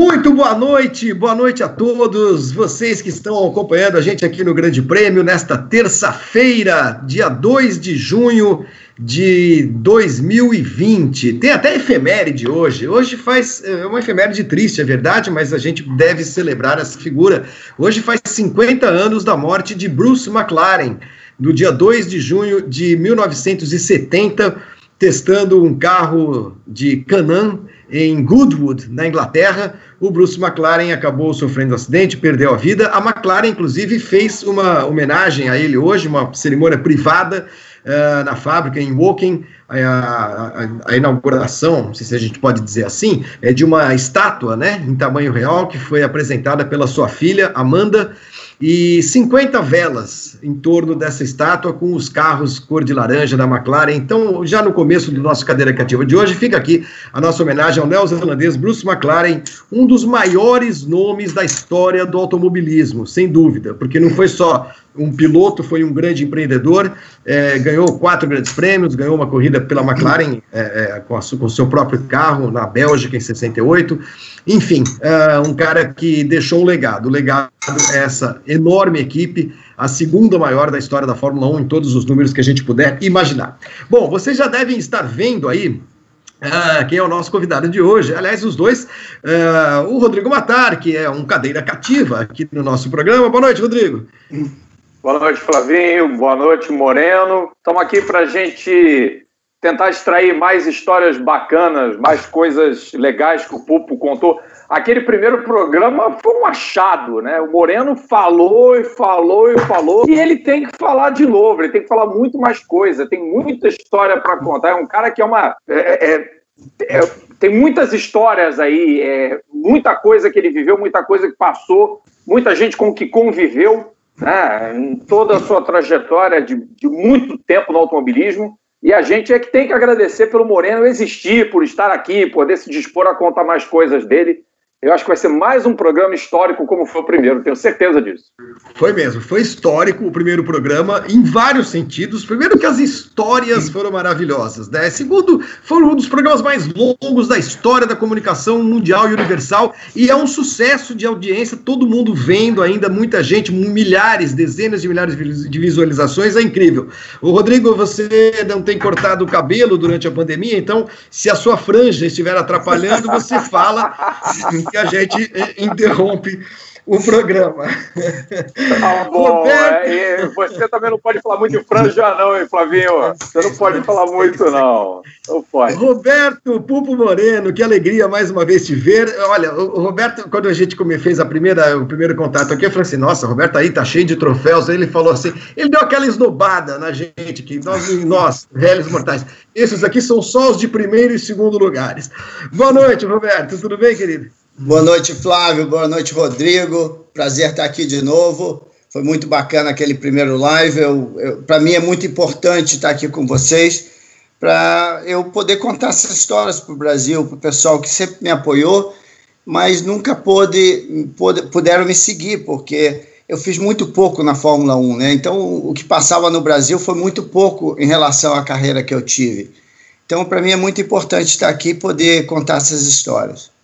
Muito boa noite, boa noite a todos vocês que estão acompanhando a gente aqui no Grande Prêmio nesta terça-feira, dia 2 de junho de 2020. Tem até efeméride hoje. Hoje faz é uma efeméride triste, é verdade, mas a gente deve celebrar essa figura. Hoje faz 50 anos da morte de Bruce McLaren, no dia 2 de junho de 1970, testando um carro de Canam em Goodwood, na Inglaterra. O Bruce McLaren acabou sofrendo um acidente, perdeu a vida. A McLaren, inclusive, fez uma homenagem a ele hoje, uma cerimônia privada uh, na fábrica em Woking. A, a, a, inauguração, não sei se a gente pode dizer assim, é de uma estátua, né, em tamanho real, que foi apresentada pela sua filha, Amanda, e 50 velas em torno dessa estátua com os carros cor de laranja da McLaren. Então, já no começo do nosso cadeira cativa de hoje, fica aqui a nossa homenagem ao neozelandês Bruce McLaren, um dos maiores nomes da história do automobilismo, sem dúvida, porque não foi só um piloto, foi um grande empreendedor, é, ganhou quatro grandes prêmios, ganhou uma corrida pela McLaren é, é, com, o seu próprio carro na Bélgica em 68. Enfim, é, um cara que deixou um legado. O legado é essa enorme equipe, a segunda maior da história da Fórmula 1 em todos os números que a gente puder imaginar. Bom, vocês já devem estar vendo aí Uh, quem é o nosso convidado de hoje. Aliás, os dois, uh, o Rodrigo Matar, que é um cadeira cativa aqui no nosso programa. Boa noite, Rodrigo. Boa noite, Flavinho. Boa noite, Moreno. Estamos aqui para a gente tentar extrair mais histórias bacanas, mais coisas legais que o Pupo contou. Aquele primeiro programa foi um achado, né? O Moreno falou e falou e falou, e ele tem que falar de novo, ele tem que falar muito mais coisa, tem muita história para contar. É um cara que é uma. É, é, é, tem muitas histórias aí, é, muita coisa que ele viveu, muita coisa que passou, muita gente com que conviveu né, em toda a sua trajetória de, de muito tempo no automobilismo. E a gente é que tem que agradecer pelo Moreno existir, por estar aqui, poder se dispor a contar mais coisas dele. Eu acho que vai ser mais um programa histórico como foi o primeiro, tenho certeza disso. Foi mesmo, foi histórico o primeiro programa em vários sentidos. Primeiro que as histórias foram maravilhosas, né? Segundo, foi um dos programas mais longos da história da comunicação mundial e universal e é um sucesso de audiência, todo mundo vendo ainda, muita gente, milhares, dezenas de milhares de visualizações, é incrível. O Rodrigo, você não tem cortado o cabelo durante a pandemia, então se a sua franja estiver atrapalhando, você fala que a gente interrompe o programa. Tá bom, é, você também não pode falar muito de franja, não, hein, Flavinho? Você não pode falar muito, não. Não pode. Roberto Pupo Moreno, que alegria mais uma vez te ver. Olha, o Roberto, quando a gente fez a primeira, o primeiro contato aqui, eu falei assim: nossa, o Roberto aí tá cheio de troféus. Aí ele falou assim: ele deu aquela esnobada na gente, que nós, nós velhos mortais, esses aqui são só os de primeiro e segundo lugares. Boa noite, Roberto, tudo bem, querido? Boa noite, Flávio. Boa noite, Rodrigo. Prazer estar aqui de novo. Foi muito bacana aquele primeiro live. Para mim é muito importante estar aqui com vocês para eu poder contar essas histórias para o Brasil, para o pessoal que sempre me apoiou, mas nunca pôde, pôde, puderam me seguir, porque eu fiz muito pouco na Fórmula 1, né? Então, o que passava no Brasil foi muito pouco em relação à carreira que eu tive. Então, para mim é muito importante estar aqui e poder contar essas histórias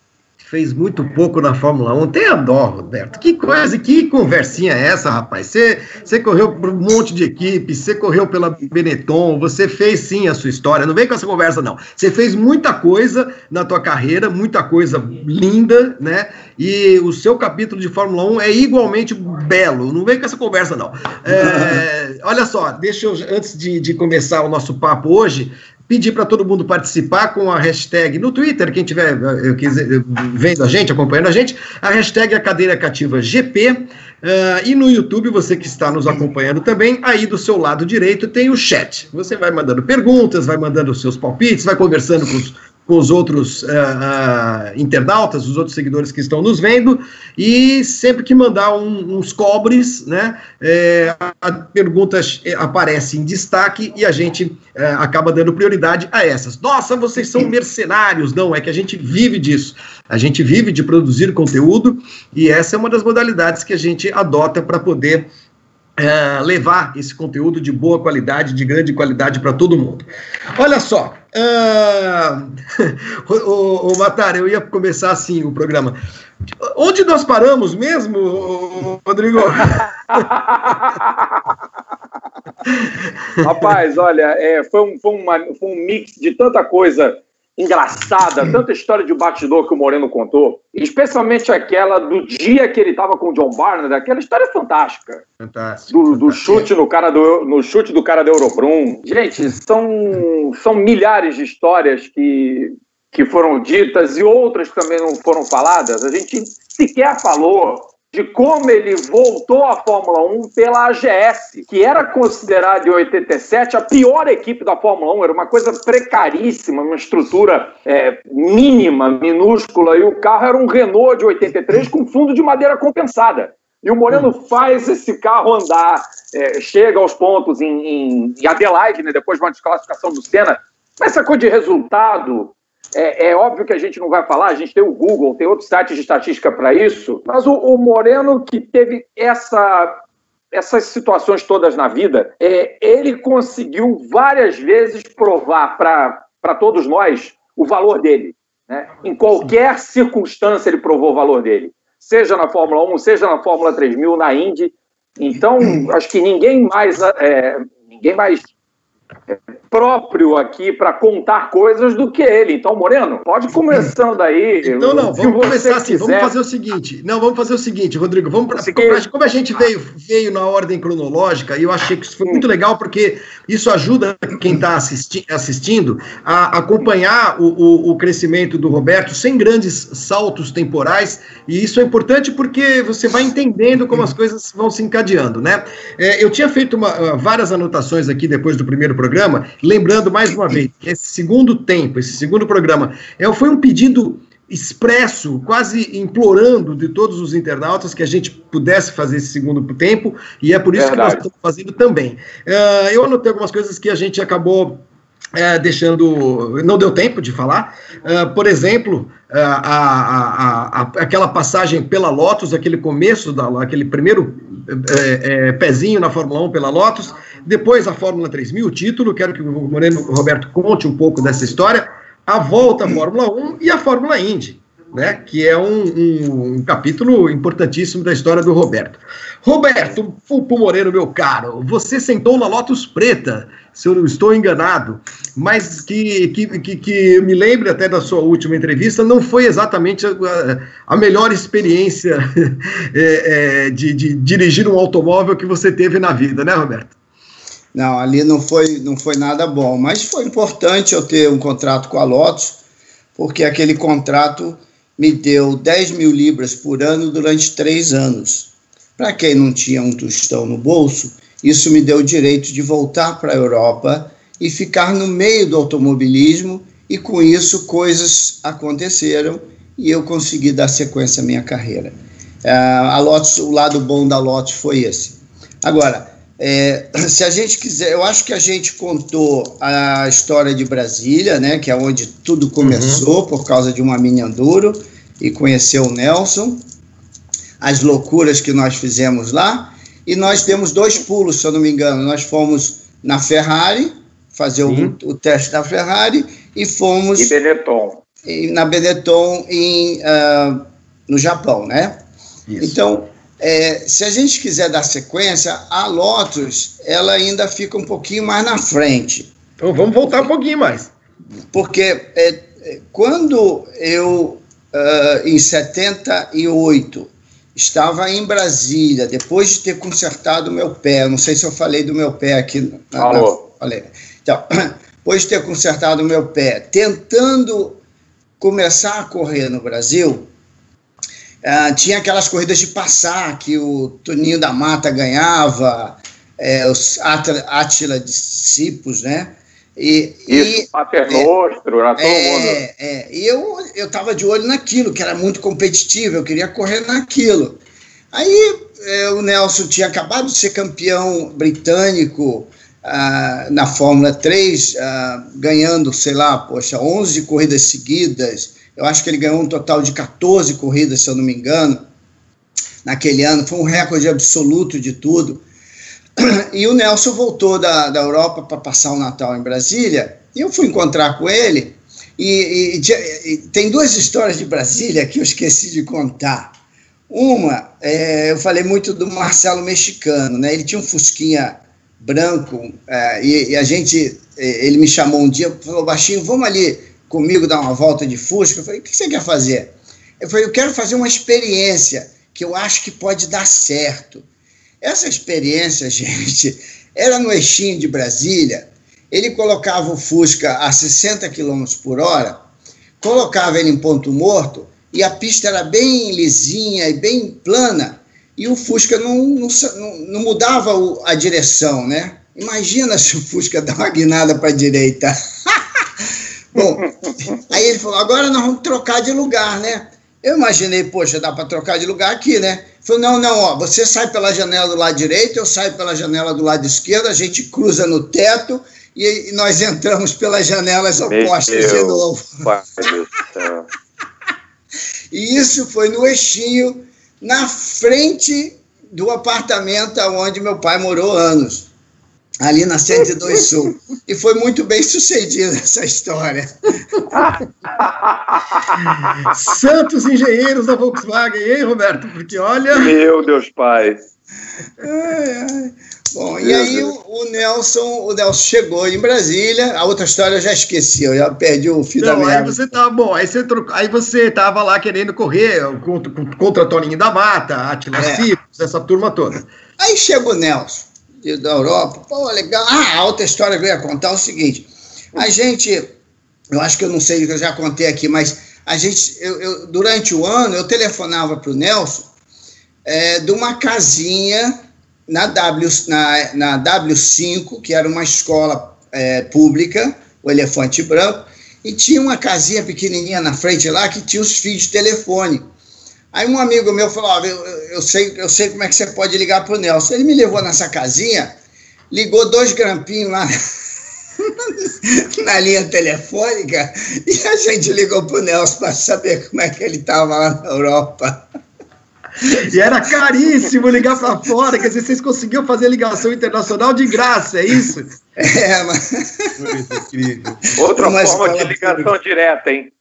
fez muito pouco na Fórmula 1. Tenha dó, Roberto. Que coisa, que conversinha é essa, rapaz? Você, você correu por um monte de equipe, você correu pela Benetton, você fez sim a sua história. Não vem com essa conversa, não. Você fez muita coisa na tua carreira, muita coisa linda, né? E o seu capítulo de Fórmula 1 é igualmente belo. Não vem com essa conversa, não. É, olha só, deixa eu, antes de, de começar o nosso papo hoje, pedir para todo mundo participar com a hashtag no Twitter, quem estiver eh, eh, vendo a gente, acompanhando a gente, a hashtag é Cadeira Cativa GP, uh, e no YouTube, você que está nos acompanhando também, aí do seu lado direito tem o chat. Você vai mandando perguntas, vai mandando seus palpites, vai conversando com os, com os outros uh, uh, internautas, os outros seguidores que estão nos vendo, e sempre que mandar um, uns cobres, né, é, a pergunta aparece em destaque e a gente é, acaba dando prioridade a essas. Nossa, vocês são mercenários! Não, é que a gente vive disso. A gente vive de produzir conteúdo e essa é uma das modalidades que a gente adota para poder levar esse conteúdo de boa qualidade, de grande qualidade para todo mundo. Olha só, Uh, Matar, eu ia começar assim o programa. Onde nós paramos mesmo, Rodrigo? Rapaz, olha, é, foi, um, foi, uma, foi um mix de tanta coisa engraçada, tanta história de bastidor que o Moreno contou, especialmente aquela do dia que ele estava com o John Barnard, aquela história fantástica. Fantástico. Do, do chute no cara do, no chute do cara do Eurobrum. Gente, são, são milhares de histórias que, que foram ditas e outras também não foram faladas. A gente sequer falou de como ele voltou à Fórmula 1 pela AGS, que era considerada em 87 a pior equipe da Fórmula 1, era uma coisa precaríssima, uma estrutura é, mínima, minúscula, e o carro era um Renault de 83 com fundo de madeira compensada. E o Moreno faz esse carro andar, é, chega aos pontos em, em, em Adelaide, né, depois de uma desclassificação do Senna. Mas essa coisa de resultado, é, é, óbvio que a gente não vai falar, a gente tem o Google, tem outros sites de estatística para isso, mas o, o, Moreno, que teve essa, essas situações todas na vida, é, ele conseguiu várias vezes provar para todos nós o valor dele. Né? Em qualquer circunstância, ele provou o valor dele, seja na Fórmula 1, seja na Fórmula 3000, na Indy. Então, acho que ninguém mais, é, ninguém mais próprio aqui para contar coisas do que ele. Então, Moreno, pode começando aí. Então, não, vamos começar assim. Quiser. Vamos fazer o seguinte. Não, vamos fazer o seguinte, Rodrigo. Vamos pra, pra, como a gente veio, veio na ordem cronológica, e eu achei que isso foi muito legal, porque isso ajuda quem está assisti assistindo a acompanhar o, o, o, crescimento do Roberto sem grandes saltos temporais. E isso é importante porque você vai entendendo como as coisas vão se encadeando, né? É, eu tinha feito uma, várias anotações aqui depois do primeiro programa, lembrando mais uma vez que esse segundo tempo, esse segundo programa, é, foi um pedido expresso, quase implorando de todos os internautas que a gente pudesse fazer esse segundo tempo, e é por isso Verdade. que nós estamos fazendo também. Uh, eu anotei algumas coisas que a gente acabou é, deixando. Não deu tempo de falar. Uh, por exemplo, uh, a, a, a, aquela passagem pela Lotus, aquele começo, da, aquele primeiro é, é, pezinho na Fórmula 1 pela Lotus, depois a Fórmula 3000, o título. Quero que o Moreno Roberto conte um pouco dessa história. A volta à Fórmula 1 e a Fórmula Indy né, que é um, um, um, capítulo importantíssimo da história do Roberto. Roberto, Pupo Moreno, meu caro, você sentou na Lotus Preta, se eu não estou enganado, mas que, que, que, que me lembre até da sua última entrevista, não foi exatamente a, a melhor experiência é, é, de, de dirigir um automóvel que você teve na vida, né, Roberto? Não, ali não foi, não foi nada bom, mas foi importante eu ter um contrato com a Lotus, porque aquele contrato me deu 10 mil libras por ano durante três anos. Para quem não tinha um tostão no bolso, isso me deu o direito de voltar para a Europa e ficar no meio do automobilismo, e com isso coisas aconteceram e eu consegui dar sequência à minha carreira. Uh, a Lotus, o lado bom da Lotus foi esse. Agora, é, se a gente quiser, eu acho que a gente contou a história de Brasília, né, que é onde tudo começou uhum. por causa de uma mini enduro e conheceu o Nelson, as loucuras que nós fizemos lá, e nós temos dois pulos, se eu não me engano. Nós fomos na Ferrari fazer o, o, teste da Ferrari e fomos e Benetton. E, na Benetton em, uh, no Japão, né? Isso. Então é, se a gente quiser dar sequência, a Lotus ela ainda fica um pouquinho mais na frente. Então vamos voltar um pouquinho mais. Porque é, é quando eu, uh, em 78, estava em Brasília, depois de ter consertado o meu pé, não sei se eu falei do meu pé aqui. Falou. Na, falei. Então, depois de ter consertado o meu pé, tentando começar a correr no Brasil, Uh, tinha aquelas corridas de passar que o Toninho da Mata ganhava, é, os Átila discípulos, né? E, Isso, e, Paternostro, era todo é, mundo. É, e eu estava de olho naquilo, que era muito competitivo, eu queria correr naquilo. Aí é, o Nelson tinha acabado de ser campeão britânico ah, na Fórmula 3, ah, ganhando, sei lá, poxa, 11 corridas seguidas, eu acho que ele ganhou um total de 14 corridas, se eu não me engano, naquele ano. Foi um recorde absoluto de tudo. E o Nelson voltou da, da Europa para passar o Natal em Brasília. E eu fui encontrar com ele, e, e, e, tem duas histórias de Brasília que eu esqueci de contar. Uma, é, eu falei muito do Marcelo Mexicano, né? Ele tinha um Fusquinha branco, é, e, e, a gente, é, ele me chamou um dia, falou, baixinho, vamos ali comigo dar uma volta de Fusca? Eu falei, o que você quer fazer? Eu falei, eu quero fazer uma experiência que eu acho que pode dar certo. Essa experiência, gente, era no Eixinho de Brasília, ele colocava o Fusca a 60 km por hora, colocava ele em ponto morto, e a pista era bem lisinha e bem plana, e o Fusca não, não, não mudava a direção, né? Imagina se o Fusca dá uma guinada para a direita. Bom, aí ele falou: agora nós vamos trocar de lugar, né? Eu imaginei, poxa, dá para trocar de lugar aqui, né? Ele falou: não, não, ó, você sai pela janela do lado direito, eu saio pela janela do lado esquerdo, a gente cruza no teto e, nós entramos pelas janelas opostas de novo. e isso foi no Eixinho na frente do apartamento onde meu pai morou anos, ali na 102 Sul. E foi muito bem sucedida essa história. Santos engenheiros da Volkswagen, hein, Roberto? Porque olha. Meu Deus, pai. Ai, ai. Bom, e aí o, o, Nelson, o Nelson chegou em Brasília. A outra história eu já esqueci, eu já perdi o fio Não, da meada. Aí você tá bom, aí você aí você tava lá querendo correr contra, contra Toninho da Mata, Atila é. Cipos, essa turma toda. Aí chega o Nelson da Europa, pô, legal. Ah, a outra história que eu ia contar é o seguinte: a gente, eu acho que eu não sei, eu já contei aqui, mas a gente, eu, eu durante o ano, eu telefonava para o Nelson é, de uma casinha na, w, na, na W5, que era uma escola é, pública, o Elefante Branco, e tinha uma casinha pequenininha na frente lá que tinha os fios de telefone. Aí um amigo meu falou: oh, eu, eu, sei, eu sei como é que você pode ligar para o Nelson. Ele me levou nessa casinha, ligou dois grampinhos lá na linha telefônica e a gente ligou para o Nelson para saber como é que ele estava lá na Europa. E era caríssimo ligar para fora, quer dizer, vocês conseguiam fazer ligação internacional de graça, é isso? É, mas. Outra mas, forma de ligação direta, hein?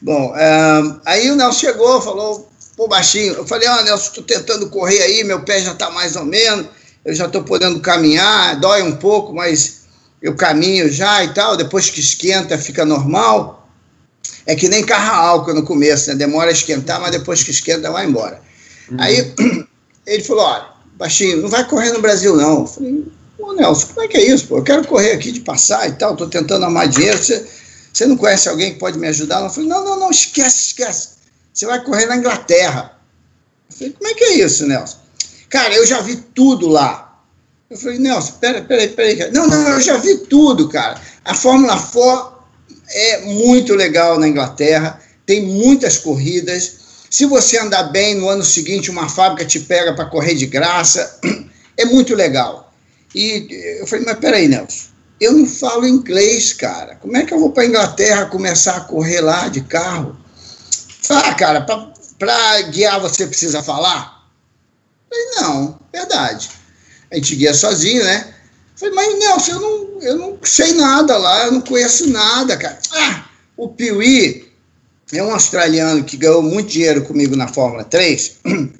Bom, um, aí o Nelson chegou, falou, pô, baixinho. Eu falei, ó, oh, Nelson, estou tentando correr aí, meu pé já está mais ou menos, eu já estou podendo caminhar, dói um pouco, mas eu caminho já e tal, depois que esquenta fica normal. É que nem carro álcool no começo, né? Demora a esquentar, mas depois que esquenta, vai embora. Uhum. Aí ele falou: olha, baixinho, não vai correr no Brasil, não. Eu falei, ô Nelson, como é que é isso? Pô? Eu quero correr aqui de passar e tal, estou tentando arrumar dinheiro. Você, você não conhece alguém que pode me ajudar? Eu falei, não, não, não, esquece, esquece. Você vai correr na Inglaterra. Eu falei, como é que é isso, Nelson? Cara, eu já vi tudo lá. Eu falei, Nelson, peraí, peraí, peraí. Não, não, eu já vi tudo, cara. A Fórmula 4 é muito legal na Inglaterra, tem muitas corridas. Se você andar bem, no ano seguinte uma fábrica te pega para correr de graça. É muito legal. E eu falei, mas peraí, Nelson, eu não falo inglês, cara. Como é que eu vou para Inglaterra começar a correr lá de carro? Ah, cara, para guiar você precisa falar? Eu falei, não, verdade. A gente guia sozinho, né? Falei, mas Nelson, eu não, eu não sei nada lá, eu não conheço nada, cara. Ah, o Piuí é um australiano que ganhou muito dinheiro comigo na Fórmula 3.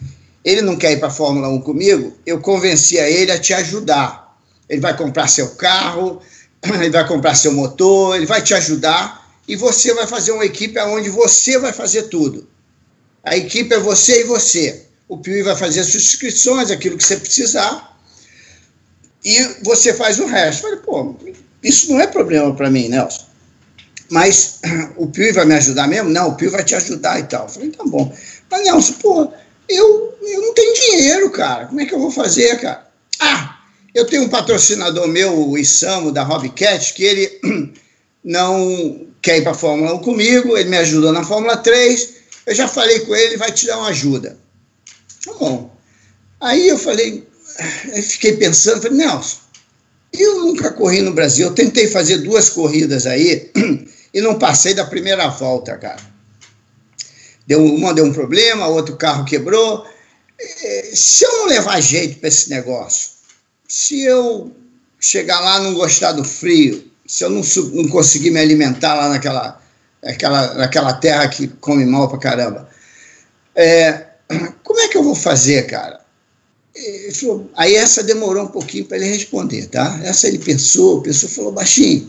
Ele não quer ir para a Fórmula 1 comigo, eu convenci a ele a te ajudar. Ele vai comprar seu carro, ele vai comprar seu motor, ele vai te ajudar e você vai fazer uma equipe onde você vai fazer tudo. A equipe é você e você. O Piuí vai fazer as inscrições, aquilo que você precisar, e você faz o resto. Eu falei, pô, isso não é problema para mim, Nelson. Mas o Pio vai me ajudar mesmo? Não, o Pio vai te ajudar e tal. Eu falei, tá bom. Mas, Nelson, pô, eu, eu não tenho dinheiro, cara. Como é que eu vou fazer, cara? Ah, eu tenho um patrocinador meu, o Isamo, da Hobbycat, que ele não quer ir para a Fórmula 1 comigo, ele me ajudou na Fórmula 3. Eu já falei com ele, ele vai te dar uma ajuda. Tá bom. Aí eu falei, fiquei pensando, falei, Nelson, eu nunca corri no Brasil. Eu tentei fazer duas corridas aí e não passei da primeira volta, cara. Deu, uma deu um problema, outro carro quebrou. É, se eu não levar jeito para esse negócio, se eu chegar lá não gostar do frio, se eu não, não conseguir me alimentar lá naquela, naquela, naquela terra que come mal pra caramba, é, como é que eu vou fazer, cara? Falou, aí essa demorou um pouquinho para ele responder, tá? Essa ele pensou, pensou, falou baixinho.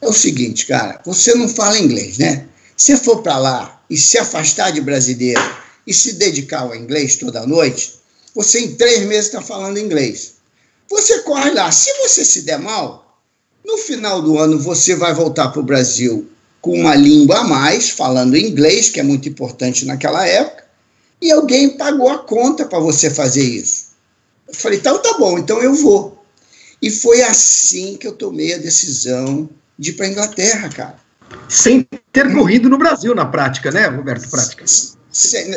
É o seguinte, cara, você não fala inglês, né? Se for para lá e se afastar de brasileiro e se dedicar ao inglês toda noite, você em três meses está falando inglês. Você corre lá. Se você se der mal, no final do ano você vai voltar para o Brasil com uma língua a mais, falando inglês, que é muito importante naquela época, e alguém pagou a conta para você fazer isso. Eu falei, então tá bom, então eu vou. E foi assim que eu tomei a decisão de ir para a Inglaterra, cara. Sem ter corrido no Brasil na prática, né, Roberto? Prática.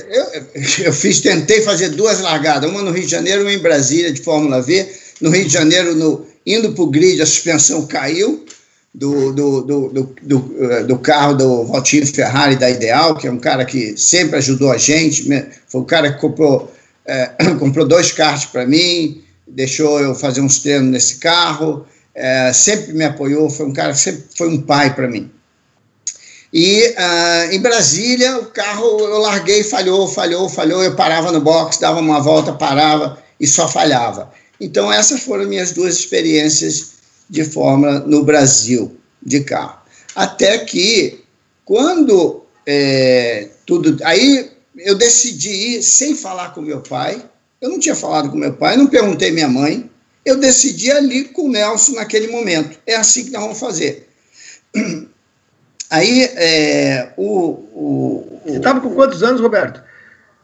Eu, eu fiz, tentei fazer duas largadas, uma no Rio de Janeiro, uma em Brasília, de Fórmula V. No Rio de Janeiro, no, indo para o grid, a suspensão caiu do, do, do, do, eh, do, carro do Valtinho Ferrari da Ideal, que é um cara que sempre ajudou a gente, foi o cara que comprou, é, comprou dois carros para mim, deixou eu fazer uns treinos nesse carro, é, sempre me apoiou, foi um cara, sempre foi um pai para mim. E uh, em Brasília, o carro eu larguei, falhou, falhou, falhou. Eu parava no box, dava uma volta, parava e só falhava. Então, essas foram minhas duas experiências de Fórmula no Brasil, de carro. Até que, quando é, tudo. Aí eu decidi ir sem falar com meu pai. Eu não tinha falado com meu pai, não perguntei minha mãe. Eu decidi ali com o Nelson naquele momento. É assim que nós vamos fazer. Aí, é, o, o, Você estava com quantos anos, Roberto?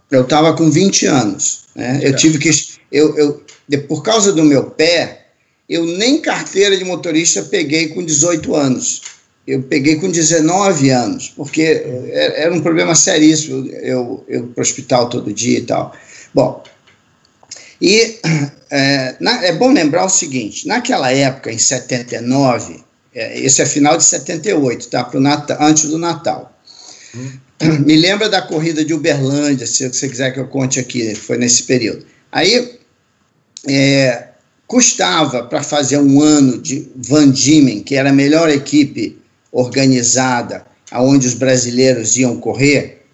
Eu estava com 20 anos. Né? Eu tive que. Eu, eu, por causa do meu pé, eu nem carteira de motorista peguei com 18 anos. Eu peguei com 19 anos, porque era um problema seríssimo. Eu, eu para o hospital todo dia e tal. Bom, e é, na, é bom lembrar o seguinte: naquela época, em 79, é, esse é final de 78, tá? Pro Natal, antes do Natal. Hum. Me lembra da corrida de Uberlândia, se você quiser que eu conte aqui, foi nesse período. Aí, é, custava para fazer um ano de Van Diemen, que era a melhor equipe organizada, aonde os brasileiros iam correr,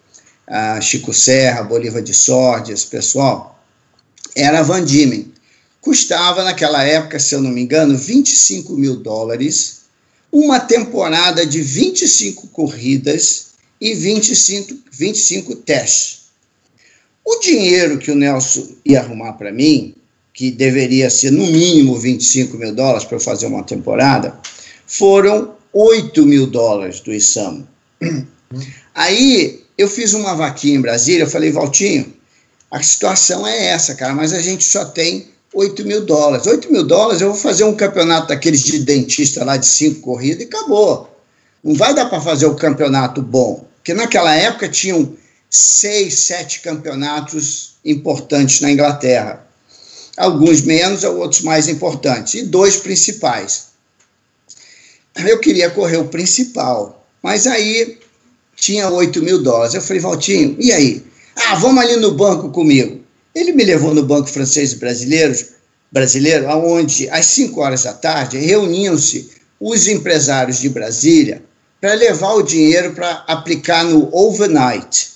Chico Serra, Bolívar de Sordes, pessoal, era Van Diemen. Custava naquela época, se eu não me engano, 25 mil dólares uma temporada de 25 corridas e 25, 25 testes. O dinheiro que o Nelson ia arrumar para mim, que deveria ser no mínimo 25 mil dólares para eu fazer uma temporada, foram 8 mil dólares do Isamo. Aí eu fiz uma vaquinha em Brasília, eu falei, Valtinho, a situação é essa, cara, mas a gente só tem 8 mil dólares. 8 mil dólares, eu vou fazer um campeonato daqueles de dentista lá de cinco corridas e acabou. Não vai dar para fazer o campeonato bom. Porque naquela época tinham seis, sete campeonatos importantes na Inglaterra. Alguns menos, outros mais importantes. E dois principais. Eu queria correr o principal. Mas aí tinha 8 mil dólares. Eu falei, Valtinho, e aí? Ah, vamos ali no banco comigo. Ele me levou no Banco Francês Brasileiro, brasileiro onde, às 5 horas da tarde, reuniam-se os empresários de Brasília para levar o dinheiro para aplicar no Overnight,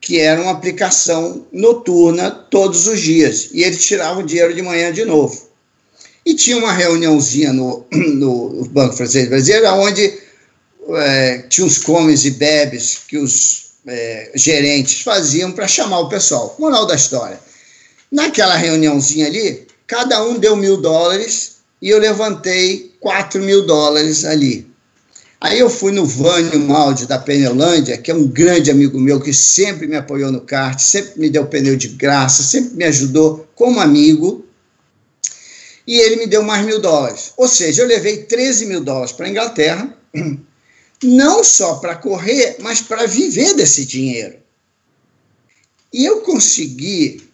que era uma aplicação noturna todos os dias. E eles tiravam o dinheiro de manhã de novo. E tinha uma reuniãozinha no, no Banco Francês Brasileiro, onde é, tinha os comes e bebes que os é, gerentes faziam para chamar o pessoal. Moral da história Naquela reuniãozinha ali, cada um deu mil dólares e eu levantei quatro mil dólares ali. Aí eu fui no Vânio Maldi da Pneulândia, que é um grande amigo meu que sempre me apoiou no kart, sempre me deu pneu de graça, sempre me ajudou como amigo. E ele me deu mais mil dólares. Ou seja, eu levei 13 mil dólares para a Inglaterra, não só para correr, mas para viver desse dinheiro. E eu consegui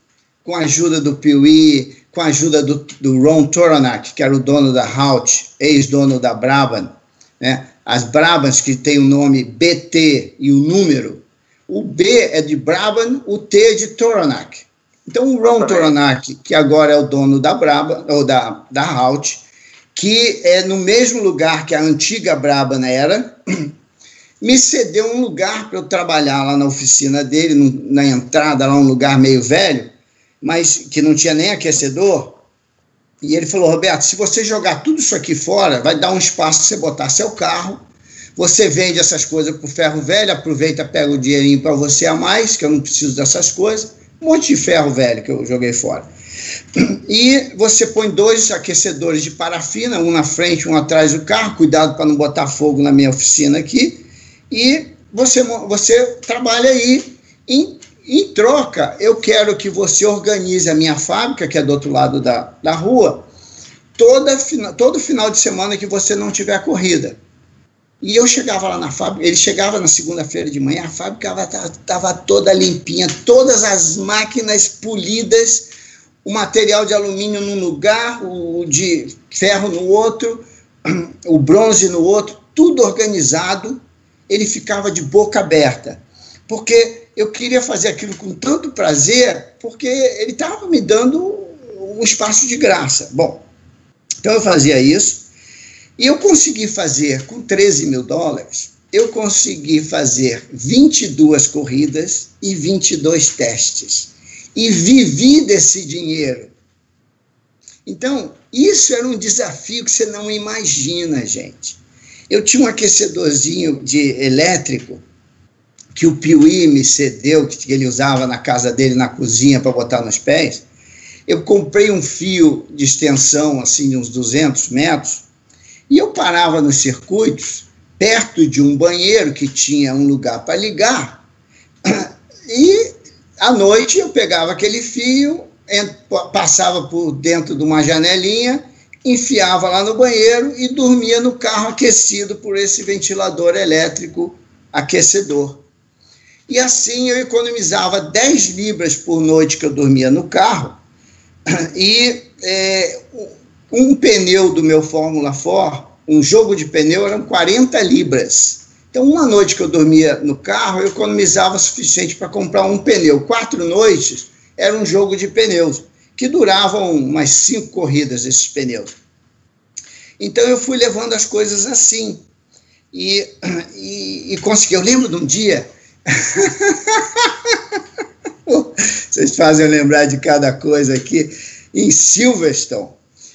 com a ajuda do Piuí, com a ajuda do, do Ron Toronak, que era o dono da Halt, ex-dono da Brabham, né? as Brabhams que tem o nome BT e o número, o B é de Brabham, o T é de Toronak. Então o Ron Toronak, que agora é o dono da Brabham, ou da, da Halt, que é no mesmo lugar que a antiga Brabham era, me cedeu um lugar para eu trabalhar lá na oficina dele, no, na entrada, lá um lugar meio velho, mas que não tinha nem aquecedor. E ele falou: Roberto, se você jogar tudo isso aqui fora, vai dar um espaço para você botar seu carro. Você vende essas coisas para o ferro velho, aproveita, pega o dinheirinho para você a mais, que eu não preciso dessas coisas. Um monte de ferro velho que eu joguei fora. E você põe dois aquecedores de parafina, um na frente, um atrás do carro, cuidado para não botar fogo na minha oficina aqui. E você, você trabalha aí. Em, em troca, eu quero que você organize a minha fábrica, que é do outro lado da, da rua, toda, todo final de semana que você não tiver corrida. E eu chegava lá na fábrica, ele chegava na segunda-feira de manhã, a fábrica estava toda limpinha, todas as máquinas polidas, o material de alumínio num lugar, o de ferro no outro, o bronze no outro, tudo organizado. Ele ficava de boca aberta, porque eu queria fazer aquilo com tanto prazer, porque ele estava me dando um espaço de graça. Bom, então eu fazia isso. E eu consegui fazer, com 13 mil dólares, eu consegui fazer 22 corridas e 22 testes. E vivi desse dinheiro. Então, isso era um desafio que você não imagina, gente. Eu tinha um aquecedorzinho de elétrico que o Piuí me cedeu, que ele usava na casa dele, na cozinha, para botar nos pés. Eu comprei um fio de extensão, assim, de uns 200 metros, e eu parava nos circuitos, perto de um banheiro que tinha um lugar para ligar, e à noite eu pegava aquele fio, passava por dentro de uma janelinha, enfiava lá no banheiro e dormia no carro aquecido por esse ventilador elétrico aquecedor. E assim eu economizava 10 libras por noite que eu dormia no carro, e é, um pneu do meu Fórmula 4, um jogo de pneu, eram 40 libras. Então, uma noite que eu dormia no carro, eu economizava o suficiente para comprar um pneu. Quatro noites era um jogo de pneus, que duravam umas cinco corridas, esses pneus. Então, eu fui levando as coisas assim. E, e, e consegui. Eu lembro de um dia. Vocês fazem eu lembrar de cada coisa aqui. Em Silverstone,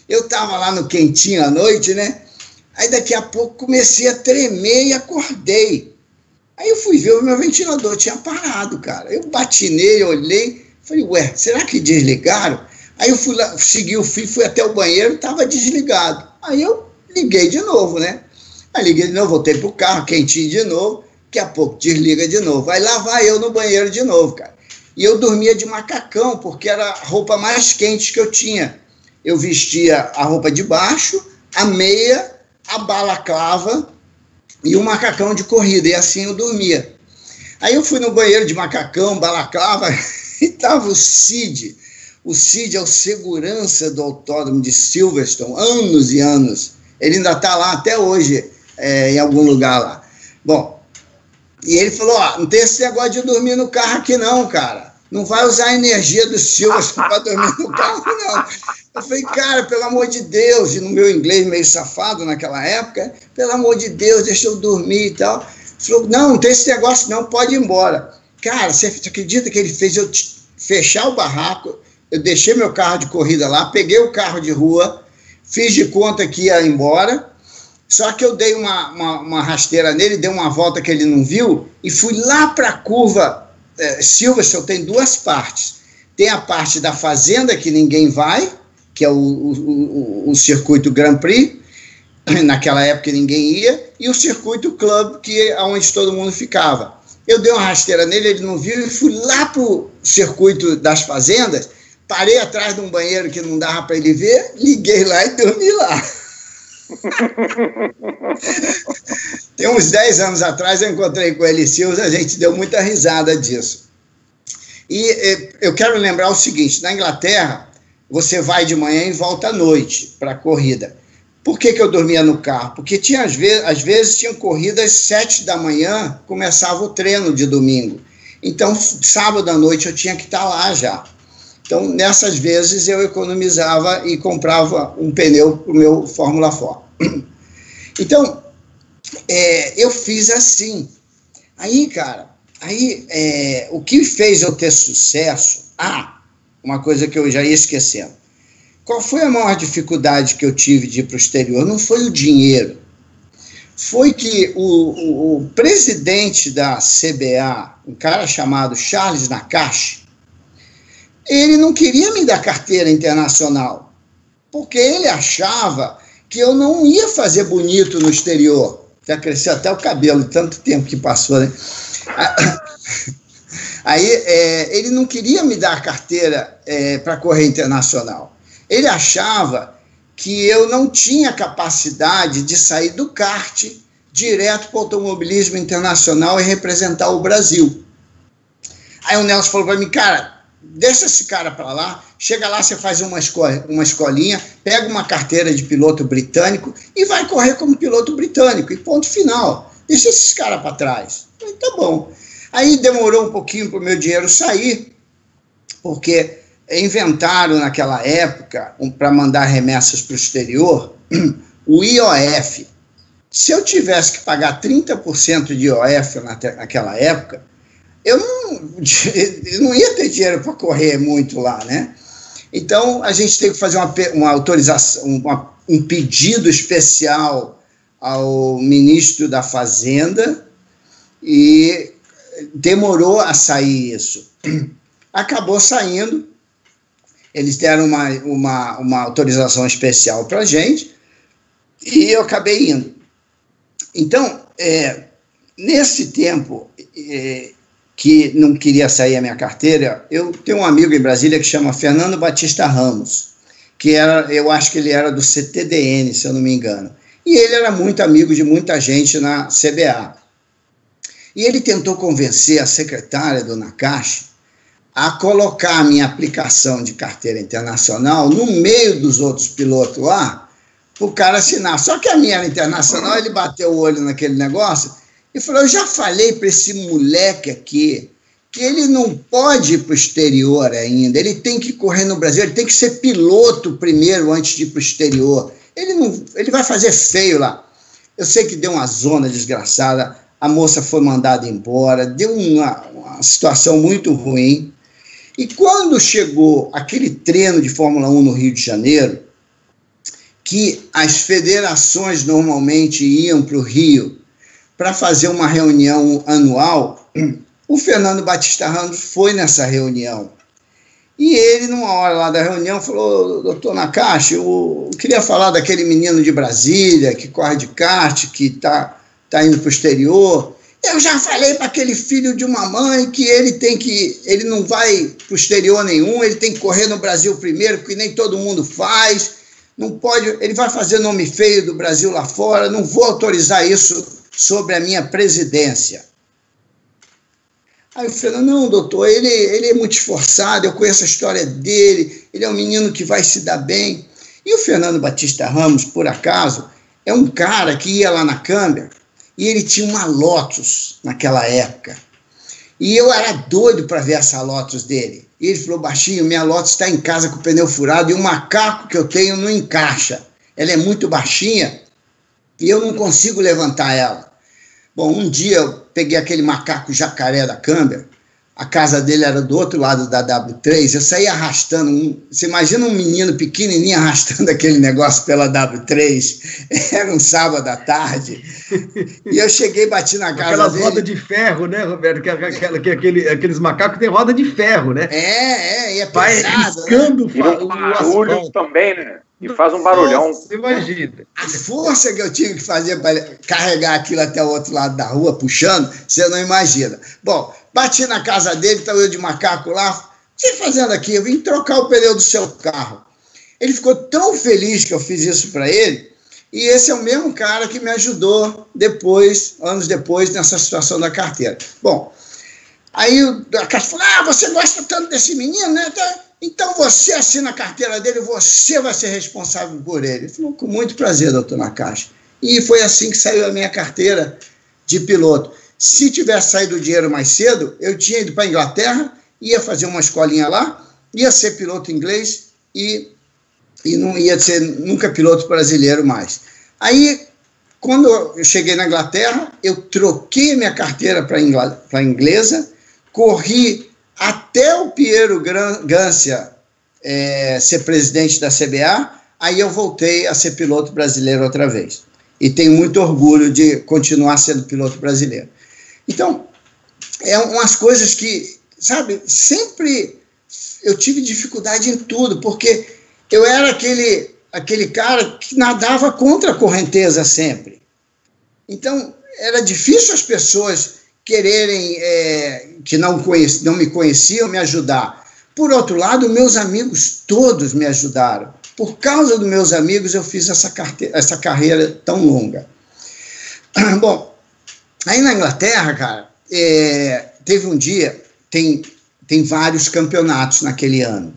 eu estava lá no quentinho à noite, né? Aí daqui a pouco comecei a tremer e acordei. Aí eu fui ver o meu ventilador, tinha parado, cara. Eu bati nele, olhei, falei, ué, será que desligaram? Aí eu fui lá, segui o fio, fui até o banheiro, estava desligado. Aí eu liguei de novo, né? Aí liguei de novo, voltei pro carro, quentinho de novo, daqui a pouco desliga de novo. Aí lá vai eu no banheiro de novo, cara. E eu dormia de macacão, porque era a roupa mais quente que eu tinha eu vestia a roupa de baixo, a meia, a balaclava e o macacão de corrida, e assim eu dormia. Aí eu fui no banheiro de macacão, balaclava, e tava o Cid. O Cid é o segurança do autódromo de Silverstone, anos e anos. Ele ainda está lá até hoje, é, em algum lugar lá. Bom, e ele falou: ó, não tem esse negócio de dormir no carro aqui, não, cara. Não vai usar a energia do Silverstone para dormir no carro, não. Eu falei, cara, pelo amor de Deus, e no meu inglês meio safado naquela época, pelo amor de Deus, deixa eu dormir e tal. Ele falou, não, não tem esse negócio não, pode ir embora. Cara, você acredita que ele fez eu fechar o barraco, eu deixei meu carro de corrida lá, peguei o carro de rua, fiz de conta que ia embora, só que eu dei uma, uma, uma rasteira nele, dei uma volta que ele não viu, e fui lá para a curva é, Silverstone, tem duas partes. Tem a parte da fazenda que ninguém vai, que é o, o, o, circuito Grand Prix, naquela época ninguém ia, e o circuito Club, que é onde todo mundo ficava. Eu dei uma rasteira nele, ele não viu, e fui lá para o circuito das fazendas, parei atrás de um banheiro que não dava para ele ver, liguei lá e dormi lá. Tem uns 10 anos atrás eu encontrei com ele Silva, a gente deu muita risada disso. E eh, eu quero lembrar o seguinte: na Inglaterra, você vai de manhã e volta à noite para a corrida. Por que, que eu dormia no carro? Porque tinha às vezes, às vezes tinham corridas sete da manhã, começava o treino de domingo. Então, sábado à noite eu tinha que estar lá já. Então, nessas vezes, eu economizava e comprava um pneu para o meu Fórmula 4. Então, é, eu fiz assim. Aí, cara, aí é, o que fez eu ter sucesso? Ah, uma coisa que eu já ia esquecendo. Qual foi a maior dificuldade que eu tive de ir para o exterior? Não foi o dinheiro. Foi que o, o, o presidente da CBA, um cara chamado Charles Nakashi, ele não queria me dar carteira internacional, porque ele achava que eu não ia fazer bonito no exterior. Já cresceu até o cabelo, tanto tempo que passou, né? Aí é, ele não queria me dar carteira é, para correr internacional. Ele achava que eu não tinha capacidade de sair do kart direto para o automobilismo internacional e representar o Brasil. Aí o Nelson falou para mim, cara, deixa esse cara para lá, chega lá, você faz uma, escola, uma escolinha, pega uma carteira de piloto britânico e vai correr como piloto britânico, e ponto final. Deixa esses caras para trás. falei, tá bom. Aí demorou um pouquinho para o meu dinheiro sair, porque inventaram naquela época, um, para mandar remessas para o exterior, o IOF. Se eu tivesse que pagar 30% de IOF naquela época, eu não, eu não ia ter dinheiro para correr muito lá, né? Então, a gente tem que fazer uma, uma autorização, uma, um pedido especial ao ministro da Fazenda e demorou a sair isso. Acabou saindo, eles deram uma, uma, uma autorização especial para a gente e eu acabei indo. Então, é, nesse tempo, é, que não queria sair a minha carteira, eu tenho um amigo em Brasília que chama Fernando Batista Ramos, que era, eu acho que ele era do CTDN, se eu não me engano. E ele era muito amigo de muita gente na CBA. E ele tentou convencer a secretária, dona Caixa, a colocar a minha aplicação de carteira internacional no meio dos outros pilotos lá, para o cara assinar. Só que a minha era internacional, ele bateu o olho naquele negócio e falou: Eu já falei para esse moleque aqui que ele não pode ir para o exterior ainda, ele tem que correr no Brasil, ele tem que ser piloto primeiro antes de ir para o exterior. Ele, não, ele vai fazer feio lá. Eu sei que deu uma zona desgraçada, a moça foi mandada embora, deu uma, uma situação muito ruim. E quando chegou aquele treino de Fórmula 1 no Rio de Janeiro, que as federações normalmente iam para o Rio para fazer uma reunião anual, o Fernando Batista Ramos foi nessa reunião. E ele, numa hora lá da reunião, falou: Doutor Nakashi, eu queria falar daquele menino de Brasília que corre de kart, que está tá indo para o exterior. Eu já falei para aquele filho de uma mãe que ele tem que. Ele não vai para o exterior nenhum, ele tem que correr no Brasil primeiro, porque nem todo mundo faz. Não pode. Ele vai fazer nome feio do Brasil lá fora, não vou autorizar isso sobre a minha presidência. Aí eu falei, não, doutor, ele, ele é muito esforçado, eu conheço a história dele, ele é um menino que vai se dar bem. E o Fernando Batista Ramos, por acaso, é um cara que ia lá na câmara e ele tinha uma Lotus naquela época. E eu era doido para ver essa Lotus dele. E ele falou, baixinho, minha Lotus está em casa com o pneu furado e o macaco que eu tenho não encaixa. Ela é muito baixinha e eu não consigo levantar ela. Bom, um dia eu peguei aquele macaco jacaré da câmera, a casa dele era do outro lado da W3, eu saí arrastando, um, você imagina um menino pequenininho arrastando aquele negócio pela W3, era um sábado à tarde, e eu cheguei e bati na casa Aquelas dele. rodas de ferro, né, Roberto, que, aquela, que aquele, aqueles macacos têm roda de ferro, né? É, é, e é Vai pesado, riscando né? o, o, o também, né? E faz um barulhão. Nossa, imagina. A força que eu tive que fazer para carregar aquilo até o outro lado da rua, puxando, você não imagina. Bom, bati na casa dele, estava eu de macaco lá. O que você fazendo aqui? Eu vim trocar o pneu do seu carro. Ele ficou tão feliz que eu fiz isso para ele. E esse é o mesmo cara que me ajudou depois, anos depois, nessa situação da carteira. Bom, aí a Caixa falou: Ah, você gosta tanto desse menino, né? Então, então você assina a carteira dele, você vai ser responsável por ele. Ele falou, com muito prazer, doutor Nakashi. E foi assim que saiu a minha carteira de piloto. Se tivesse saído o dinheiro mais cedo, eu tinha ido para a Inglaterra, ia fazer uma escolinha lá, ia ser piloto inglês e, e não ia ser nunca piloto brasileiro mais. Aí, quando eu cheguei na Inglaterra, eu troquei minha carteira para inglesa, corri até o Piero Gancia é, ser presidente da CBA, aí eu voltei a ser piloto brasileiro outra vez. E tenho muito orgulho de continuar sendo piloto brasileiro. Então, é umas coisas que, sabe, sempre eu tive dificuldade em tudo, porque eu era aquele, aquele cara que nadava contra a correnteza sempre. Então, era difícil as pessoas quererem, é, que não, conheci, não me conheciam, me ajudar. Por outro lado, meus amigos todos me ajudaram. Por causa dos meus amigos, eu fiz essa, essa carreira tão longa. Bom, aí na Inglaterra, cara, é, teve um dia, tem, tem vários campeonatos naquele ano.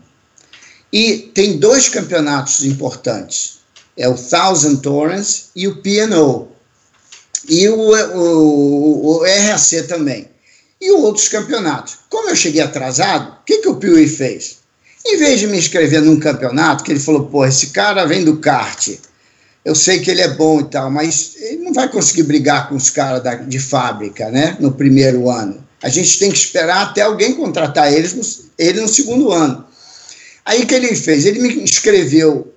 E tem dois campeonatos importantes. É o Thousand Torrents e o P&O. E o, o, o RAC também e outros campeonatos. Como eu cheguei atrasado, o que, que o Piuí fez? Em vez de me inscrever num campeonato, que ele falou, pô, esse cara vem do kart, eu sei que ele é bom e tal, mas ele não vai conseguir brigar com os caras de fábrica, né, no primeiro ano. A gente tem que esperar até alguém contratar eles no, ele no segundo ano. Aí que ele fez? Ele me inscreveu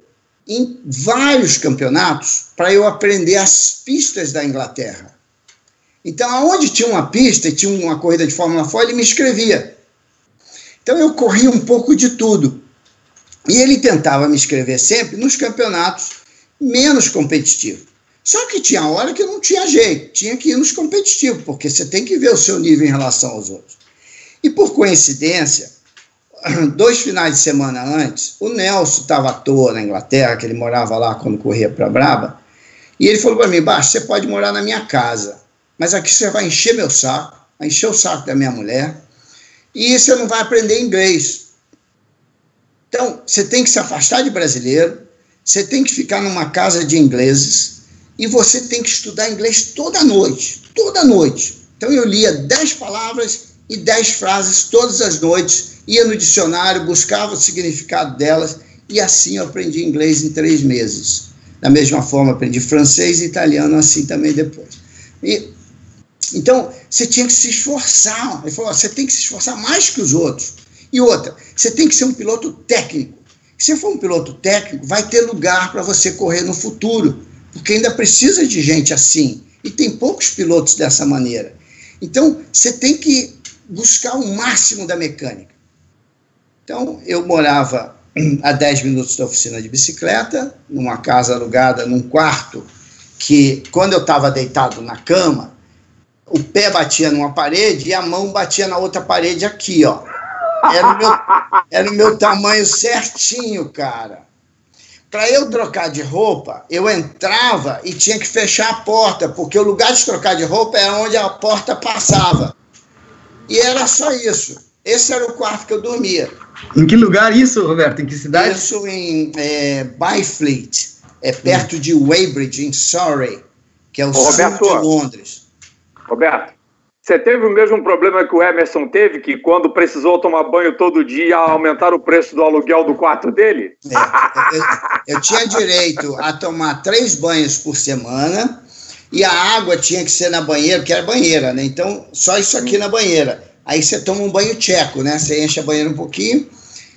em vários campeonatos para eu aprender as pistas da Inglaterra. Então, aonde tinha uma pista e tinha uma corrida de Fórmula 4, ele me escrevia. Então, eu corria um pouco de tudo. E ele tentava me escrever sempre nos campeonatos menos competitivos. Só que tinha hora que não tinha jeito, tinha que ir nos competitivos, porque você tem que ver o seu nível em relação aos outros. E por coincidência, dois finais de semana antes, o Nelson estava à toa na Inglaterra, que ele morava lá quando corria para Braba, e ele falou para mim: Baixo, você pode morar na minha casa mas aqui você vai encher meu saco, vai encher o saco da minha mulher, e você não vai aprender inglês. Então, você tem que se afastar de brasileiro, você tem que ficar numa casa de ingleses, e você tem que estudar inglês toda noite, toda noite. Então, eu lia dez palavras e dez frases todas as noites, ia no dicionário, buscava o significado delas, e assim eu aprendi inglês em três meses. Da mesma forma, aprendi francês e italiano assim também depois. E então, você tinha que se esforçar. Ele falou: você tem que se esforçar mais que os outros. E outra, você tem que ser um piloto técnico. Se você for um piloto técnico, vai ter lugar para você correr no futuro, porque ainda precisa de gente assim. E tem poucos pilotos dessa maneira. Então, você tem que buscar o máximo da mecânica. Então, eu morava a 10 minutos da oficina de bicicleta, numa casa alugada, num quarto, que quando eu estava deitado na cama, o pé batia numa parede e a mão batia na outra parede aqui, ó. Era o meu, era o meu tamanho certinho, cara. Para eu trocar de roupa, eu entrava e tinha que fechar a porta, porque o lugar de trocar de roupa era onde a porta passava. E era só isso. Esse era o quarto que eu dormia. Em que lugar isso, Roberto? Em que cidade? Isso em é, Byfleet, é perto hum. de Weybridge, em Surrey, que é o Ô, sul Roberto, de Londres. Roberto, você teve o mesmo problema que o Emerson teve, que quando precisou tomar banho todo dia, aumentar o preço do aluguel do quarto dele? É, eu, eu, tinha direito a tomar três banhos por semana e a água tinha que ser na banheira, porque era banheira, né? Então, só isso aqui na banheira. Aí você toma um banho tcheco, né? Você enche a banheira um pouquinho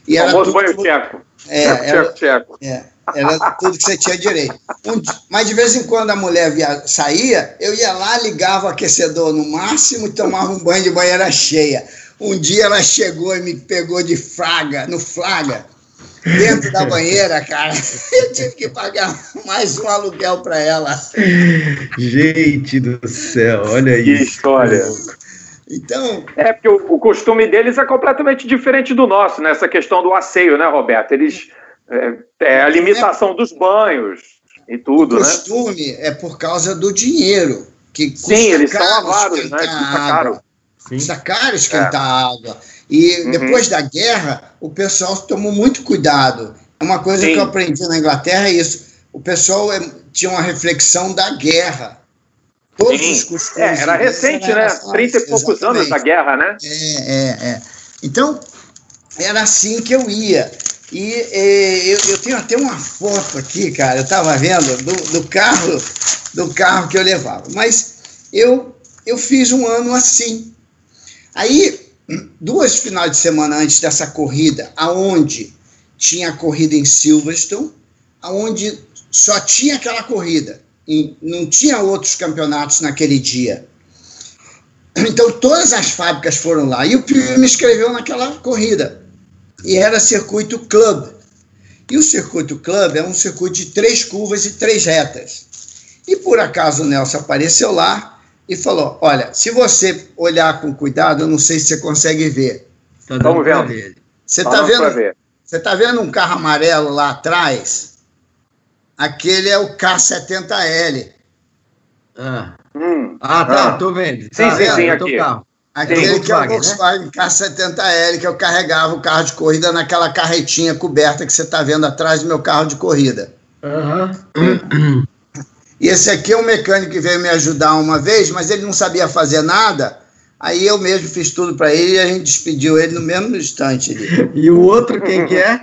e era. O famoso banho tcheco. É, tcheco, era, tcheco. É. Era tudo que você tinha direito. Um, mas de vez em quando a mulher via, saía, eu ia lá, ligava o aquecedor no máximo e tomava um banho de banheira cheia. Um dia ela chegou e me pegou de fraga, no flaga, dentro da banheira, cara. Eu tive que pagar mais um aluguel para ela. Gente do céu, olha que isso. Que história. Então. É, porque o, o, costume deles é completamente diferente do nosso, nessa questão do asseio, né, Roberto? Eles é, é a limitação dos banhos e tudo, o né? costume né? é por causa do dinheiro. Que custa Sim, eles são avaros, né? Custa caro. Custa caro esquentar é. água. E uhum. depois da guerra, o pessoal tomou muito cuidado. É uma coisa Sim. que eu aprendi na Inglaterra é isso. O pessoal é, tinha uma reflexão da guerra. Todos Sim. os costumes. É, era recente, né? Trinta e poucos exatamente. anos da guerra, né? É, é, é. Então, era assim que eu ia. E, eu, eu, tenho até uma foto aqui, cara, eu estava vendo do, do, carro do carro que eu levava. Mas eu, eu fiz um ano assim. Aí, duas finais de semana antes dessa corrida, aonde tinha a corrida em Silverstone, aonde só tinha aquela corrida, e não tinha outros campeonatos naquele dia. Então todas as fábricas foram lá e o Pio me escreveu naquela corrida. E era circuito club. E o circuito club é um circuito de três curvas e três retas. E por acaso o Nelson apareceu lá e falou: Olha, se você olhar com cuidado, eu não sei se você consegue ver. Tá Vamos ver. Você está vendo? Você está vendo um carro amarelo lá atrás? Aquele é o K70L. Ah, hum. ah tá, ah. tô vendo. Sim, tá sim, vendo? sim, aqui. Carro. Aquele que é o Volkswagen né? K70L, que eu carregava o carro de corrida naquela carretinha coberta que você está vendo atrás do meu carro de corrida. Uhum. E esse aqui é um mecânico que veio me ajudar uma vez, mas ele não sabia fazer nada. Aí eu mesmo fiz tudo para ele e a gente despediu ele no mesmo instante. Ali. E o outro quem que é?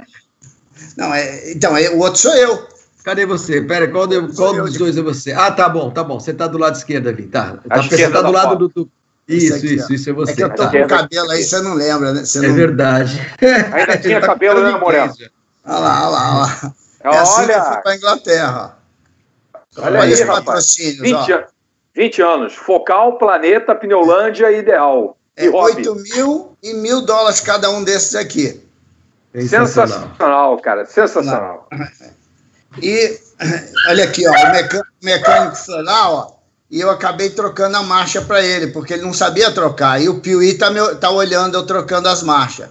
Não, é, então, é, o outro sou eu. Cadê você? Pera, qual, de, qual dos dois é você? Ah, tá bom, tá bom. Você tá do lado esquerdo ali, tá. tá você tá do lado do, do... Isso, aqui, isso, isso é você. É que eu tô tá. com o cabelo aí, você não lembra, né? Você é não... verdade. Ainda tinha tá cabelo, né, Moreno? Olha lá, olha lá, olha lá. É assim olha. que eu fui pra Inglaterra. Olha, olha aí, rapaz. 20, 20 anos. Focal, Planeta, Pneulândia e Ideal. É 8 mil e mil dólares cada um desses aqui. Sensacional, cara. Sensacional. E olha aqui, ó, o mecânico, mecânico ó, e eu acabei trocando a marcha para ele, porque ele não sabia trocar. E o Piuí tá, tá olhando eu trocando as marchas.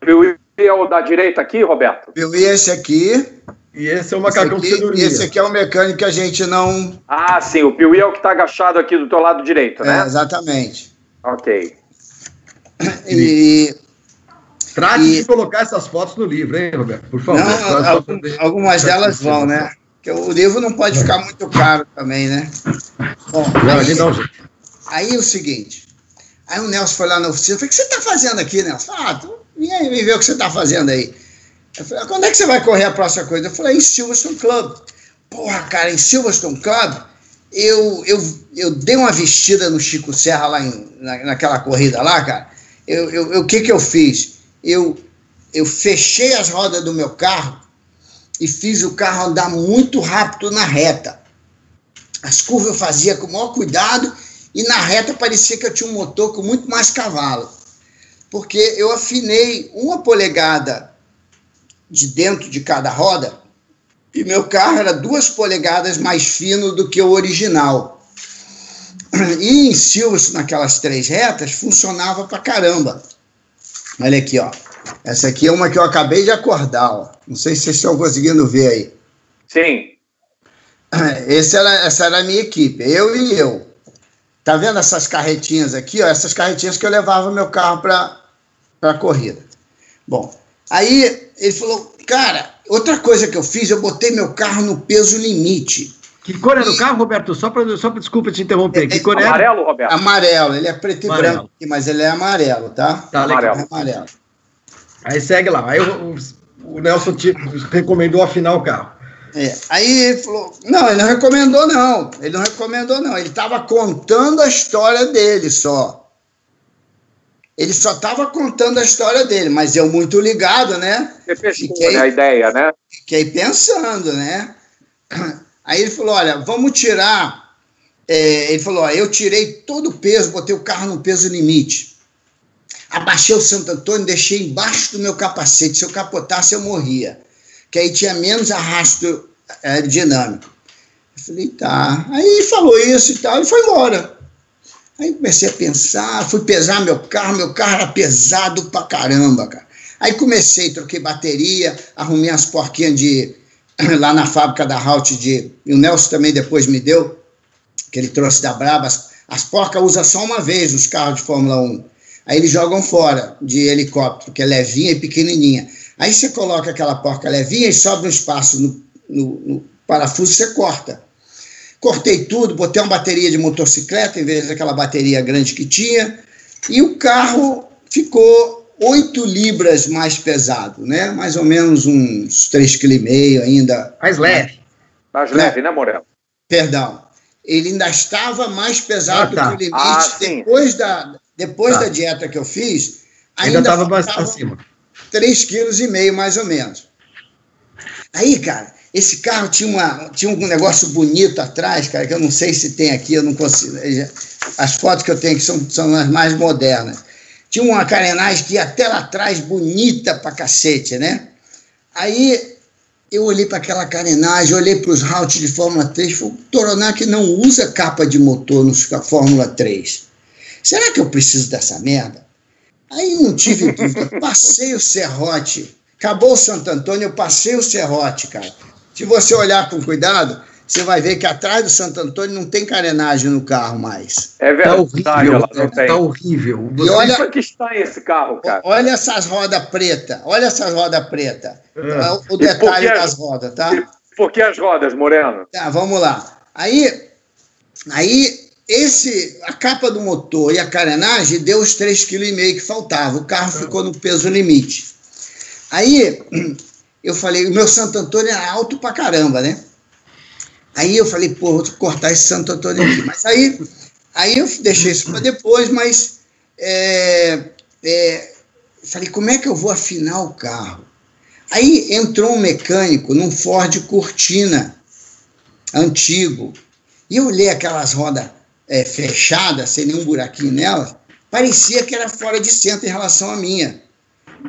Piuí é o da direita aqui, Roberto? Piuí é esse aqui. E esse é o macacão esse aqui, E esse aqui é o mecânico que a gente não. Ah, sim, o Piuí é o que está agachado aqui do teu lado direito, né? É, exatamente. Ok. E. Trate e... de colocar essas fotos no livro, hein, Roberto? Por favor. Não, algum, algumas delas vão, né? Porque o livro não pode ficar muito caro também, né? Bom, aí, não, aí é o seguinte. Aí o Nelson foi lá na oficina. Eu falei, o que você está fazendo aqui, Nelson? Ah, tu, vem aí, vem ver o que você está fazendo aí. Eu falei, ah, quando é que você vai correr a próxima coisa? Eu falei, em Silverstone Club. Porra, cara, em Silverstone Club, eu, eu, eu dei uma vestida no Chico Serra lá em, na, naquela corrida lá, cara. Eu, eu, o que que eu fiz? Eu, eu fechei as rodas do meu carro e fiz o carro andar muito rápido na reta. As curvas eu fazia com o maior cuidado e na reta parecia que eu tinha um motor com muito mais cavalo. Porque eu afinei uma polegada de dentro de cada roda, e meu carro era duas polegadas mais fino do que o original. E em Silvio, naquelas três retas, funcionava pra caramba. Olha aqui, ó. Essa aqui é uma que eu acabei de acordar, ó. Não sei se vocês estão conseguindo ver aí. Sim. Esse era, essa era a minha equipe, eu e eu. Tá vendo essas carretinhas aqui, ó? Essas carretinhas que eu levava meu carro para a corrida. Bom, Aí ele falou, cara, outra coisa que eu fiz, eu botei meu carro no peso limite. Que cor era o carro, Roberto? Só para só desculpa te interromper. Que é, cor era? Amarelo, Roberto? Amarelo, ele é preto amarelo. e branco, mas ele é amarelo, tá? Tá, amarelo. É amarelo. Aí segue lá. Aí o, o Nelson te recomendou afinar o carro. É. Aí ele falou: não, ele não recomendou, não. Ele não recomendou, não. Ele estava contando a história dele só. Ele só estava contando a história dele, mas eu muito ligado, né? Você fechou fiquei, né, a ideia, né? Fiquei pensando, né? Aí ele falou: olha, vamos tirar. É, ele falou: ó, eu tirei todo o peso, botei o carro no peso limite. Abaixei o Santo Antônio, deixei embaixo do meu capacete. Se eu capotasse, eu morria. Que aí tinha menos arrasto aerodinâmico. Eu falei, tá. Aí falou isso e tal, e foi embora. Aí comecei a pensar, fui pesar meu carro, meu carro era pesado pra caramba, cara. Aí comecei, troquei bateria, arrumei as porquinhas de lá na fábrica da Halt de. E o Nelson também depois me deu, que ele trouxe da Braba. As, as porcas usa só uma vez os carros de Fórmula 1. Aí eles jogam fora de helicóptero, que é levinha e pequenininha. Aí você coloca aquela porca levinha e sobra um espaço no, no, no parafuso, você corta. Cortei tudo, botei uma bateria de motocicleta em vez daquela bateria grande que tinha, e o carro ficou 8 libras mais pesado, né? Mais ou menos uns 3,5 kg ainda. Mais leve. Mais leve, né, Moreno? Perdão. Ele ainda estava mais pesado ah, tá. que o limite. Ah, depois da, depois tá. da dieta que eu fiz, ainda estava acima. 3,5 kg mais ou menos. Aí, cara, esse carro tinha, uma, tinha um negócio bonito atrás, cara, que eu não sei se tem aqui, eu não consigo. As fotos que eu tenho aqui são, são as mais modernas. Tinha uma carenagem que ia até lá atrás, bonita pra cacete, né? Aí eu olhei para aquela carenagem, olhei para os routes de Fórmula 3 e falei, Toronac não usa capa de motor no Fórmula 3. Será que eu preciso dessa merda? Aí não tive dúvida, passei o serrote. Acabou o Santo Antônio, eu passei o serrote, cara. Se você olhar com cuidado, você vai ver que atrás do Santo Antônio não tem carenagem no carro mais. É verdade, tá horrível. Ela não tem. Tá horrível. E olha que está esse carro, cara. Olha essas rodas pretas. Olha essas rodas pretas. É. O detalhe das rodas, tá? Por que as rodas, Moreno? Tá, vamos lá. Aí, aí esse, a capa do motor e a carenagem deu os 3,5 kg que faltava. O carro ficou no peso limite. Aí eu falei, o meu Santo Antônio é alto pra caramba, né? Aí eu falei, pô, vou cortar esse Santo Antônio aqui. Mas aí, aí eu deixei isso para depois, mas é, é, falei, como é que eu vou afinar o carro? Aí entrou um mecânico num Ford Cortina antigo, e eu olhei aquelas rodas é, fechadas, sem nenhum buraquinho nela, parecia que era fora de centro em relação à minha.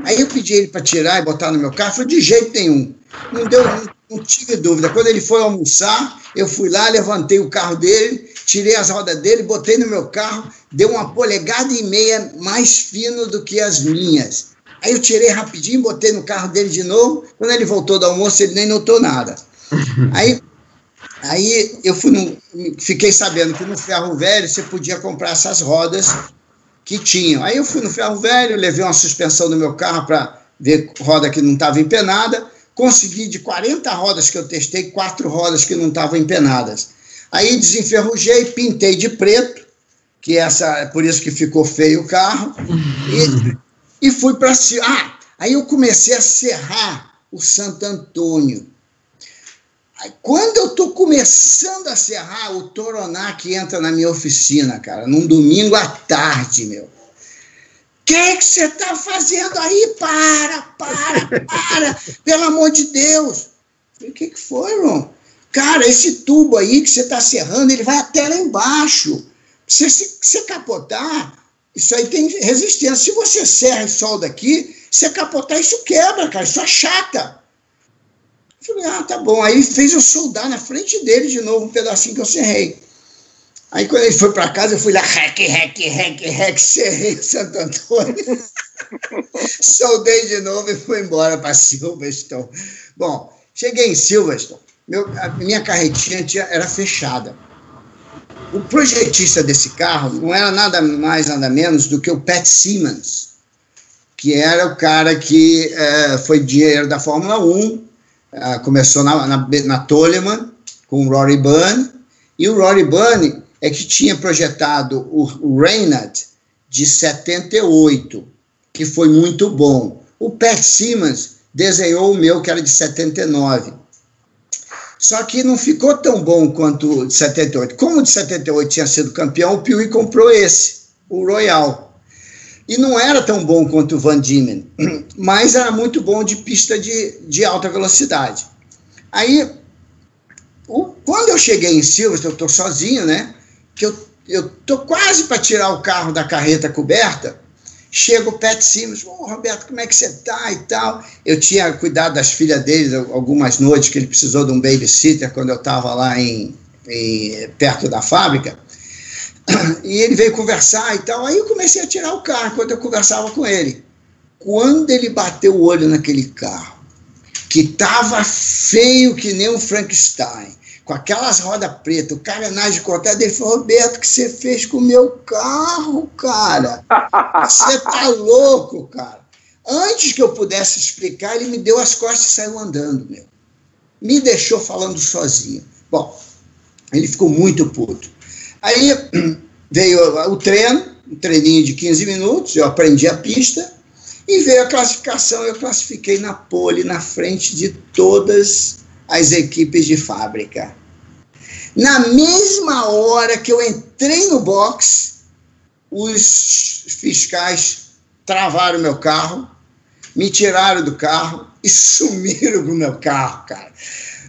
Aí eu pedi ele para tirar e botar no meu carro, falei, de jeito nenhum. Não deu, não, não tive dúvida. Quando ele foi almoçar, eu fui lá, levantei o carro dele, tirei as rodas dele, botei no meu carro, deu uma polegada e meia mais fino do que as minhas. Aí eu tirei rapidinho, botei no carro dele de novo. Quando ele voltou do almoço, ele nem notou nada. Aí, aí eu fui no, fiquei sabendo que no ferro velho você podia comprar essas rodas que tinham. Aí eu fui no ferro velho, levei uma suspensão no meu carro para ver roda que não estava empenada consegui de 40 rodas que eu testei, quatro rodas que não estavam empenadas. Aí desenferrujei, pintei de preto, que essa é por isso que ficou feio o carro, e, e fui para cima. Ah, aí eu comecei a serrar o Santo Antônio. Quando eu estou começando a serrar, o Toronac entra na minha oficina, cara, num domingo à tarde, meu que que você está fazendo aí? Para, para, para, pelo amor de Deus. o que, que foi, irmão? Cara, esse tubo aí que você está serrando, ele vai até lá embaixo. Se você capotar, isso aí tem resistência. Se você serra e solda aqui, se capotar, isso quebra, cara, isso achata. Falei, ah, tá bom. Aí fez eu soldar na frente dele de novo um pedacinho que eu serrei. Aí quando ele foi para casa, eu fui lá, rec, rec, rec, rec, serrei Santo Antônio. Soldei de novo e fui embora para Silverstone. Bom, cheguei em Silverstone, meu, a minha carretinha tinha, era fechada. O projetista desse carro não era nada mais, nada menos do que o Pat Simmons, que era o cara que é, foi dinheiro da Fórmula 1, é, começou na, na, na Toleman, com o Rory Byrne, e o Rory Byrne é que tinha projetado o, o Reynard de 78, que foi muito bom. O Pat Simmons desenhou o meu, que era de 79. Só que não ficou tão bom quanto o de 78. Como o de 78 tinha sido campeão, o Piuí comprou esse, o Royal. E não era tão bom quanto o Van Diemen, mas era muito bom de pista de, de alta velocidade. Aí, o, quando eu cheguei em Silverstone, eu estou sozinho, né? que eu, eu quase para tirar o carro da carreta coberta, chega o Pat Simmons, ô oh, Roberto, como é que você tá e tal. Eu tinha cuidado das filhas dele algumas noites que ele precisou de um babysitter quando eu estava lá em, em, perto da fábrica. E ele veio conversar e tal. Aí eu comecei a tirar o carro enquanto eu conversava com ele. Quando ele bateu o olho naquele carro, que tava feio que nem um Frankenstein, com aquelas rodas pretas, o carenagem cortado, ele falou, Roberto, o que você fez com o meu carro, cara? Você tá louco, cara. Antes que eu pudesse explicar, ele me deu as costas e saiu andando, meu. Me deixou falando sozinho. Bom, ele ficou muito puto. Aí veio o treino, um treininho de 15 minutos, eu aprendi a pista, E veio a classificação, eu classifiquei na pole, na frente de todas as equipes de fábrica. Na mesma hora que eu entrei no box, os fiscais travaram meu carro, me tiraram do carro e sumiram o meu carro, cara.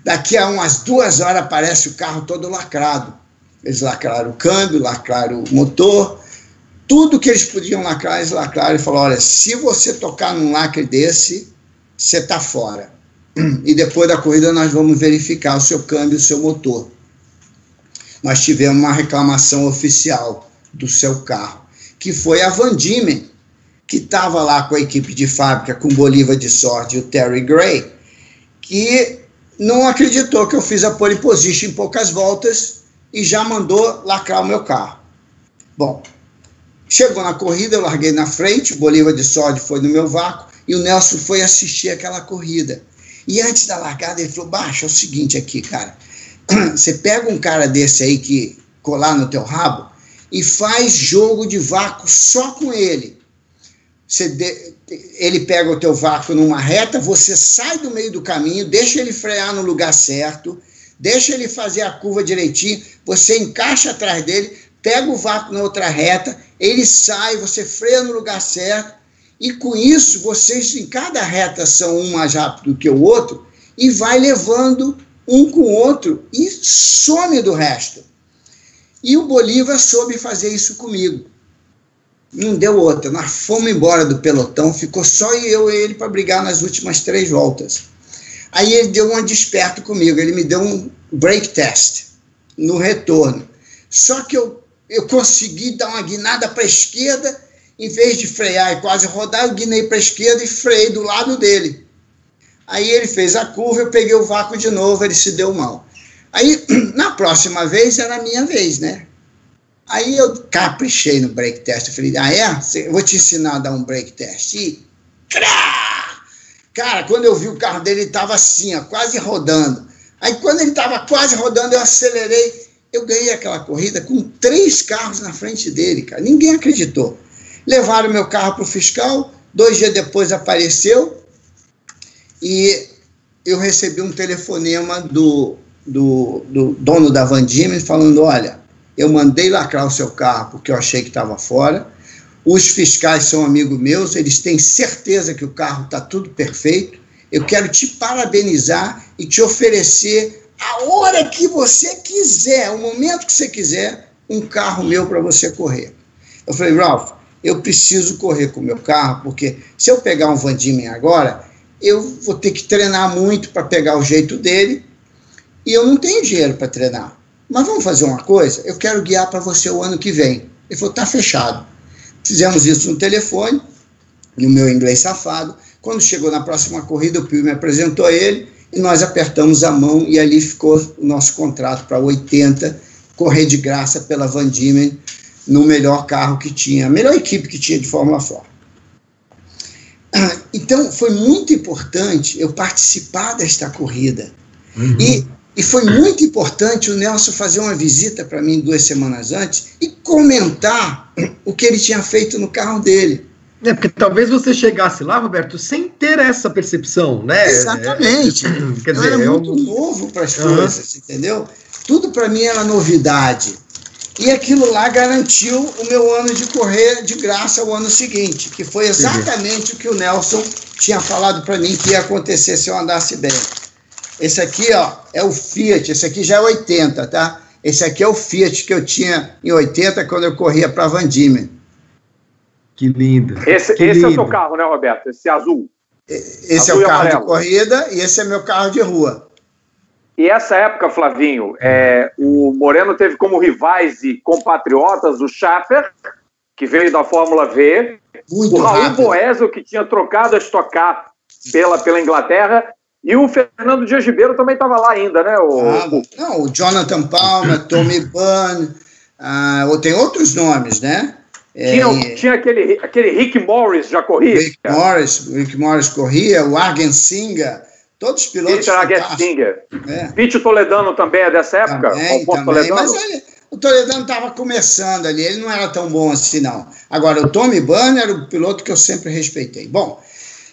Daqui a umas duas horas aparece o carro todo lacrado. Eles lacraram o câmbio, lacraram o motor, tudo que eles podiam lacrar, eles lacraram e falaram: olha, se você tocar num lacre desse, você está fora. E depois da corrida nós vamos verificar o seu câmbio, o seu motor. Nós tivemos uma reclamação oficial do seu carro, que foi a Van Diemen, que estava lá com a equipe de fábrica, com Bolívar de Sorte e o Terry Gray, que não acreditou que eu fiz a pole position em poucas voltas e já mandou lacrar o meu carro. Bom, chegou na corrida, eu larguei na frente, o Bolívar de Sorte foi no meu vácuo e o Nelson foi assistir aquela corrida. E antes da largada, ele falou: Baixa, é o seguinte aqui, cara. Você pega um cara desse aí que colar no teu rabo e faz jogo de vácuo só com ele. De, ele pega o teu vácuo numa reta, você sai do meio do caminho, deixa ele frear no lugar certo, deixa ele fazer a curva direitinho, você encaixa atrás dele, pega o vácuo na outra reta, ele sai, você freia no lugar certo, e com isso vocês em cada reta são um mais rápido que o outro, e vai levando um com o outro e some do resto. E o Bolívar soube fazer isso comigo não deu outra. Nós fomos embora do pelotão, ficou só eu e ele para brigar nas últimas três voltas. Aí ele deu um desperto comigo, ele me deu um break test no retorno. Só que eu, eu consegui dar uma guinada para a esquerda, em vez de frear e quase rodar, eu guinei para a esquerda e freiei do lado dele. Aí ele fez a curva, eu peguei o vácuo de novo, ele se deu mal. Aí, na próxima vez, era a minha vez, né? Aí eu caprichei no break test. Eu falei, ah, é? Eu vou te ensinar a dar um break test. E. Crá! Cara, quando eu vi o carro dele, ele estava assim, ó, quase rodando. Aí quando ele estava quase rodando, eu acelerei. Eu ganhei aquela corrida com três carros na frente dele, cara. Ninguém acreditou. Levaram meu carro para o fiscal. Dois dias depois apareceu. E eu recebi um telefonema do, do, do dono da Van Diemen falando: olha eu mandei lacrar o seu carro porque eu achei que estava fora. Os fiscais são amigos meus, eles têm certeza que o carro está tudo perfeito. Eu quero te parabenizar e te oferecer a hora que você quiser, o momento que você quiser, um carro meu para você correr. Eu falei, Ralph, eu preciso correr com o meu carro, porque se eu pegar um Van Diemen agora, eu vou ter que treinar muito para pegar o jeito dele e eu não tenho dinheiro para treinar. Mas vamos fazer uma coisa? Eu quero guiar para você o ano que vem. Ele falou: tá fechado. Fizemos isso no telefone, no meu inglês safado. Quando chegou na próxima corrida, o Pio me apresentou a ele e nós apertamos a mão e ali ficou o nosso contrato para 80, correr de graça pela Van Diemen no melhor carro que tinha, a melhor equipe que tinha de Fórmula 4. Então, foi muito importante eu participar desta corrida. Uhum. E e foi muito importante o Nelson fazer uma visita para mim duas semanas antes e comentar o que ele tinha feito no carro dele. É, porque talvez você chegasse lá, Roberto, sem ter essa percepção, né? Exatamente. É, é quer dizer, Eu era é muito novo para as uhum. coisas, entendeu? Tudo para mim era novidade. E aquilo lá garantiu o meu ano de correr de graça o ano seguinte, que foi exatamente Sim. o que o Nelson tinha falado para mim que ia acontecer se eu andasse bem. Esse aqui, ó, é o Fiat, esse aqui já é 80, tá? Esse aqui é o Fiat que eu tinha em 80 quando eu corria para Van Diemen. Que lindo. Esse, que esse lindo. é o seu carro, né, Roberto? Esse azul. Esse azul é o carro de corrida e esse é meu carro de rua. E essa época, Flavinho, é, o Moreno teve como rivais e compatriotas o Schaffer, que veio da Fórmula V, Muito o Raul Boesel, que tinha trocado a Stock Car pela, pela Inglaterra, e o Fernando Dias Ribeiro também estava lá ainda, né? O, ah, não, o Jonathan Palmer, Tommy Bunn, ah, tem outros nomes, né? Tinha, é, tinha aquele, aquele Rick Morris, já corria? Rick Morris, Rick Morris corria, o Argen Singer, todos os pilotos. Peter Argen Singer. É. Pete Toledano também é dessa época? Também, também. Mas olha, o Toledano estava começando ali, ele não era tão bom assim, não. Agora, o Tommy Bunn era o piloto que eu sempre respeitei. Bom,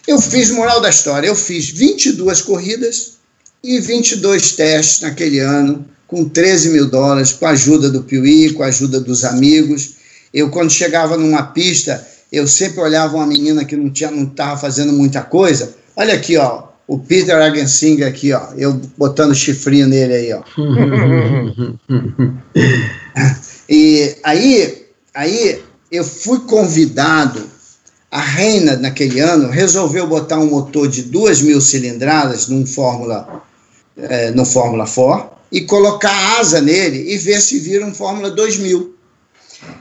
eu fiz, moral da história, eu fiz 22 corridas e 22 testes naquele ano, com 13 mil dólares, com a ajuda do Piuí, com a ajuda dos amigos. Eu, quando chegava numa pista, eu sempre olhava uma menina que não tinha, não estava fazendo muita coisa. Olha aqui, ó, o Peter Agensinger aqui, ó, eu botando chifrinho nele aí, ó. e aí, aí eu fui convidado, a Reina, naquele ano, resolveu botar um motor de duas mil cilindradas num Fórmula, é, no Fórmula 4 e colocar asa nele e ver se vira um Fórmula 2000.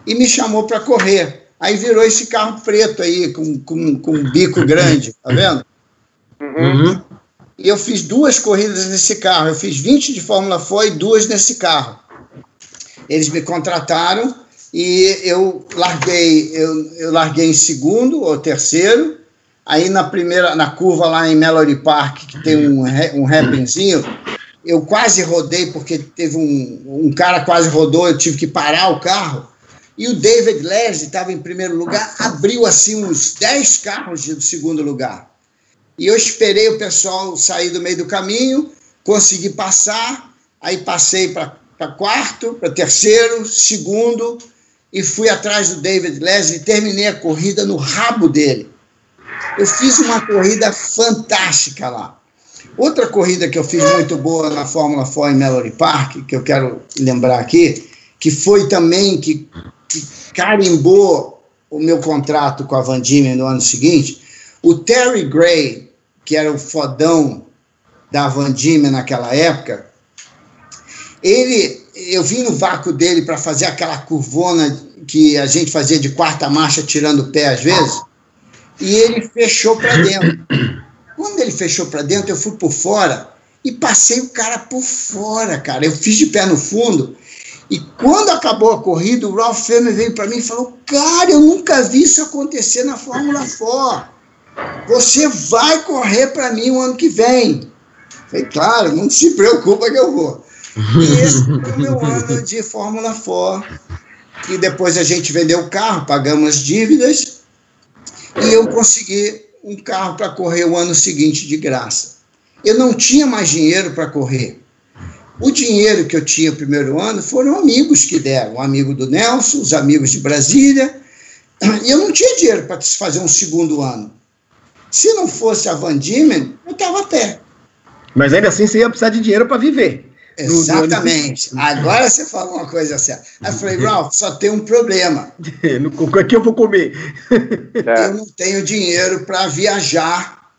E me chamou para correr. Aí virou esse carro preto aí, com, com, com um bico grande, tá vendo? Uhum. E eu fiz duas corridas nesse carro. Eu fiz 20 de Fórmula 4 e duas nesse carro. Eles me contrataram e eu larguei, eu, eu larguei em segundo ou terceiro. Aí na primeira, na curva lá em Mallory Park, que tem um, um happinzinho, eu quase rodei porque teve um, um cara quase rodou, eu tive que parar o carro. E o David Leslie estava em primeiro lugar, abriu assim uns 10 carros do segundo lugar. E eu esperei o pessoal sair do meio do caminho, consegui passar, aí passei para quarto, para terceiro, segundo, e fui atrás do David Leslie e terminei a corrida no rabo dele. Eu fiz uma corrida fantástica lá. Outra corrida que eu fiz muito boa na Fórmula 4 em Mallory Park, que eu quero lembrar aqui, que foi também que, que carimbou o meu contrato com a Van Diemen no ano seguinte, o Terry Gray, que era o fodão da Van Diemen naquela época, ele, eu vim no vácuo dele para fazer aquela curvona que a gente fazia de quarta marcha tirando o pé às vezes, e ele fechou para dentro. Quando ele fechou para dentro, eu fui por fora e passei o cara por fora, cara. Eu fiz de pé no fundo. E quando acabou a corrida, o Ralph Fenner veio para mim e falou: Cara, eu nunca vi isso acontecer na Fórmula 4. Você vai correr para mim o ano que vem. Falei, claro, não se preocupa que eu vou. E esse foi o meu ano de Fórmula 4. E depois a gente vendeu o carro, pagamos as dívidas e eu consegui um carro para correr o ano seguinte de graça. Eu não tinha mais dinheiro para correr. O dinheiro que eu tinha no primeiro ano foram amigos que deram, um amigo do Nelson, os amigos de Brasília, e eu não tinha dinheiro para fazer um segundo ano. Se não fosse a Van Diemen, eu estava a pé. Mas ainda assim você ia precisar de dinheiro para viver. Exatamente. Agora você falou uma coisa certa. Aí eu falei, Ralph, só tem um problema. O que eu vou comer? É. Eu não tenho dinheiro para viajar,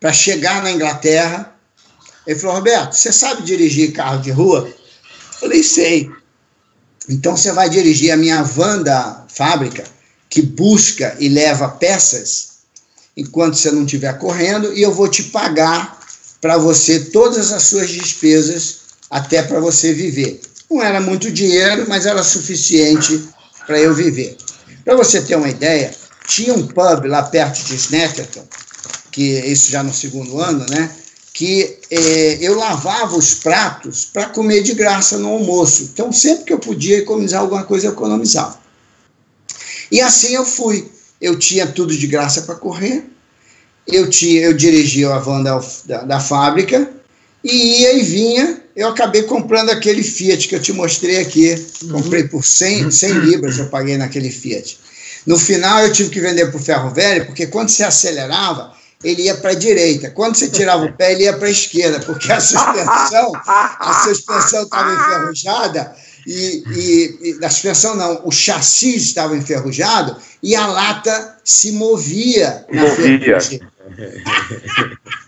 para chegar na Inglaterra. Ele falou, Roberto, você sabe dirigir carro de rua? Eu falei, sei. Então você vai dirigir a minha van da fábrica, que busca e leva peças enquanto você não estiver correndo, e eu vou te pagar para você todas as suas despesas até para você viver. Não era muito dinheiro, mas era suficiente para eu viver. Para você ter uma ideia, tinha um pub lá perto de Snetterton, que isso já no segundo ano, né? Que eh, eu lavava os pratos para comer de graça no almoço. Então, sempre que eu podia economizar alguma coisa, eu economizava. E assim eu fui eu tinha tudo de graça para correr, eu, tinha, eu dirigia a van da, da, da, fábrica, e ia e vinha, eu acabei comprando aquele Fiat que eu te mostrei aqui, comprei por 100, 100 libras, eu paguei naquele Fiat. No final eu tive que vender para o ferro velho, porque quando você acelerava, ele ia para a direita. Quando você tirava o pé, ele ia para a esquerda, porque a suspensão, a suspensão estava enferrujada e, e, e, a suspensão não, o chassi estava enferrujado e a lata se movia na movia.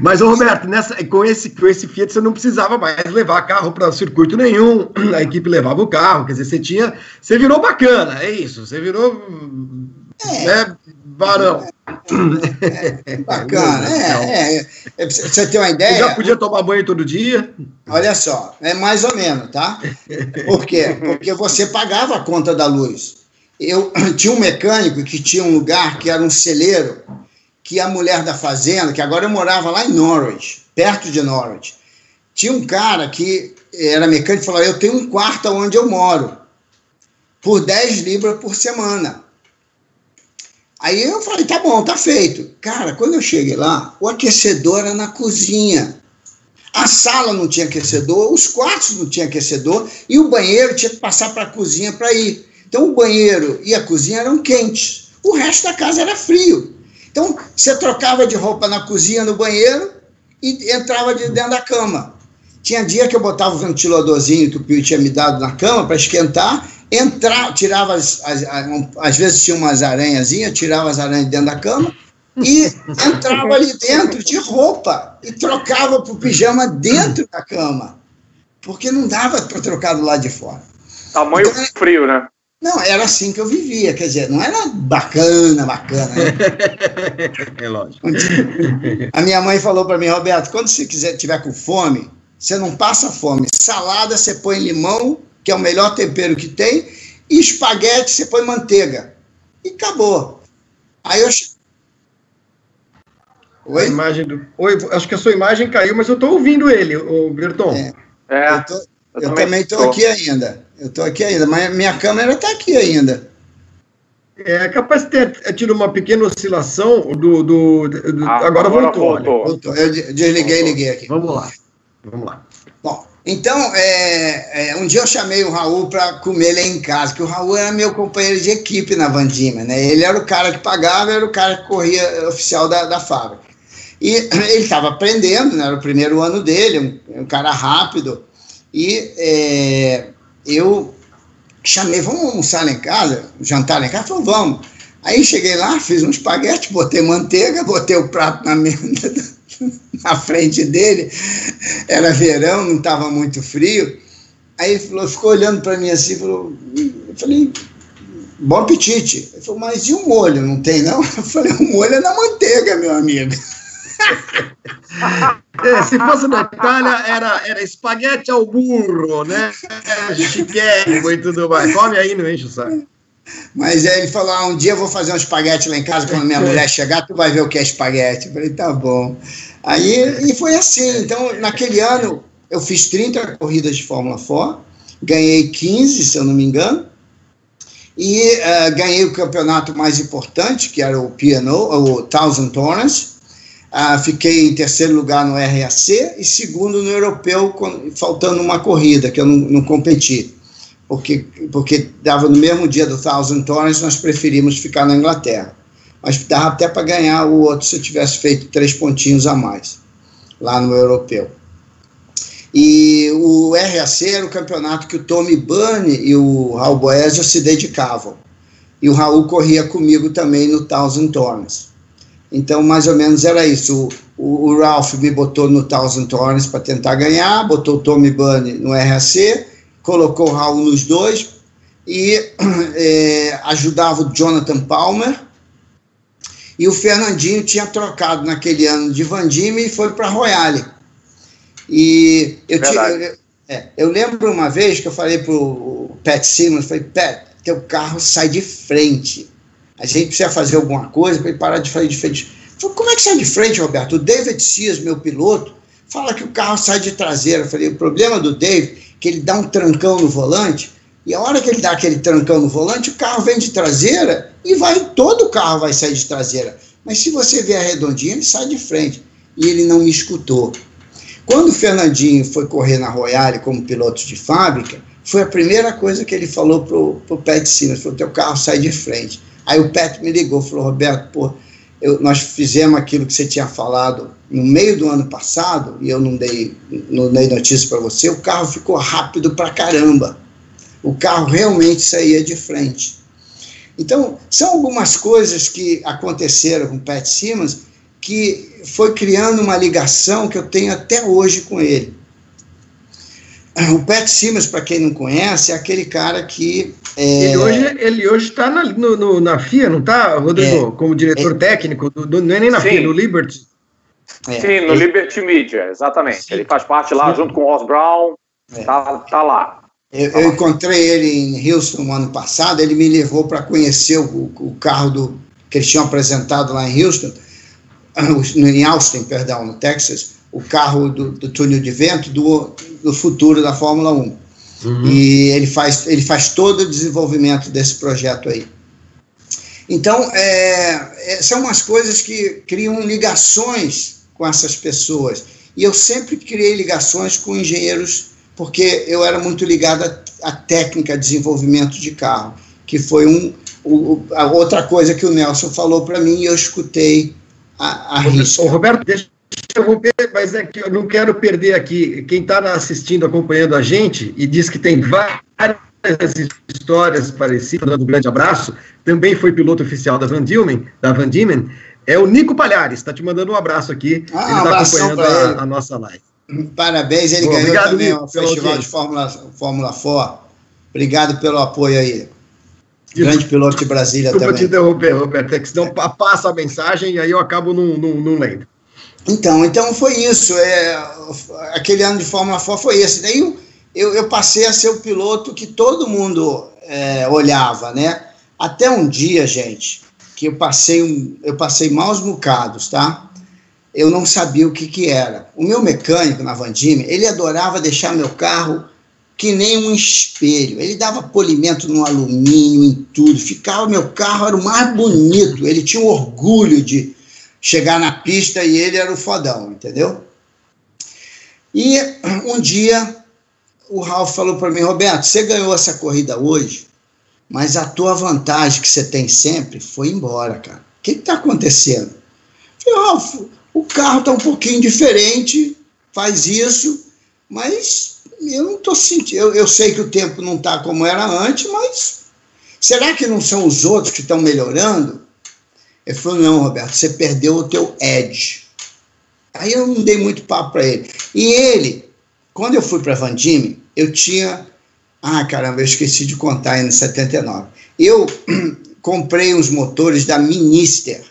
Mas, ô Roberto, nessa, com, esse, com esse Fiat você não precisava mais levar carro para circuito nenhum, a equipe levava o carro, quer dizer, você tinha. Você virou bacana, é isso, você virou. É. Né, varão. É, bacana, é, é, é, Você tem uma ideia? Eu já podia tomar banho todo dia? Olha só, é mais ou menos, tá? Por quê? Porque você pagava a conta da luz. Eu tinha um mecânico que tinha um lugar que era um celeiro, que a mulher da fazenda, que agora eu morava lá em Norwich, perto de Norwich, tinha um cara que era mecânico, falou: Eu tenho um quarto onde eu moro, por 10 libras por semana. Aí eu falei: Tá bom, tá feito. Cara, quando eu cheguei lá, o aquecedor era na cozinha. A sala não tinha aquecedor, os quartos não tinham aquecedor e o banheiro tinha que passar para a cozinha para ir. Então o banheiro e a cozinha eram quentes, o resto da casa era frio. Então você trocava de roupa na cozinha, no banheiro e entrava de dentro da cama. Tinha dia que eu botava o ventiladorzinho que o Pio tinha me dado na cama para esquentar, entrar, tirava as, as, às vezes tinha umas aranhazinhas, tirava as aranhas dentro da cama e entrava ali dentro de roupa e trocava para o pijama dentro da cama, porque não dava para trocar do lado de fora. Tamanho então, frio, né? Não, era assim que eu vivia, quer dizer, não era bacana, bacana. Né? é lógico. A minha mãe falou para mim, Roberto, quando você quiser tiver com fome, você não passa fome. Salada você põe limão, que é o melhor tempero que tem, e espaguete você põe manteiga. E acabou. Aí eu. Oi? A imagem do... Oi, acho que a sua imagem caiu, mas eu estou ouvindo ele, o Berton. É. é. Eu, tô... eu, eu também estou aqui ainda. Eu estou aqui ainda, mas minha câmera está aqui ainda. É capaz de ter tido uma pequena oscilação do. do, do ah, agora, agora, voltou. voltou. voltou. Eu desliguei e liguei aqui. Vamos lá. Vamos lá. Bom, então, é, é, um dia eu chamei o Raul para comer lá em casa, que o Raul era meu companheiro de equipe na Vandima, né? Ele era o cara que pagava, era o cara que corria oficial da, da fábrica. E ele estava aprendendo, né? Era o primeiro ano dele, um, um cara rápido. E é, eu chamei, vamos almoçar lá em casa, jantar lá em casa? Falou, vamos. Aí cheguei lá, fiz um espaguete, botei manteiga, botei o prato na na frente dele, era verão, não estava muito frio. Aí ele falou, ficou olhando para mim assim, falou, eu falei, bom apetite. Ele falou, mas e o molho? Não tem não? Eu falei, o molho é na manteiga, meu amigo. É, se fosse na Itália, era, era espaguete ao burro, né? Chiquérrimo e tudo mais. Come aí, não enche o saco. Mas ele falou: ah, um dia eu vou fazer um espaguete lá em casa, quando minha mulher chegar, tu vai ver o que é espaguete. Eu falei, tá bom. Aí, e foi assim. Então, naquele ano, eu fiz 30 corridas de Fórmula 4, ganhei 15, se eu não me engano, e uh, ganhei o campeonato mais importante, que era o P&O, o Thousand Torrents. Uh, fiquei em terceiro lugar no RAC e segundo no europeu, faltando uma corrida, que eu não, não competi porque, porque dava no mesmo dia do Thousand Torrents, nós preferimos ficar na Inglaterra. Mas dava até para ganhar o outro se eu tivesse feito três pontinhos a mais, lá no europeu. E o RAC era o campeonato que o Tommy Bunny e o Raul Boesio se dedicavam. E o Raul corria comigo também no Thousand Torrents. Então, mais ou menos era isso. O, o, Ralph me botou no Thousand Torrents para tentar ganhar, botou o Tommy Bunny no RAC colocou o Raul nos dois e é, ajudava o Jonathan Palmer. E o Fernandinho tinha trocado naquele ano de Vandime e foi para Royale. E eu, tinha, eu, é, eu, lembro uma vez que eu falei para o Pat Simmons, falei, Pat, teu carro sai de frente. A gente precisa fazer alguma coisa para ele parar de sair de frente. Falei, como é que sai de frente, Roberto? O David Sears, meu piloto, fala que o carro sai de traseira. Eu falei, o problema do David que ele dá um trancão no volante, e a hora que ele dá aquele trancão no volante, o carro vem de traseira e vai, todo o carro vai sair de traseira. Mas se você ver a redondinha, ele sai de frente. E ele não me escutou. Quando o Fernandinho foi correr na Royale como piloto de fábrica, foi a primeira coisa que ele falou pro, pro Pat Simmons, falou, teu carro sai de frente. Aí o Pat me ligou, falou, Roberto, pô, eu, nós fizemos aquilo que você tinha falado no meio do ano passado, e eu não dei, não dei notícia para você, o carro ficou rápido para caramba. O carro realmente saía de frente. Então, são algumas coisas que aconteceram com o Pat Simmons que foi criando uma ligação que eu tenho até hoje com ele. O Pat Simmons, para quem não conhece, é aquele cara que. É... Ele hoje ele hoje está na, no, no, na FIA, não está, Rodrigo? É, como diretor é, técnico, do, do, não é nem na Sim. FIA, no Liberty. É. Sim, no Liberty Media, exatamente. Sim. Ele faz parte lá Sim. junto com o Ross Brown, está é. tá lá. Eu, eu, encontrei ele em Houston no ano passado, ele me levou para conhecer o, o, carro do, que eles tinham apresentado lá em Houston, em Austin, perdão, no Texas, o carro do, do túnel de vento do, do futuro da Fórmula 1. Uhum. E ele faz, ele faz todo o desenvolvimento desse projeto aí. Então, é, é, são umas coisas que criam ligações com essas pessoas. E eu sempre criei ligações com engenheiros, porque eu era muito ligado à, técnica de desenvolvimento de carro, que foi um, o, a outra coisa que o Nelson falou para mim e eu escutei a, a risca. Roberto, deixa eu interromper, mas é que eu não quero perder aqui. Quem está assistindo, acompanhando a gente, e diz que tem várias histórias parecidas, dando um grande abraço, também foi piloto oficial da Van Diemen, da Van Diemen é o Nico Palhares, está te mandando um abraço aqui, ah, ele está acompanhando a, a, nossa live. Parabéns, ele Bom, ganhou obrigado, também o Festival de Fórmula, Fórmula 4. Obrigado pelo apoio aí. Grande piloto de Brasília Desculpa também. Desculpa te interromper, Roberto, é que senão passa a mensagem e aí eu acabo não, não, não lendo. Então, então foi isso. É, aquele ano de Fórmula 4 foi esse. Daí eu, eu, passei a ser o piloto que todo mundo é, olhava, né? Até um dia, gente, que eu passei, eu passei maus bocados, tá? Eu não sabia o que que era. O meu mecânico na Vandime, ele adorava deixar meu carro que nem um espelho. Ele dava polimento no alumínio, em tudo. Ficava, meu carro era o mais bonito. Ele tinha orgulho de chegar na pista e ele era o fodão, entendeu? E um dia o Ralf falou para mim, Roberto, você ganhou essa corrida hoje, mas a tua vantagem que você tem sempre foi embora, cara. O que está acontecendo? Eu falei, Ralf, o carro está um pouquinho diferente, faz isso, mas eu não estou sentindo. Eu, eu sei que o tempo não está como era antes, mas será que não são os outros que estão melhorando? Ele falou: não, Roberto, você perdeu o teu edge. Aí eu não dei muito papo para ele. E ele, quando eu fui para Van Dime, eu tinha. Ah, caramba, eu esqueci de contar aí no 79. Eu comprei uns motores da Minister,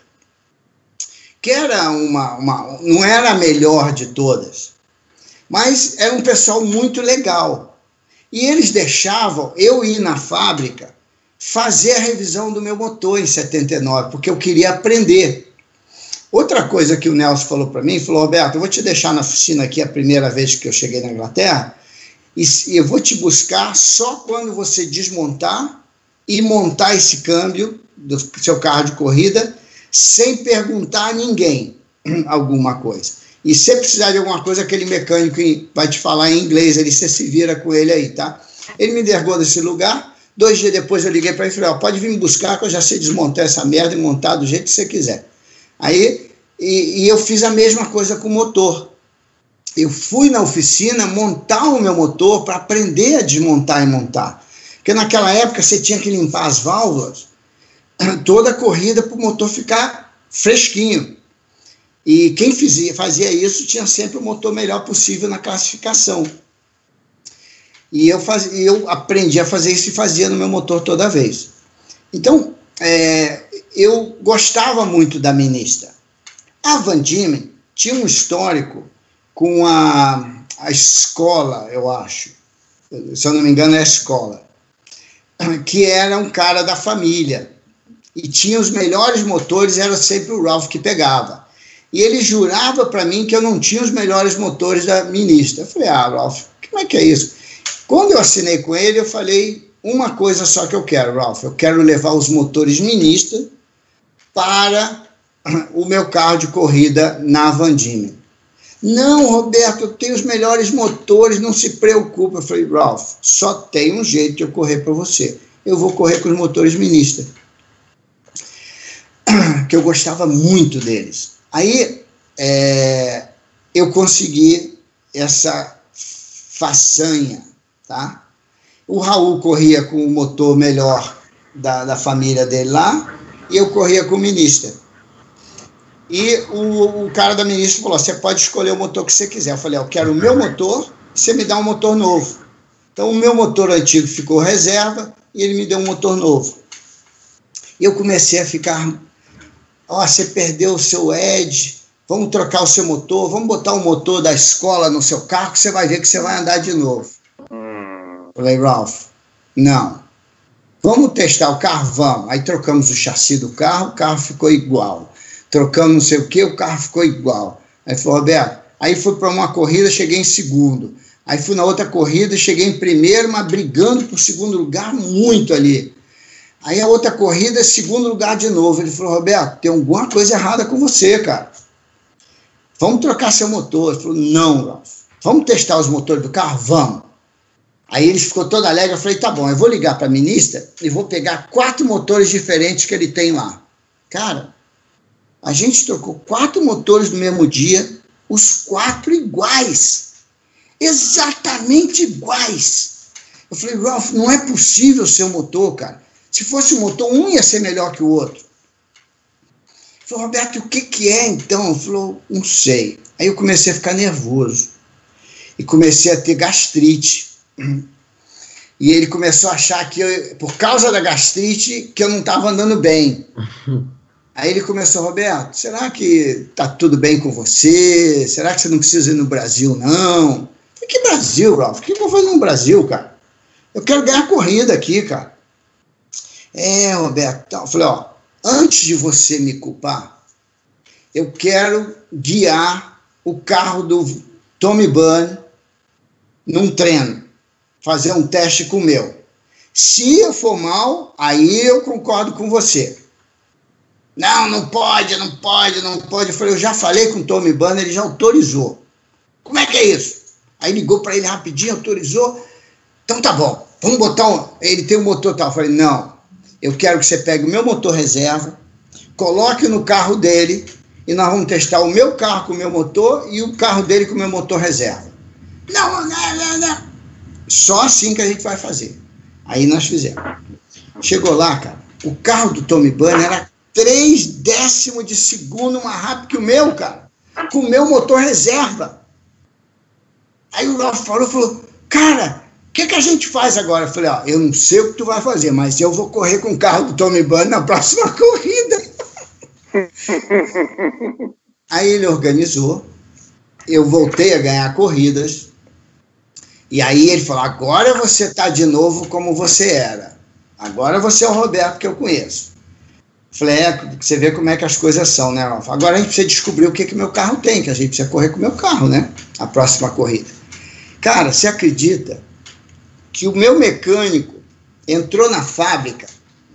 que era uma, uma. Não era a melhor de todas, mas era um pessoal muito legal. E eles deixavam eu ir na fábrica fazer a revisão do meu motor em 79, porque eu queria aprender. Outra coisa que o Nelson falou para mim, falou, Roberto, eu vou te deixar na oficina aqui a primeira vez que eu cheguei na Inglaterra, e eu vou te buscar só quando você desmontar e montar esse câmbio do seu carro de corrida, sem perguntar a ninguém alguma coisa. E se precisar de alguma coisa, aquele mecânico vai te falar em inglês, ele você se vira com ele aí, tá? Ele me dergou desse lugar. Dois dias depois eu liguei para ele e falei: pode vir me buscar, que eu já sei desmontar essa merda e montar do jeito que você quiser. Aí, e, e eu fiz a mesma coisa com o motor. Eu fui na oficina montar o meu motor para aprender a desmontar e montar. Porque naquela época você tinha que limpar as válvulas toda a corrida para o motor ficar fresquinho. E quem fazia, fazia isso tinha sempre o motor melhor possível na classificação. E eu, faz, eu aprendi a fazer isso e fazia no meu motor toda vez. Então, é, eu gostava muito da ministra. A Van Diemen tinha um histórico com a, a escola, eu acho, se eu não me engano é a escola, que era um cara da família. E tinha os melhores motores, era sempre o Ralph que pegava. E ele jurava para mim que eu não tinha os melhores motores da ministra. Eu falei, ah, Ralph, como é que é isso? Quando eu assinei com ele, eu falei uma coisa só que eu quero, Ralph. Eu quero levar os motores ministra para o meu carro de corrida na Vandina. Não, Roberto, eu tenho os melhores motores, não se preocupe. Eu falei, Ralph, só tem um jeito de eu correr para você. Eu vou correr com os motores ministra. Que eu gostava muito deles. Aí é, eu consegui essa façanha, tá? O Raul corria com o motor melhor da, da família dele lá e eu corria com o ministro. E o, o cara da ministra falou: você pode escolher o motor que você quiser. Eu falei: eu quero o meu motor, você me dá um motor novo. Então o meu motor antigo ficou reserva e ele me deu um motor novo. E eu comecei a ficar Ó, oh, você perdeu o seu Edge, vamos trocar o seu motor, vamos botar o motor da escola no seu carro que você vai ver que você vai andar de novo. Falei, Ralph, não. Vamos testar o carro? Vamos. Aí trocamos o chassi do carro, o carro ficou igual. Trocamos não sei o que, o carro ficou igual. Aí falou, Roberto, aí fui para uma corrida, cheguei em segundo. Aí fui na outra corrida, cheguei em primeiro, mas brigando por segundo lugar muito ali. Aí a outra corrida, segundo lugar de novo. Ele falou, Roberto, tem alguma coisa errada com você, cara. Vamos trocar seu motor. Ele falou, não, Ralf. Vamos testar os motores do carro? Vamos. Aí ele ficou todo alegre. Eu falei, tá bom, eu vou ligar para a ministra e vou pegar quatro motores diferentes que ele tem lá. Cara, a gente trocou quatro motores no mesmo dia, os quatro iguais. Exatamente iguais. Eu falei, Ralph, não é possível ser um motor, cara. Se fosse um motor, um ia ser melhor que o outro. Ele falou, Roberto, o que, que é então? Ele falou, não sei. Aí eu comecei a ficar nervoso. E comecei a ter gastrite. E ele começou a achar que, eu, por causa da gastrite, que eu não estava andando bem. Aí ele começou, Roberto, será que tá tudo bem com você? Será que você não precisa ir no Brasil, não? Falei, que Brasil, Ralph? O que eu vou fazer no Brasil, cara? Eu quero ganhar corrida aqui, cara. É, Roberto, eu falei, ó, antes de você me culpar, eu quero guiar o carro do Tommy Bunn num treino, fazer um teste com o meu. Se eu for mal, aí eu concordo com você. Não, não pode, não pode, não pode. Eu falei, eu já falei com o Tommy Banner, ele já autorizou. Como é que é isso? Aí ligou para ele rapidinho, autorizou. Então tá bom, vamos botar um. Ele tem um motor tal. Eu falei, não, eu quero que você pegue o meu motor reserva, coloque no carro dele e nós vamos testar o meu carro com o meu motor e o carro dele com o meu motor reserva. Não, não, não, não. Só assim que a gente vai fazer. Aí nós fizemos. Chegou lá, cara, o carro do Tommy Banner era três décimos de segundo mais rápido que o meu, cara. Com o meu motor reserva. Aí o Ralf falou, falou, cara, o que, que a gente faz agora? Eu falei, ó, eu não sei o que tu vai fazer, mas eu vou correr com o carro do Tommy Bunn na próxima corrida. Aí ele organizou, eu voltei a ganhar corridas, e aí ele falou, agora você tá de novo como você era. Agora você é o Roberto que eu conheço. Falei, é, você vê como é que as coisas são, né, Rafa? Agora a gente precisa descobrir o que que meu carro tem, que a gente precisa correr com o meu carro, né? A próxima corrida. Cara, você acredita que o meu mecânico entrou na fábrica,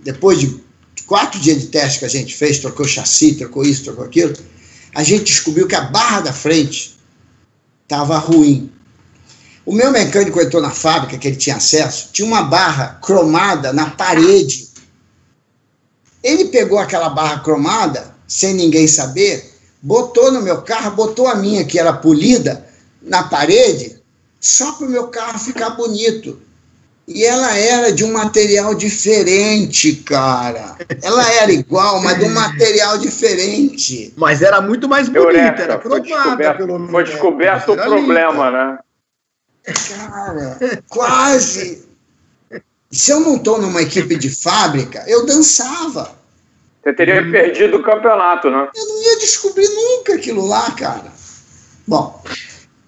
depois de quatro dias de teste que a gente fez, trocou chassi, trocou isso, trocou aquilo, a gente descobriu que a barra da frente estava ruim. O meu mecânico entrou na fábrica, que ele tinha acesso, tinha uma barra cromada na parede ele pegou aquela barra cromada, sem ninguém saber, botou no meu carro, botou a minha, que era polida, na parede, só para o meu carro ficar bonito. E ela era de um material diferente, cara. Ela era igual, mas de um material diferente. Mas era muito mais bonita, Eureka, era cromada, pelo menos. Foi descoberto o problema, né? Cara, quase. Se eu não estou numa equipe de fábrica, eu dançava. Você teria hum. perdido o campeonato, né? Eu não ia descobrir nunca aquilo lá, cara. Bom,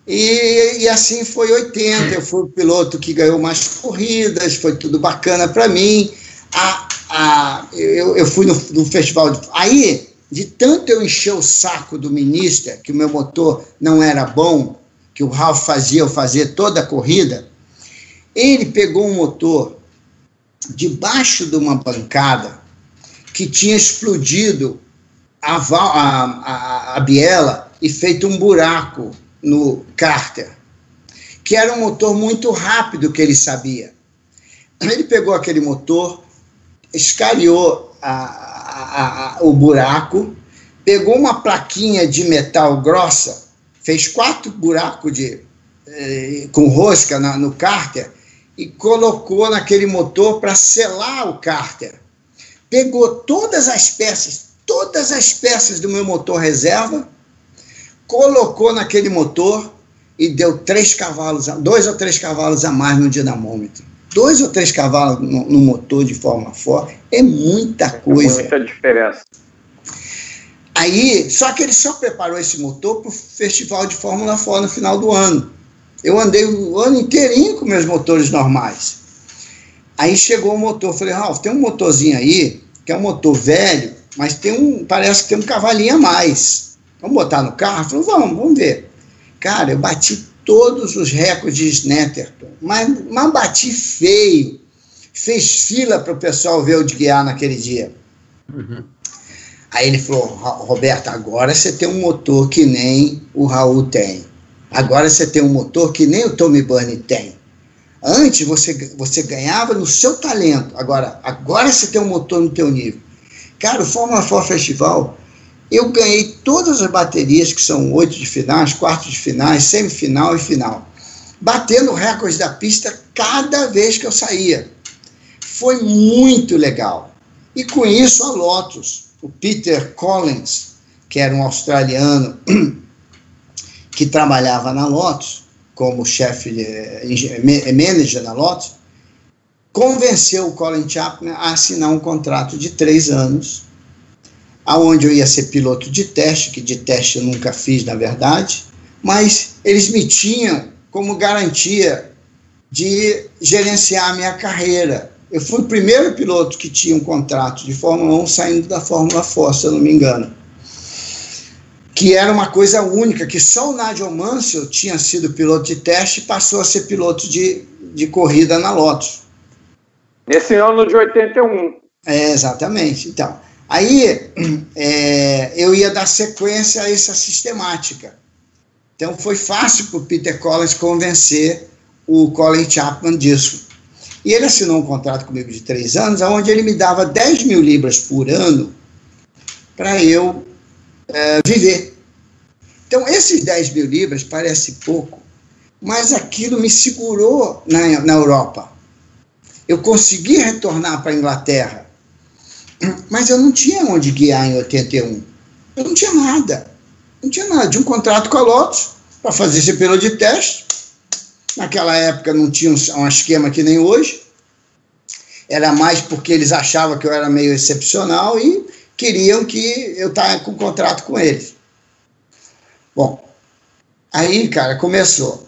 e, e assim foi 80. Eu fui o piloto que ganhou mais corridas, foi tudo bacana para mim. A, a, eu, eu fui no, no festival. De, aí, de tanto eu encher o saco do ministro, que o meu motor não era bom, que o Ralph fazia eu fazer toda a corrida, ele pegou um motor debaixo de uma bancada que tinha explodido a, a, a, a biela e feito um buraco no cárter, que era um motor muito rápido que ele sabia. Ele pegou aquele motor, escariou a, a, a, o buraco, pegou uma plaquinha de metal grossa, fez quatro buracos de, eh, com rosca na, no cárter e colocou naquele motor para selar o cárter. Pegou todas as peças, todas as peças do meu motor reserva, colocou naquele motor e deu três cavalos, dois ou três cavalos a mais no dinamômetro. Dois ou três cavalos no, no motor de forma forte é muita coisa. É muita diferença. Aí, só que ele só preparou esse motor para o Festival de Fórmula 4 no final do ano. Eu andei o ano inteirinho com meus motores normais. Aí chegou o motor, falei, Ralf, tem um motorzinho aí, que é um motor velho, mas tem um, parece que tem um cavalinho a mais. Vamos botar no carro? Falei, vamos, vamos ver. Cara, eu bati todos os recordes de Netterton, mas, mas bati feio. Fez fila para o pessoal ver o de guiar naquele dia. Uhum. Aí ele falou: Roberto, agora você tem um motor que nem o Raul tem. Agora você tem um motor que nem o Tommy Burney tem. Antes você, você ganhava no seu talento. Agora, agora você tem um motor no teu nível. Cara, o Fórmula 4 Festival, eu ganhei todas as baterias, que são oito de finais, quartos de finais, semifinal e final. Batendo recordes da pista cada vez que eu saía. Foi muito legal. E com isso a Lotus, o Peter Collins, que era um australiano que trabalhava na Lotus, como chefe, manager na Lotus, convenceu o Colin Chapman a assinar um contrato de três anos, aonde eu ia ser piloto de teste, que de teste eu nunca fiz, na verdade, mas eles me tinham como garantia de gerenciar a minha carreira. Eu fui o primeiro piloto que tinha um contrato de Fórmula 1 saindo da Fórmula 4, se eu não me engano que era uma coisa única, que só o Nigel Mansell tinha sido piloto de teste e passou a ser piloto de, de corrida na Lotus. Nesse ano de 81. É, exatamente. Então, aí é, eu ia dar sequência a essa sistemática. Então foi fácil para o Peter Collins convencer o Colin Chapman disso. E ele assinou um contrato comigo de três anos, onde ele me dava 10 mil libras por ano para eu é, viver. Então, esses 10 mil libras parece pouco, mas aquilo me segurou na, na Europa. Eu consegui retornar para a Inglaterra, mas eu não tinha onde guiar em 81. Eu não tinha nada. Não tinha nada. De um contrato com a Lotus para fazer esse pelo de teste. Naquela época não tinha um, um esquema que nem hoje. Era mais porque eles achavam que eu era meio excepcional e queriam que eu tivesse com contrato com eles. Bom, aí, cara, começou.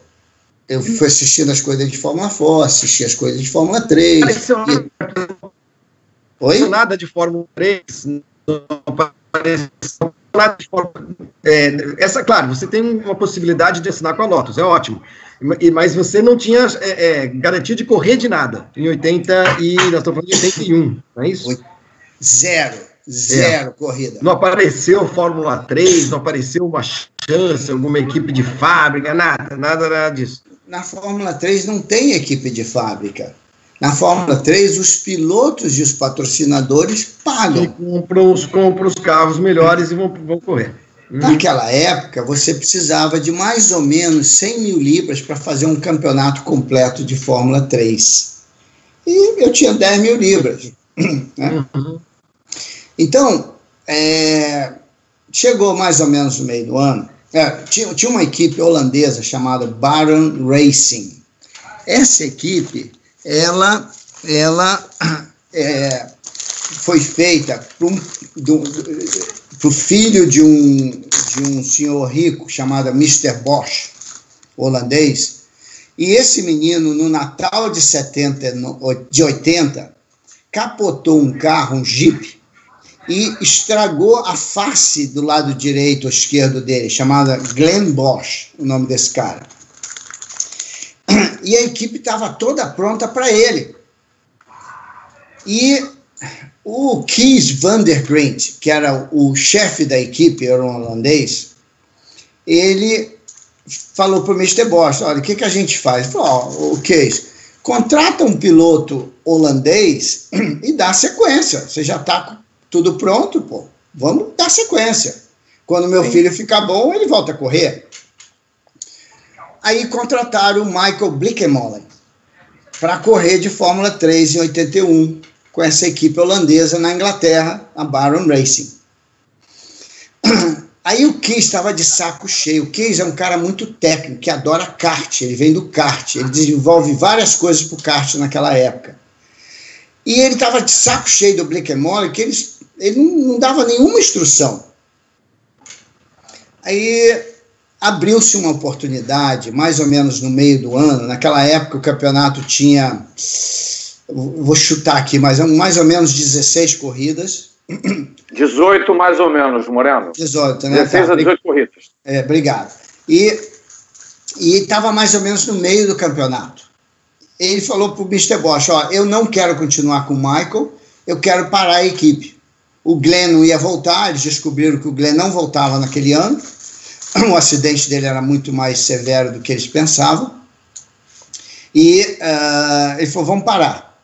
Eu fui assistindo as coisas de Fórmula 4, assisti as coisas de Fórmula 3. Apareceu e... Oi? Nada de Fórmula 3, não apareceu de. É, essa, claro, você tem uma possibilidade de assinar com a Lotus, é ótimo. Mas você não tinha é, é, garantia de correr de nada em 80 e nós estamos falando de 81, não é isso? Zero. Zero é. corrida. Não apareceu Fórmula 3, não apareceu uma chance, alguma equipe de fábrica, nada, nada, nada disso. Na Fórmula 3 não tem equipe de fábrica. Na Fórmula 3, os pilotos e os patrocinadores pagam. E compram os, compram os carros melhores e vão, vão correr. Hum. Naquela época, você precisava de mais ou menos 100 mil libras para fazer um campeonato completo de Fórmula 3. E eu tinha 10 mil libras. Né? Uhum. Então, é, chegou mais ou menos no meio do ano, é, tinha, tinha uma equipe holandesa chamada Baron Racing. Essa equipe, ela, ela é, foi feita para o filho de um, de um senhor rico chamado Mr. Bosch, holandês. E esse menino, no Natal de, 70, de 80, capotou um carro, um Jeep, e estragou a face do lado direito ou esquerdo dele, chamada Glenn Bosch, o nome desse cara. E a equipe estava toda pronta para ele. E o Kees van der Grint, que era o chefe da equipe, era um holandês, ele falou para o Mr. Bosch, olha, o que, que a gente faz? Ele falou, oh, o Kees, contrata um piloto holandês e dá sequência. Você já está tudo pronto, pô. Vamos dar sequência. Quando meu Sim. filho ficar bom, ele volta a correr. Aí contrataram o Michael Blickemolen para correr de Fórmula 3 em 81 com essa equipe holandesa na Inglaterra, a Baron Racing. Aí o Keys estava de saco cheio. O Keys é um cara muito técnico, que adora kart, ele vem do kart, ele desenvolve várias coisas para o kart naquela época. E ele estava de saco cheio do Blickemore, que ele não, não dava nenhuma instrução. Aí abriu-se uma oportunidade, mais ou menos no meio do ano, naquela época o campeonato tinha, vou chutar aqui, mas mais ou menos 16 corridas. 18 mais ou menos, Moreno. 18, né? 16 tá, a 18 corridas. É, obrigado. E e estava mais ou menos no meio do campeonato. Ele falou para o Mr. Bosch: Ó, eu não quero continuar com o Michael, eu quero parar a equipe. O Glenn não ia voltar, eles descobriram que o Glenn não voltava naquele ano. O acidente dele era muito mais severo do que eles pensavam. E uh, ele falou: vamos parar.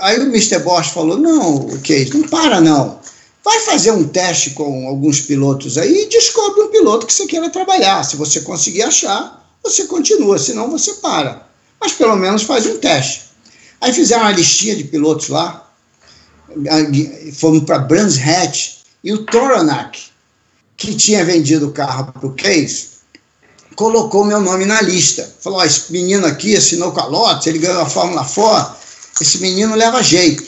Aí o Mr. Bosch falou: não, ok, não para não. Vai fazer um teste com alguns pilotos aí e descobre um piloto que você queira trabalhar. Se você conseguir achar, você continua, senão você para. Mas pelo menos faz um teste. Aí fizeram uma listinha de pilotos lá, fomos para Brands Hatch e o Toronac, que tinha vendido o carro para o Case, colocou meu nome na lista. Falou: oh, esse menino aqui assinou Lotus, ele ganhou a Fórmula 4, esse menino leva jeito,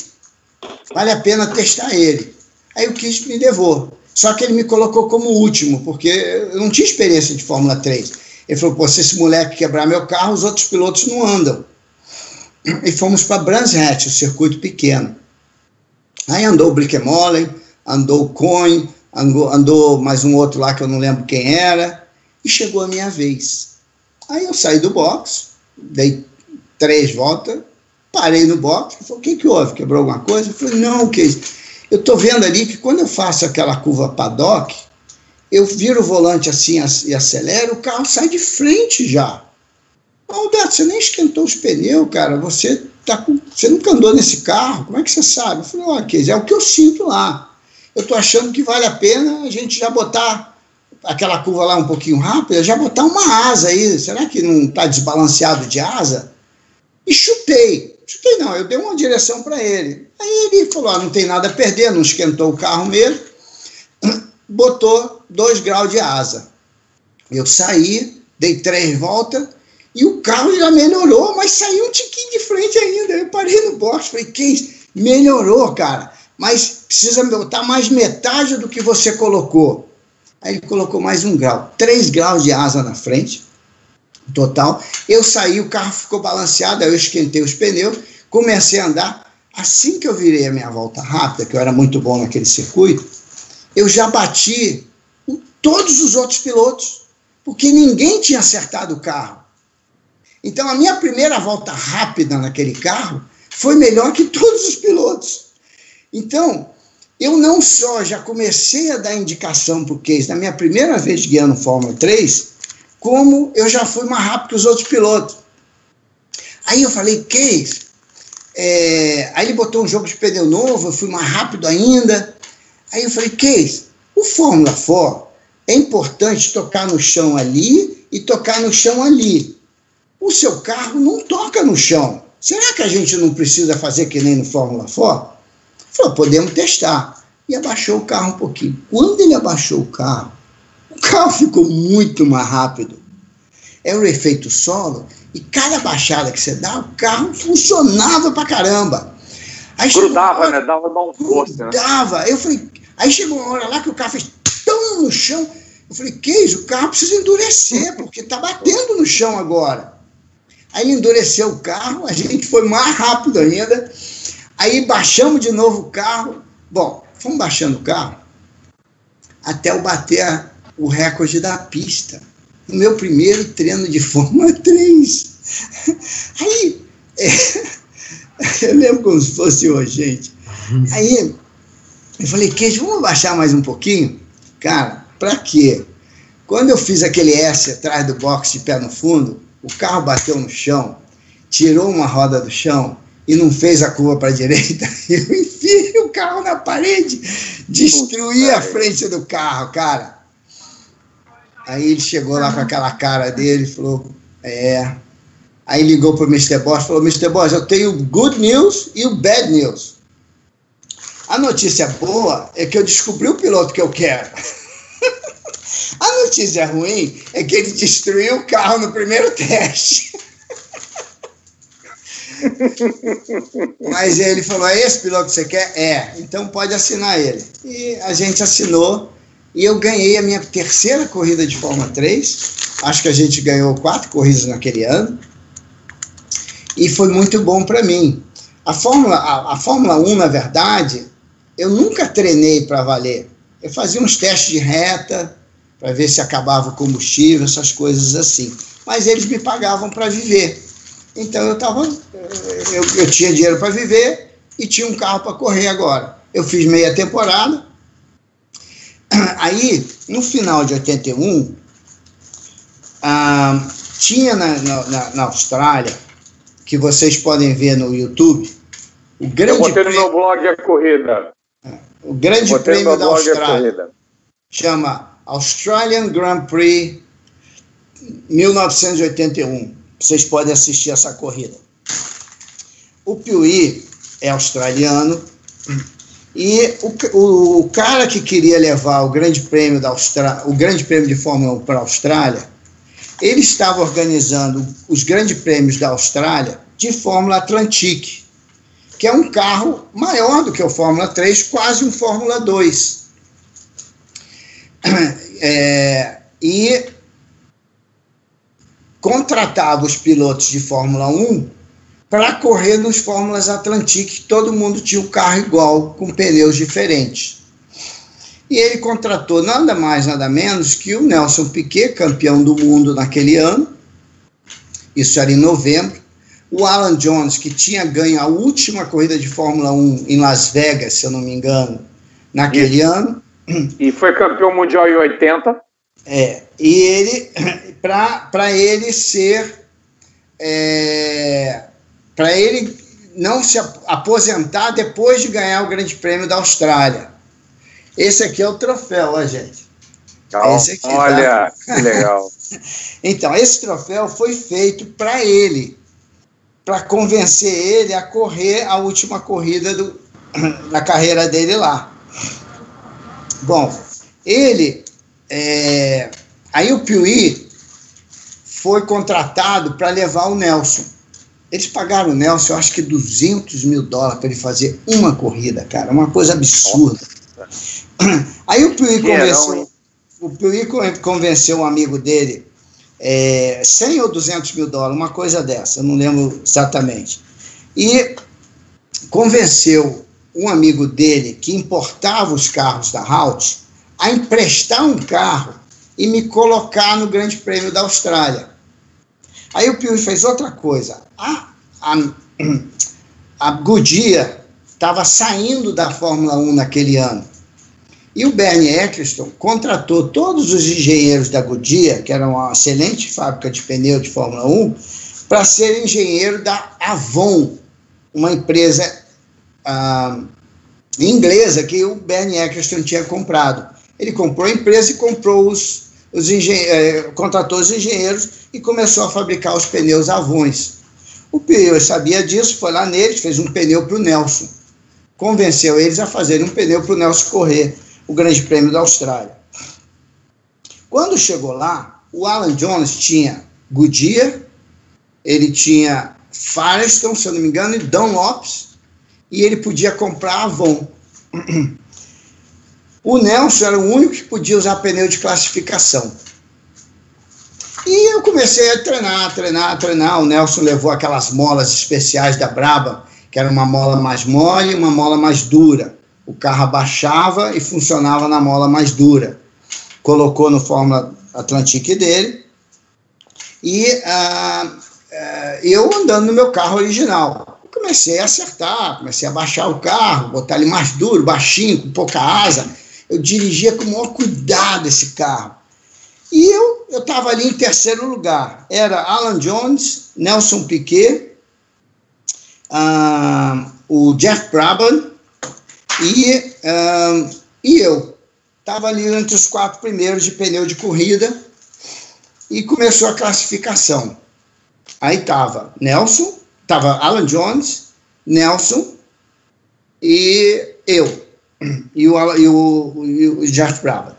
vale a pena testar ele. Aí o Kiss me levou. Só que ele me colocou como último, porque eu não tinha experiência de Fórmula 3. Ele falou: Pô, se esse moleque quebrar meu carro, os outros pilotos não andam. E fomos para Brands Hatch, o circuito pequeno. Aí andou o Brickemollen, andou o Coin, andou, mais um outro lá que eu não lembro quem era, e chegou a minha vez. Aí eu saí do box, dei três voltas, parei no box, falei, o que que houve? Quebrou alguma coisa? Eu falei, não, o que eu estou vendo ali que quando eu faço aquela curva paddock, eu viro o volante assim e acelero, o carro sai de frente já. Alberto, você nem esquentou os pneus, cara. Você, tá com, você nunca andou nesse carro, como é que você sabe? Eu falei, ok, é o que eu sinto lá. Eu estou achando que vale a pena a gente já botar aquela curva lá um pouquinho rápida, já botar uma asa aí. Será que não está desbalanceado de asa? E chutei. Chutei não, eu dei uma direção para ele. Aí ele falou: ah, não tem nada a perder, não esquentou o carro mesmo. Botou dois graus de asa. Eu saí, dei três voltas e o carro já melhorou, mas saiu um tiquinho de frente ainda. Eu parei no box, falei, que melhorou, cara, mas precisa botar mais metade do que você colocou. Aí ele colocou mais um grau, três graus de asa na frente, total. Eu saí, o carro ficou balanceado, aí eu esquentei os pneus, comecei a andar. Assim que eu virei a minha volta rápida, que eu era muito bom naquele circuito, eu já bati todos os outros pilotos, porque ninguém tinha acertado o carro. Então, a minha primeira volta rápida naquele carro foi melhor que todos os pilotos. Então, eu não só já comecei a dar indicação para o Case na minha primeira vez guiando Fórmula 3, como eu já fui mais rápido que os outros pilotos. Aí eu falei, Case, é... aí ele botou um jogo de pneu novo, eu fui mais rápido ainda. Aí eu falei, Case, o Fórmula 4 é importante tocar no chão ali e tocar no chão ali o seu carro não toca no chão. Será que a gente não precisa fazer que nem no Fórmula 4? Falou, podemos testar. E abaixou o carro um pouquinho. Quando ele abaixou o carro, o carro ficou muito mais rápido. É o efeito solo, e cada baixada que você dá, o carro funcionava pra caramba. Aí grudava, hora, né? Dava uma força. Né? Grudava. Né? Eu falei, aí chegou uma hora lá que o carro fez tão no chão. Eu falei, que isso? O carro precisa endurecer, porque tá batendo no chão agora. Aí endureceu o carro, a gente foi mais rápido ainda. Aí baixamos de novo o carro. Bom, fomos baixando o carro até eu bater o recorde da pista. No meu primeiro treino de Fórmula 3. Aí, é, eu lembro como se fosse hoje, gente. Aí, eu falei, Queijo, vamos baixar mais um pouquinho? Cara, pra quê? Quando eu fiz aquele S atrás do box de pé no fundo, o carro bateu no chão, tirou uma roda do chão e não fez a curva para a direita, eu enfiei o carro na parede, destruí a frente do carro, cara. Aí ele chegou lá com aquela cara dele e falou: É. Aí ligou para o Mr. Boss falou: Mr. Boss, eu tenho good news e o bad news. A notícia boa é que eu descobri o piloto que eu quero. A notícia ruim é que ele destruiu o carro no primeiro teste. Mas ele falou: é esse piloto que você quer? É, então pode assinar ele. E a gente assinou e eu ganhei a minha terceira corrida de Fórmula 3. Acho que a gente ganhou quatro corridas naquele ano. E foi muito bom para mim. A Fórmula, a, a Fórmula 1, na verdade, eu nunca treinei para valer. Eu fazia uns testes de reta, para ver se acabava o combustível, essas coisas assim. mas eles me pagavam para viver. Então eu tava, eu, eu tinha dinheiro para viver e tinha um carro para correr agora. Eu fiz meia temporada. Aí, no final de 81, ah, tinha na, na, na, Austrália, que vocês podem ver no YouTube, o grande Eu botei prêmio, no meu blog a corrida. O grande prêmio da Austrália. Chama Australian Grand Prix 1981. Vocês podem assistir essa corrida. O Piuí é australiano e o, o, o, cara que queria levar o Grande Prêmio da Austrália, o Grande Prêmio de Fórmula 1 para a Austrália, ele estava organizando os Grandes Prêmios da Austrália de Fórmula Atlantique, que é um carro maior do que o Fórmula 3, quase um Fórmula 2. É, e contratava os pilotos de Fórmula 1 para correr nos Fórmulas Atlantique, todo mundo tinha um carro igual, com pneus diferentes. E ele contratou nada mais, nada menos que o Nelson Piquet, campeão do mundo naquele ano, isso era em novembro, o Alan Jones, que tinha ganho a última corrida de Fórmula 1 em Las Vegas, se eu não me engano, naquele e, ano. E foi campeão mundial em 80. É, e ele, para ele ser, é, para ele não se aposentar depois de ganhar o Grande Prêmio da Austrália. Esse aqui é o troféu, ó, gente. esse aqui, tá? olha, tá? que legal. então, esse troféu foi feito para ele, para convencer ele a correr a última corrida do, da carreira dele lá. Bom, ele é, aí o Piuí foi contratado para levar o Nelson. Eles pagaram o Nelson, eu acho que 200 mil dólares para ele fazer uma corrida, cara. Uma coisa absurda. Aí o Piuí convenceu, o Piuí convenceu um amigo dele, é, 100 ou 200 mil dólares, uma coisa dessa, eu não lembro exatamente. E convenceu um amigo dele que importava os carros da Halt a emprestar um carro e me colocar no Grande Prêmio da Austrália. Aí o Piuí fez outra coisa. A, a, a Goodyear estava saindo da Fórmula 1 naquele ano. E o Bernie Eccleston contratou todos os engenheiros da Goodyear, que era uma excelente fábrica de pneu de Fórmula 1, para ser engenheiro da Avon, uma empresa ah, inglesa que o Bernie Eccleston tinha comprado. Ele comprou a empresa e comprou os, os eh, contratou os engenheiros e começou a fabricar os pneus Avons. O Pio sabia disso, foi lá neles, fez um pneu para o Nelson. Convenceu eles a fazerem um pneu para o Nelson correr o Grande Prêmio da Austrália. Quando chegou lá, o Alan Jones tinha Goodyear, ele tinha Firestone, se eu não me engano, e Dunlops, e ele podia comprar Avon. O Nelson era o único que podia usar pneu de classificação. E eu comecei a treinar, treinar, treinar. O Nelson levou aquelas molas especiais da Braba, que era uma mola mais mole e uma mola mais dura. O carro abaixava e funcionava na mola mais dura. Colocou no Fórmula Atlantique dele. E uh, uh, eu andando no meu carro original. Comecei a acertar, comecei a baixar o carro, botar ele mais duro, baixinho, com pouca asa eu dirigia com o maior cuidado esse carro. E eu estava ali em terceiro lugar. Era Alan Jones, Nelson Piquet, uh, o Jeff Brabham e, uh, e eu. Estava ali entre os quatro primeiros de pneu de corrida e começou a classificação. Aí estava Nelson, estava Alan Jones, Nelson e eu e o, e o, e o Brabham.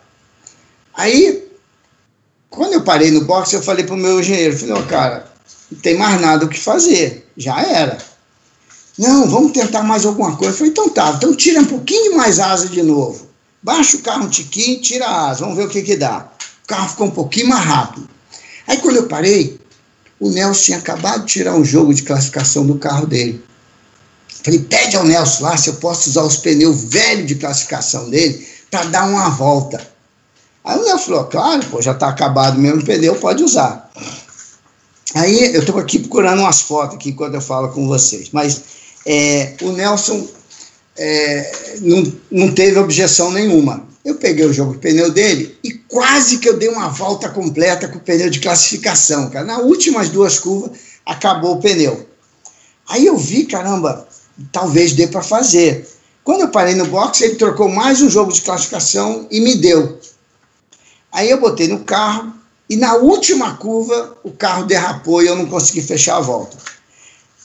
Aí, quando eu parei no boxe, eu falei pro meu engenheiro, falei, oh, cara, não tem mais nada o que fazer, já era. Não, vamos tentar mais alguma coisa. Eu falei, então tá, então tira um pouquinho mais asa de novo. Baixa o carro um tiquinho, tira a asa, vamos ver o que que dá. O carro ficou um pouquinho mais rápido. Aí quando eu parei, o Nelson tinha acabado de tirar um jogo de classificação do carro dele. Falei, pede ao Nelson lá se eu posso usar os pneus velhos de classificação dele para dar uma volta. Aí o Nelson falou, claro, pô, já está acabado mesmo o pneu, pode usar. Aí eu estou aqui procurando umas fotos aqui enquanto eu falo com vocês, mas é, o Nelson é, não, não teve objeção nenhuma. Eu peguei o jogo de pneu dele e quase que eu dei uma volta completa com o pneu de classificação, cara. Nas últimas duas curvas acabou o pneu. Aí eu vi, caramba, talvez dê para fazer. Quando eu parei no box, ele trocou mais um jogo de classificação e me deu. Aí eu botei no carro e na última curva o carro derrapou e eu não consegui fechar a volta.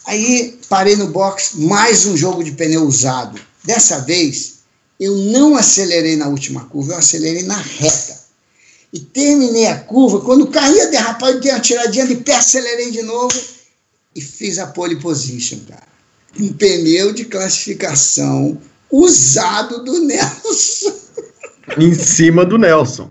Aí parei no box, mais um jogo de pneu usado. Dessa vez eu não acelerei na última curva, eu acelerei na reta. E terminei a curva, quando o carro ia derrapar, eu dei uma tiradinha de pé, acelerei de novo e fiz a pole position, cara. Um pneu de classificação usado do Nelson. Em cima do Nelson.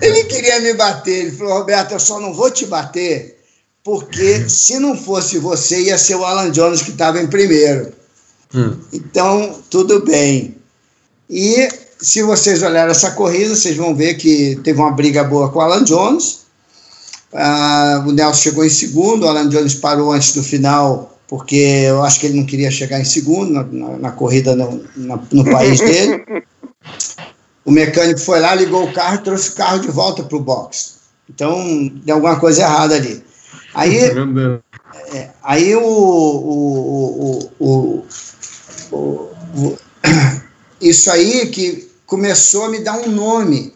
Ele queria me bater. Ele falou: Roberto, eu só não vou te bater, porque se não fosse você, ia ser o Alan Jones que estava em primeiro. Hum. Então, tudo bem. E se vocês olharem essa corrida, vocês vão ver que teve uma briga boa com o Alan Jones. Ah, o Nelson chegou em segundo, o Alan Jones parou antes do final porque eu acho que ele não queria chegar em segundo na, na, na corrida no, na, no país dele. O mecânico foi lá, ligou o carro e trouxe o carro de volta para o box. Então, deu alguma coisa errada ali. Aí, é, aí o, o, o, o, isso aí que começou a me dar um nome,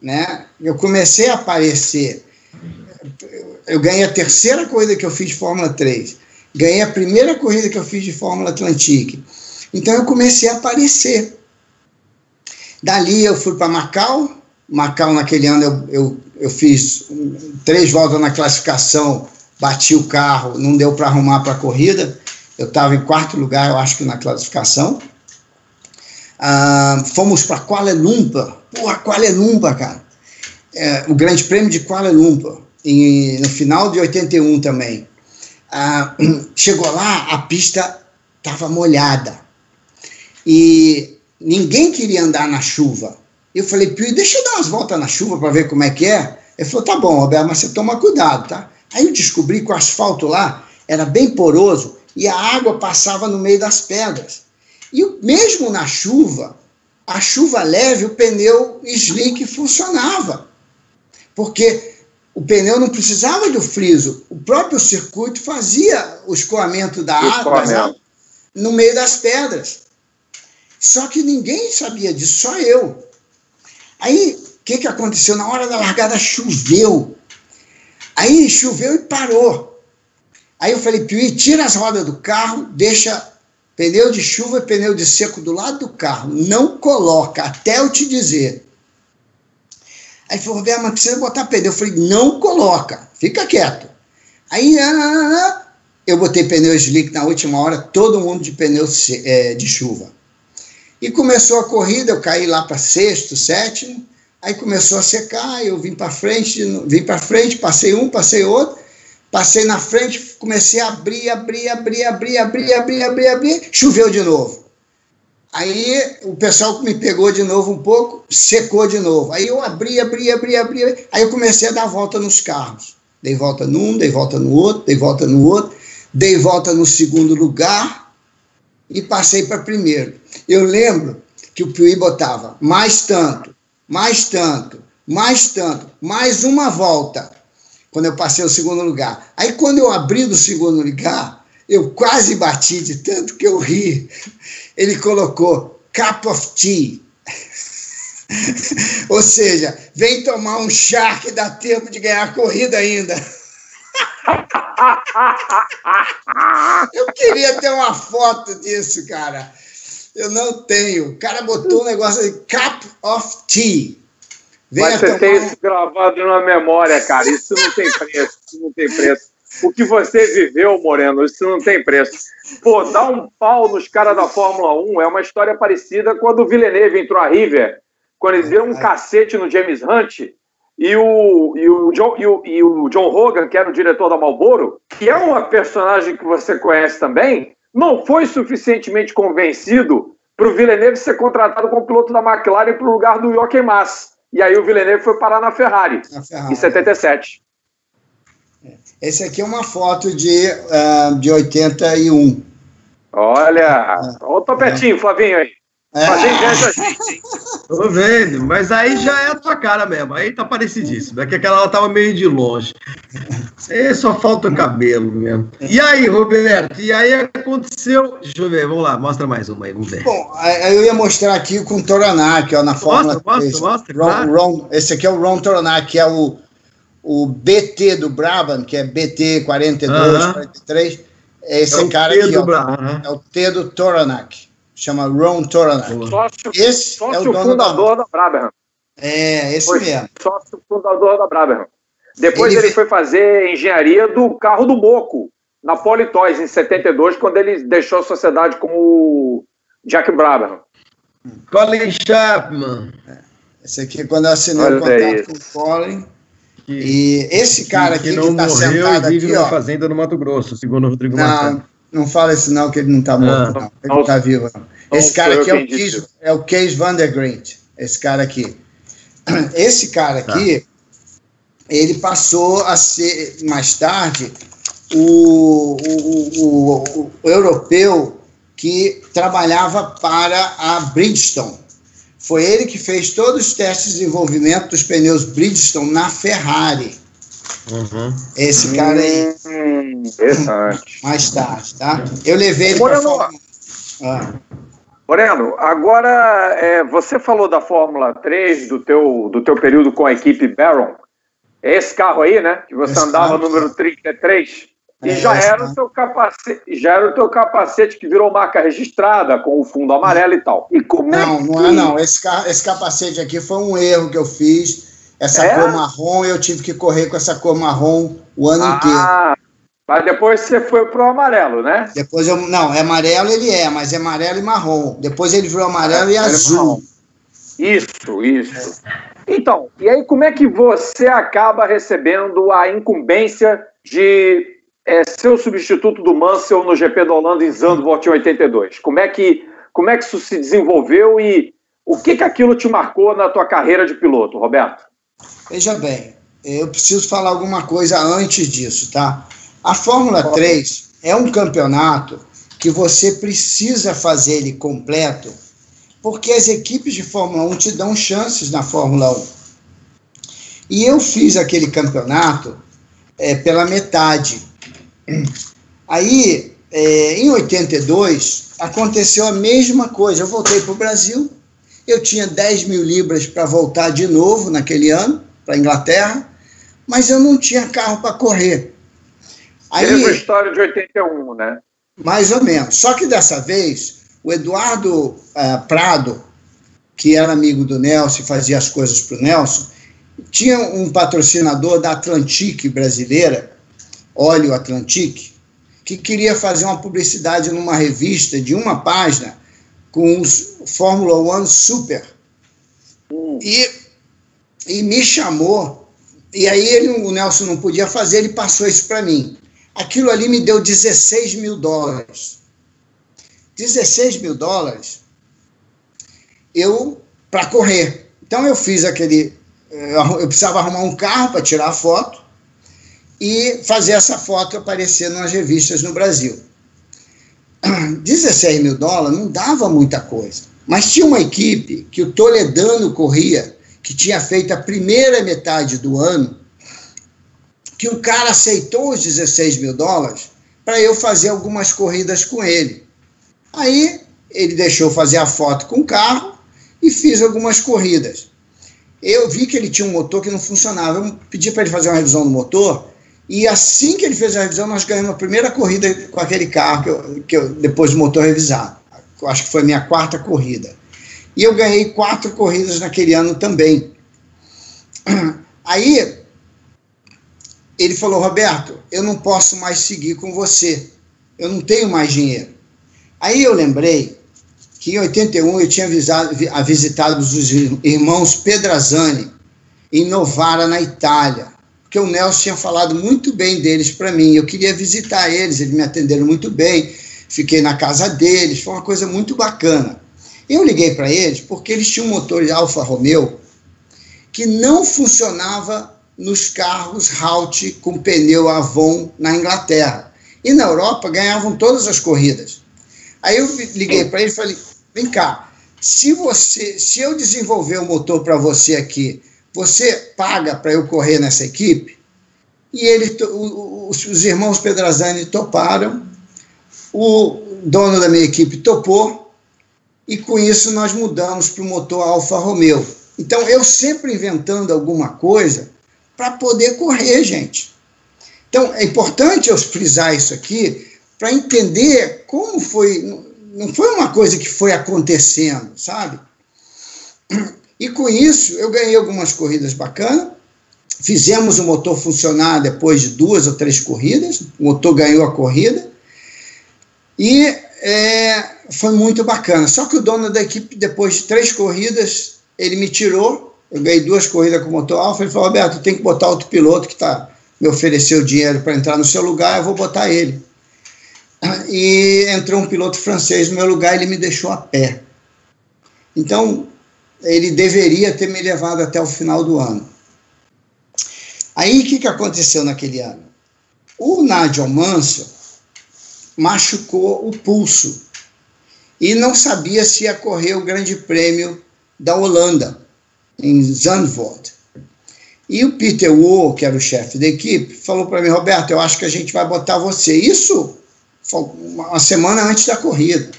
né? Eu comecei a aparecer. Eu ganhei a terceira corrida que eu fiz de Fórmula 3. Ganhei a primeira corrida que eu fiz de Fórmula Atlantique. Então eu comecei a aparecer. Dali eu fui para Macau. Macau, naquele ano, eu, eu, eu fiz três voltas na classificação, bati o carro, não deu para arrumar para a corrida. Eu estava em quarto lugar, eu acho que na classificação. Ah, fomos para Kuala Lumpur. Porra, Kuala Lumpur, cara. É, o Grande Prêmio de Kuala Lumpur. E no final de 81 também ah, chegou lá, a pista estava molhada. E ninguém queria andar na chuva. Eu falei, Pio, deixa eu dar umas voltas na chuva para ver como é que é. Ele falou, tá bom, Roberto, mas você toma cuidado, tá? Aí eu descobri que o asfalto lá era bem poroso e a água passava no meio das pedras. E mesmo na chuva, a chuva leve, o pneu slick funcionava. Porque o pneu não precisava do friso, o próprio circuito fazia o escoamento da água no meio das pedras. Só que ninguém sabia disso, só eu. Aí, o que, que aconteceu? Na hora da largada choveu. Aí choveu e parou. Aí eu falei, Piuí, tira as rodas do carro, deixa pneu de chuva e pneu de seco do lado do carro. Não coloca, até eu te dizer. Aí falou, Roberto, mas precisa botar pneu. Eu falei, não coloca, fica quieto. Aí ah, ah, ah, eu botei pneu slick na última hora, todo mundo de pneu é, de chuva. E começou a corrida, eu caí lá para sexto, sétimo, aí começou a secar, eu vim para frente, vim para frente, passei um, passei outro, passei na frente, comecei a abrir, abrir, abrir, abrir, abrir, abrir, abrir, abrir, choveu de novo. Aí o pessoal me pegou de novo um pouco, secou de novo. Aí eu abri, abri, abri, abri. Aí eu comecei a dar volta nos carros. Dei volta num, dei volta no outro, dei volta no outro, dei volta no segundo lugar e passei para primeiro. Eu lembro que o Piuí botava mais tanto, mais tanto, mais tanto, mais uma volta, quando eu passei o segundo lugar. Aí quando eu abri do segundo lugar, eu quase bati de tanto que eu ri. Ele colocou cup of tea. Ou seja, vem tomar um chá que dá tempo de ganhar a corrida ainda. eu queria ter uma foto disso, cara. Eu não tenho. O cara botou um negócio de cup of tea. Venha Mas você tomar... tem isso gravado na memória, cara. Isso não tem preço. Isso não tem preço o que você viveu, Moreno, isso não tem preço. Pô, dar um pau nos caras da Fórmula 1 é uma história parecida quando o Villeneuve entrou a River, quando eles deram um cacete no James Hunt e o, e o, John, e o, e o John Hogan, que era o diretor da Marlboro, que é uma personagem que você conhece também, não foi suficientemente convencido para o Villeneuve ser contratado como piloto da McLaren para o lugar do Joachim Mass. E aí o Villeneuve foi parar na Ferrari, Ferrari. em 77. Esse aqui é uma foto de, uh, de 81. Olha, olha o topetinho, Flavinho aí. É. Fazer inveja a gente, Tô vendo, mas aí já é a tua cara mesmo. Aí tá parecidíssimo. É que aquela ela tava meio de longe. Aí só falta o cabelo mesmo. E aí, Roberto? E aí aconteceu. Deixa eu ver, vamos lá, mostra mais uma aí, vamos ver. Bom, eu ia mostrar aqui com o Toronac, ó, na Fórmula mostra, 3. Mostra, mostra. Ron, claro. Ron, esse aqui é o Ron Toronac, que é o, o BT do Brabham, que é BT 42, uh -huh. 43. É esse é cara aqui, ó. É o T do Toronac chama Ron Toronac. Sócio, esse sócio é o fundador da, da Brabham. É, esse foi mesmo. Sócio fundador da Brabham. Depois ele, ele foi fazer engenharia do carro do Moco, na Politoys, em 72, quando ele deixou a sociedade com o Jack Brabham. Colin Chapman. Esse aqui, quando eu assinei Olha o contrato com o Colin. Que, e esse cara que, aqui que, não que tá morreu sentado vive aqui, numa ó, fazenda no Mato Grosso, segundo o Rodrigo não, Marcano. Não fala isso não, que ele não está morto, não. Ele não está vivo, não. Esse cara aqui é o, Kees, é o Kees Van der Grint, esse cara aqui. Esse cara tá. aqui, ele passou a ser, mais tarde, o, o, o, o europeu que trabalhava para a Bridgestone. Foi ele que fez todos os testes de desenvolvimento dos pneus Bridgestone na Ferrari. Uhum. Esse cara aí. Hum, interessante. Mais tarde, tá? Eu levei ele para Fórmula... Ah. Moreno, agora é, você falou da Fórmula 3, do teu, do teu período com a equipe Baron. É esse carro aí, né? Que você esse andava carro... número 33. E é, já, era o teu capacete, já era o teu capacete que virou marca registrada, com o fundo amarelo e tal. E como é não, é que... não é não. Esse, esse capacete aqui foi um erro que eu fiz essa é? cor marrom, eu tive que correr com essa cor marrom o ano ah, inteiro. Mas depois você foi pro amarelo, né? Depois eu. Não, é amarelo ele é, mas é amarelo e marrom. Depois ele virou amarelo é, e azul. Isso, isso. Então, e aí como é que você acaba recebendo a incumbência de é, ser o substituto do Mansell no GP da Holanda em Zandvoort em 82? Como é que, como é que isso se desenvolveu e o que, que aquilo te marcou na tua carreira de piloto, Roberto? Veja bem, eu preciso falar alguma coisa antes disso, tá? A Fórmula 3 é um campeonato que você precisa fazer ele completo, porque as equipes de Fórmula 1 te dão chances na Fórmula 1. E eu fiz aquele campeonato é, pela metade. Aí, é, em 82, aconteceu a mesma coisa. Eu voltei para o Brasil, eu tinha 10 mil libras para voltar de novo naquele ano para a Inglaterra, mas eu não tinha carro para correr. Aí, Mesma história de 81, né? Mais ou menos. Só que dessa vez, o Eduardo uh, Prado, que era amigo do Nelson e fazia as coisas para o Nelson, tinha um patrocinador da Atlantique brasileira, Óleo Atlantique, que queria fazer uma publicidade numa revista de uma página com os Fórmula One Super. Hum. E e me chamou. E aí ele, o Nelson não podia fazer, ele passou isso para mim. Aquilo ali me deu 16 mil dólares. 16 mil dólares eu para correr. Então eu fiz aquele. Eu precisava arrumar um carro para tirar a foto e fazer essa foto aparecer nas revistas no Brasil. 16 mil dólares não dava muita coisa. Mas tinha uma equipe que o Toledano corria que tinha feito a primeira metade do ano, que o cara aceitou os 16 mil dólares para eu fazer algumas corridas com ele. Aí ele deixou fazer a foto com o carro e fiz algumas corridas. Eu vi que ele tinha um motor que não funcionava. Eu pedi para ele fazer uma revisão do motor e assim que ele fez a revisão, nós ganhamos a primeira corrida com aquele carro, que eu, que eu, depois do motor revisado. Acho que foi a minha quarta corrida. E eu ganhei quatro corridas naquele ano também. Aí ele falou: Roberto, eu não posso mais seguir com você. Eu não tenho mais dinheiro. Aí eu lembrei que em 81 eu tinha visitado, visitado os irmãos Pedrazani em Novara, na Itália. Porque o Nelson tinha falado muito bem deles para mim. Eu queria visitar eles, eles me atenderam muito bem. Fiquei na casa deles, foi uma coisa muito bacana. Eu liguei para eles porque eles tinham um motor Alfa Romeo que não funcionava nos carros Halt com pneu Avon na Inglaterra. E na Europa ganhavam todas as corridas. Aí eu liguei para ele e falei: vem cá, se você, se eu desenvolver o motor para você aqui, você paga para eu correr nessa equipe? E ele, os, os irmãos Pedrazani toparam, o dono da minha equipe topou, e com isso nós mudamos para o motor Alfa Romeo. Então eu sempre inventando alguma coisa para poder correr, gente. Então é importante eu frisar isso aqui para entender como foi. Não foi uma coisa que foi acontecendo, sabe? E com isso eu ganhei algumas corridas bacanas. Fizemos o motor funcionar depois de duas ou três corridas. O motor ganhou a corrida. E é, foi muito bacana. Só que o dono da equipe, depois de três corridas, ele me tirou. Eu ganhei duas corridas com o motor alfa. Ele falou: Roberto, tem que botar outro piloto que tá, me ofereceu dinheiro para entrar no seu lugar, eu vou botar ele. E entrou um piloto francês no meu lugar, ele me deixou a pé. Então, ele deveria ter me levado até o final do ano. Aí, o que, que aconteceu naquele ano? O Nigel Mansell machucou o pulso e não sabia se ia correr o Grande Prêmio da Holanda, em Zandvoort. E o Peter Wu, que era o chefe da equipe, falou para mim, Roberto, eu acho que a gente vai botar você. Isso uma semana antes da corrida.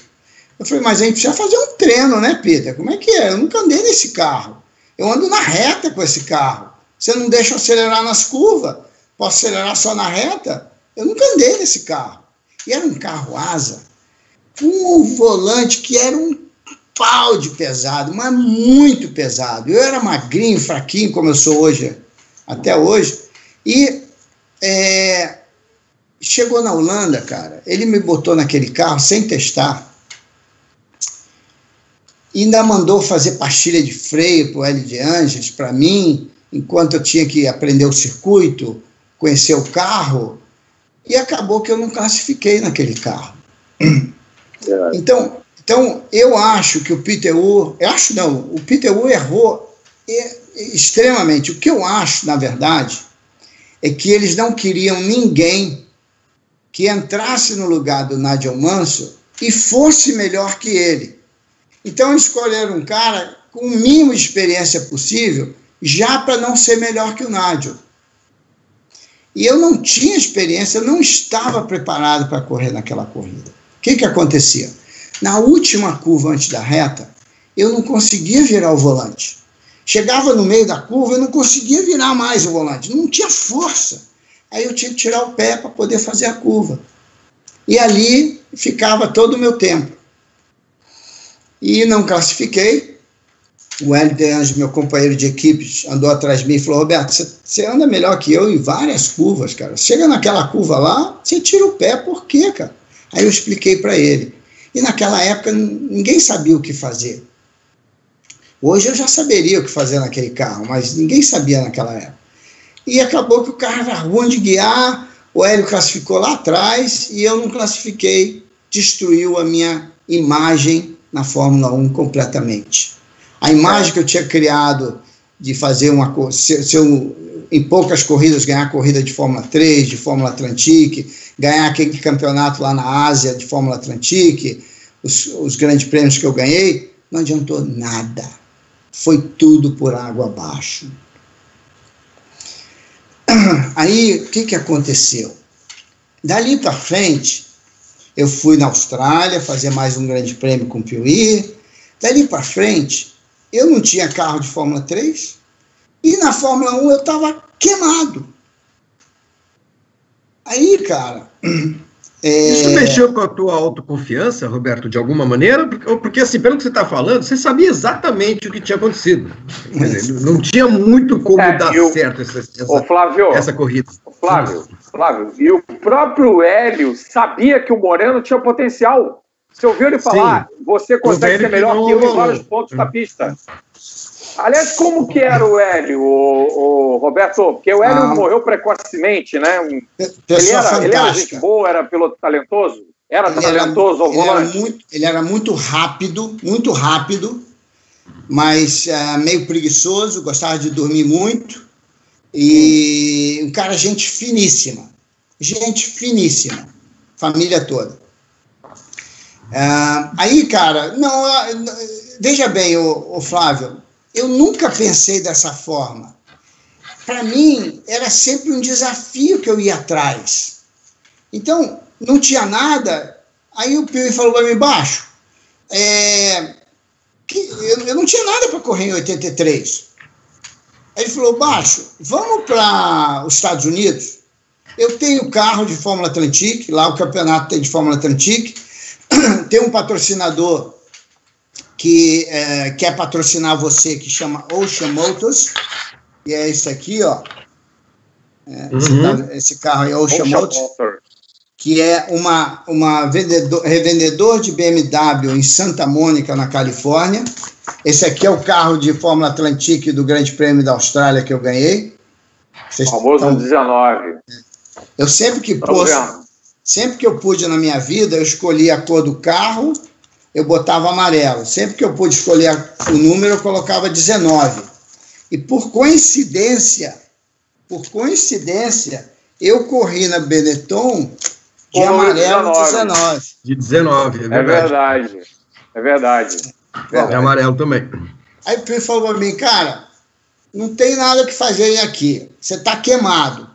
Eu falei, mas a gente precisa fazer um treino, né, Peter? Como é que é? Eu nunca andei nesse carro. Eu ando na reta com esse carro. Você não deixa eu acelerar nas curvas? Posso acelerar só na reta? Eu nunca andei nesse carro. E era um carro asa, com um volante que era um pau de pesado, mas muito pesado. Eu era magrinho, fraquinho, como eu sou hoje, até hoje. E é, chegou na Holanda, cara, ele me botou naquele carro sem testar. Ainda mandou fazer pastilha de freio para o L de Angeles, para mim, enquanto eu tinha que aprender o circuito, conhecer o carro. E acabou que eu não classifiquei naquele carro. É. Então, então, eu acho que o Peter Ur, eu acho não, o Peter Ur errou extremamente. O que eu acho, na verdade, é que eles não queriam ninguém que entrasse no lugar do Nigel Mansell e fosse melhor que ele. Então, escolheram um cara com o mínimo de experiência possível, já para não ser melhor que o Nigel. E eu não tinha experiência, não estava preparado para correr naquela corrida. O que, que acontecia? Na última curva antes da reta, eu não conseguia virar o volante. Chegava no meio da curva, eu não conseguia virar mais o volante, não tinha força. Aí eu tinha que tirar o pé para poder fazer a curva. E ali ficava todo o meu tempo. E não classifiquei. O Hélio de Anjos, meu companheiro de equipe, andou atrás de mim e falou: Roberto, você anda melhor que eu em várias curvas, cara. Chega naquela curva lá, você tira o pé, por quê, cara? Aí eu expliquei para ele. E naquela época ninguém sabia o que fazer. Hoje eu já saberia o que fazer naquele carro, mas ninguém sabia naquela época. E acabou que o carro era ruim de guiar, o Hélio classificou lá atrás e eu não classifiquei, destruiu a minha imagem na Fórmula 1 completamente. A imagem que eu tinha criado de fazer uma se, se eu, em poucas corridas ganhar a corrida de Fórmula 3, de Fórmula Atlantique, ganhar aquele campeonato lá na Ásia de Fórmula Atlantique, os, os grandes prêmios que eu ganhei, não adiantou nada. Foi tudo por água abaixo. Aí, o que, que aconteceu? Dali para frente, eu fui na Austrália fazer mais um grande prêmio com o Piuí. Dali para frente, eu não tinha carro de Fórmula 3. E na Fórmula 1 eu estava queimado. Aí, cara. É... Isso mexeu com a tua autoconfiança, Roberto, de alguma maneira? Porque, porque assim, pelo que você está falando, você sabia exatamente o que tinha acontecido. Dizer, não tinha muito como é, dar certo essa, essa, Flávio, essa corrida. Flávio, Flávio, e o próprio Hélio sabia que o Moreno tinha potencial. Você ouviu ele falar, Sim. você consegue ser melhor que, que eu em vários pontos da pista. Aliás, como que era o Hélio, o, o Roberto? Porque o Hélio ah, morreu precocemente, né? Um, ele, era, ele era gente boa, era piloto talentoso? Era ele talentoso era, ele era, muito, ele era muito rápido, muito rápido, mas uh, meio preguiçoso, gostava de dormir muito. E um cara, gente finíssima. Gente finíssima. Família toda. Uh, aí, cara, não, veja bem, o Flávio, eu nunca pensei dessa forma. Para mim, era sempre um desafio que eu ia atrás. Então, não tinha nada. Aí o Pio falou para mim, baixo, é, que eu, eu não tinha nada para correr em 83. Aí ele falou, baixo, vamos para os Estados Unidos? Eu tenho carro de Fórmula Atlantic, lá o campeonato tem de Fórmula Atlantic, tem um patrocinador que é, quer patrocinar você, que chama Ocean Motors, e é esse aqui, ó. É, uhum. esse, tá, esse, carro é Ocean, Ocean Motors, Motor. que é uma, uma vendedor, revendedor de BMW em Santa Mônica, na Califórnia. Esse aqui é o carro de Fórmula Atlantic do Grande Prêmio da Austrália que eu ganhei. Vocês famoso estão... 19. Eu sempre que posso, sempre que eu pude na minha vida, eu escolhi a cor do carro, eu botava amarelo. Sempre que eu pude escolher o número, eu colocava 19. E por coincidência, por coincidência, eu corri na Benetton de amarelo 19. 19. De 19, é verdade. É verdade. É verdade. É amarelo também. Aí o falou para mim, cara, não tem nada que fazer aqui. Você está queimado.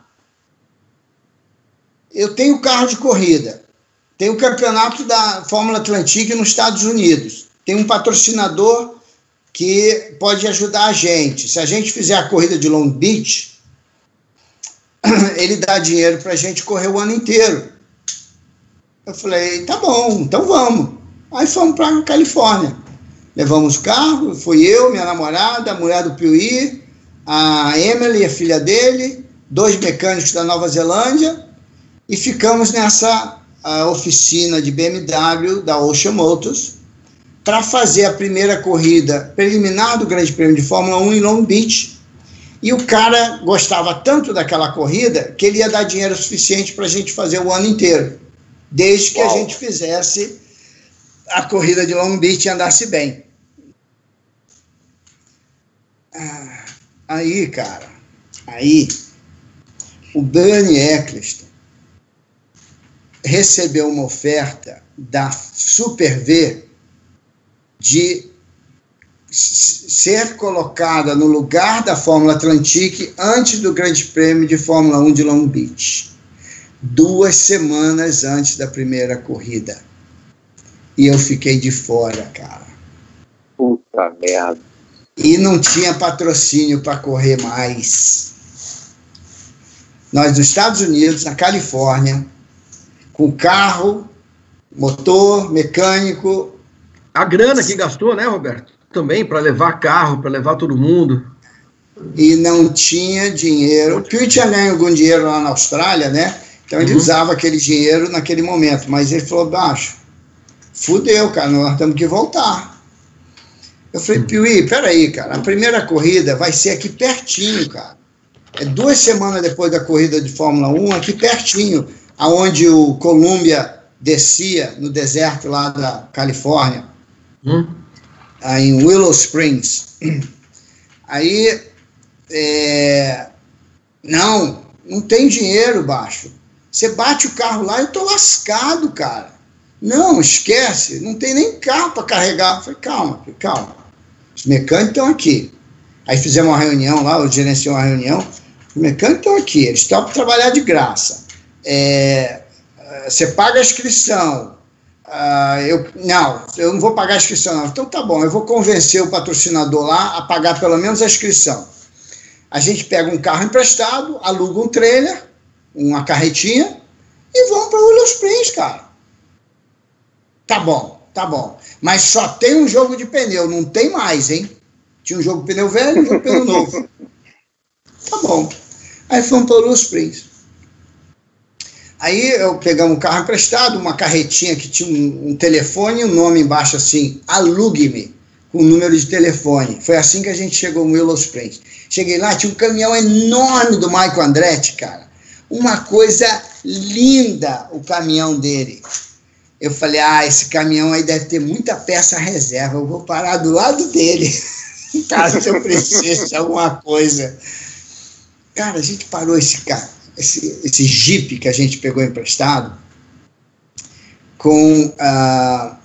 Eu tenho carro de corrida. Tem o campeonato da Fórmula Atlantic nos Estados Unidos. Tem um patrocinador que pode ajudar a gente. Se a gente fizer a corrida de Long Beach, ele dá dinheiro para a gente correr o ano inteiro. Eu falei, tá bom, então vamos. Aí fomos para a Califórnia. Levamos o carro, foi eu, minha namorada, a mulher do Piuí, a Emily, a filha dele, dois mecânicos da Nova Zelândia, e ficamos nessa oficina de BMW da Ocean Motors para fazer a primeira corrida preliminar do Grande Prêmio de Fórmula 1 em Long Beach. E o cara gostava tanto daquela corrida que ele ia dar dinheiro suficiente para a gente fazer o ano inteiro, desde que Uau. a gente fizesse a corrida de Long Beach andasse bem. Ah, aí, cara, aí, o Bernie Eccleston recebeu uma oferta da Super V de ser colocada no lugar da Fórmula Atlantic antes do Grande Prêmio de Fórmula 1 de Long Beach, duas semanas antes da primeira corrida e eu fiquei de fora, cara. Puta merda. E não tinha patrocínio para correr mais. Nós, nos Estados Unidos, na Califórnia, com carro, motor, mecânico. A grana que gastou, né, Roberto? Também para levar carro, para levar todo mundo. E não tinha dinheiro. O Pio tinha ganho algum dinheiro lá na Austrália, né? Então ele uhum. usava aquele dinheiro naquele momento. Mas ele falou: baixo, fudeu, cara, nós temos que voltar. Eu falei, Piuí, peraí, cara, a primeira corrida vai ser aqui pertinho, cara. É duas semanas depois da corrida de Fórmula 1, aqui pertinho, aonde o Columbia descia no deserto lá da Califórnia, hum? em Willow Springs. Aí, é, não, não tem dinheiro baixo. Você bate o carro lá e eu tô lascado, cara. Não, esquece, não tem nem carro para carregar. Eu falei, calma, calma. Os mecânicos estão aqui. Aí fizemos uma reunião lá, eu gerenciei uma reunião. Os mecânicos estão aqui, eles estão para trabalhar de graça. É, você paga a inscrição. Uh, eu, não, eu não vou pagar a inscrição, não. Então tá bom, eu vou convencer o patrocinador lá a pagar pelo menos a inscrição. A gente pega um carro emprestado, aluga um trailer, uma carretinha e vamos para Willow Springs, cara. Tá bom, tá bom. Mas só tem um jogo de pneu, não tem mais, hein? Tinha um jogo de pneu velho e um jogo de pneu novo. Tá bom. Aí fomos para Luz Springs. Aí eu pegamos um carro emprestado, uma carretinha que tinha um, um telefone um nome embaixo assim, alugue-me, com o número de telefone. Foi assim que a gente chegou no Willow Springs. Cheguei lá, tinha um caminhão enorme do Michael Andretti, cara. Uma coisa linda o caminhão dele. Eu falei, ah, esse caminhão aí deve ter muita peça reserva, eu vou parar do lado dele, caso eu precise de alguma coisa. Cara, a gente parou esse carro, esse, esse Jeep que a gente pegou emprestado, com a,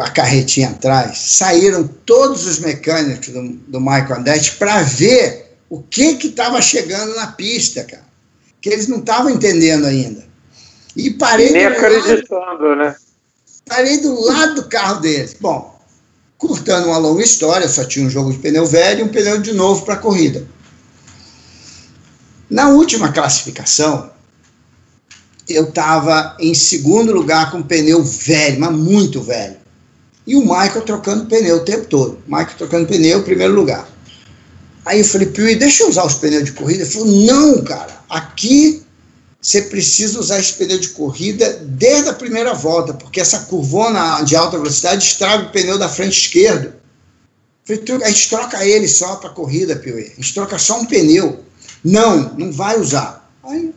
a carretinha atrás, saíram todos os mecânicos do, do Michael Andretti para ver o que que estava chegando na pista, cara. Que eles não estavam entendendo ainda. E parei. Nem acreditando, lado, né? Parei do lado do carro deles. Bom, curtando uma longa história, só tinha um jogo de pneu velho e um pneu de novo para a corrida. Na última classificação, eu estava em segundo lugar com pneu velho, mas muito velho. E o Michael trocando pneu o tempo todo. Michael trocando pneu, primeiro lugar. Aí eu falei, Piuí, deixa eu usar os pneus de corrida. Ele falou, não, cara, aqui você precisa usar esse pneu de corrida desde a primeira volta, porque essa curvona de alta velocidade estraga o pneu da frente esquerdo. Falei, a gente troca ele só para corrida, Piuí. A gente troca só um pneu. Não, não vai usar. Aí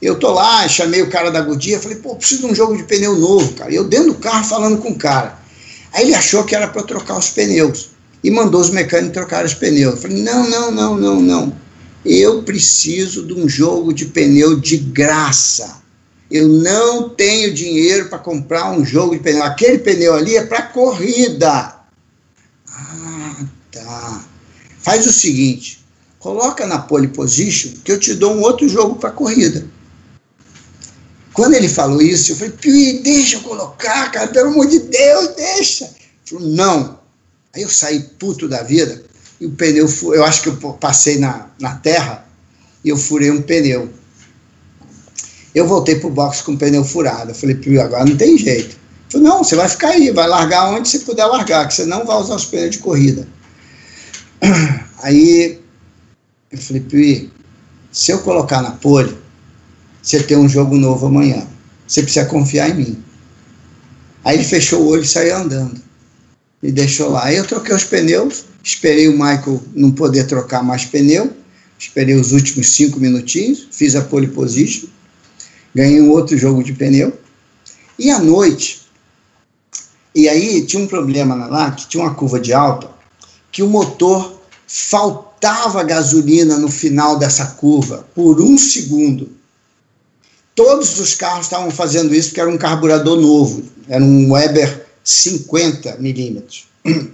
eu tô lá, chamei o cara da Godia, falei, pô, preciso de um jogo de pneu novo, cara. E eu dentro do carro falando com o cara. Aí ele achou que era para trocar os pneus e mandou os mecânicos trocar os pneus. Eu falei, não, não, não, não, não. Eu preciso de um jogo de pneu de graça. Eu não tenho dinheiro para comprar um jogo de pneu. Aquele pneu ali é para corrida. Ah, tá. Faz o seguinte, coloca na pole position que eu te dou um outro jogo para corrida. Quando ele falou isso, eu falei, Piuí, deixa eu colocar, cara, pelo amor de Deus, deixa. Ele falou, não. Aí eu saí puto da vida e o pneu, eu acho que eu passei na, na terra e eu furei um pneu. Eu voltei pro box com o pneu furado. Eu falei, Piuí, agora não tem jeito. Ele falou, não, você vai ficar aí, vai largar onde você puder largar, que você não vai usar os pneus de corrida. Aí eu falei, Piuí, se eu colocar na pole, você tem um jogo novo amanhã. Você precisa confiar em mim. Aí ele fechou o olho e saiu andando. E deixou lá. Aí eu troquei os pneus, esperei o Michael não poder trocar mais pneu, esperei os últimos cinco minutinhos, fiz a pole position, ganhei um outro jogo de pneu. E à noite, e aí tinha um problema lá, que tinha uma curva de alta, que o motor faltava gasolina no final dessa curva, por um segundo. Todos os carros estavam fazendo isso porque era um carburador novo, era um Weber 50 milímetros.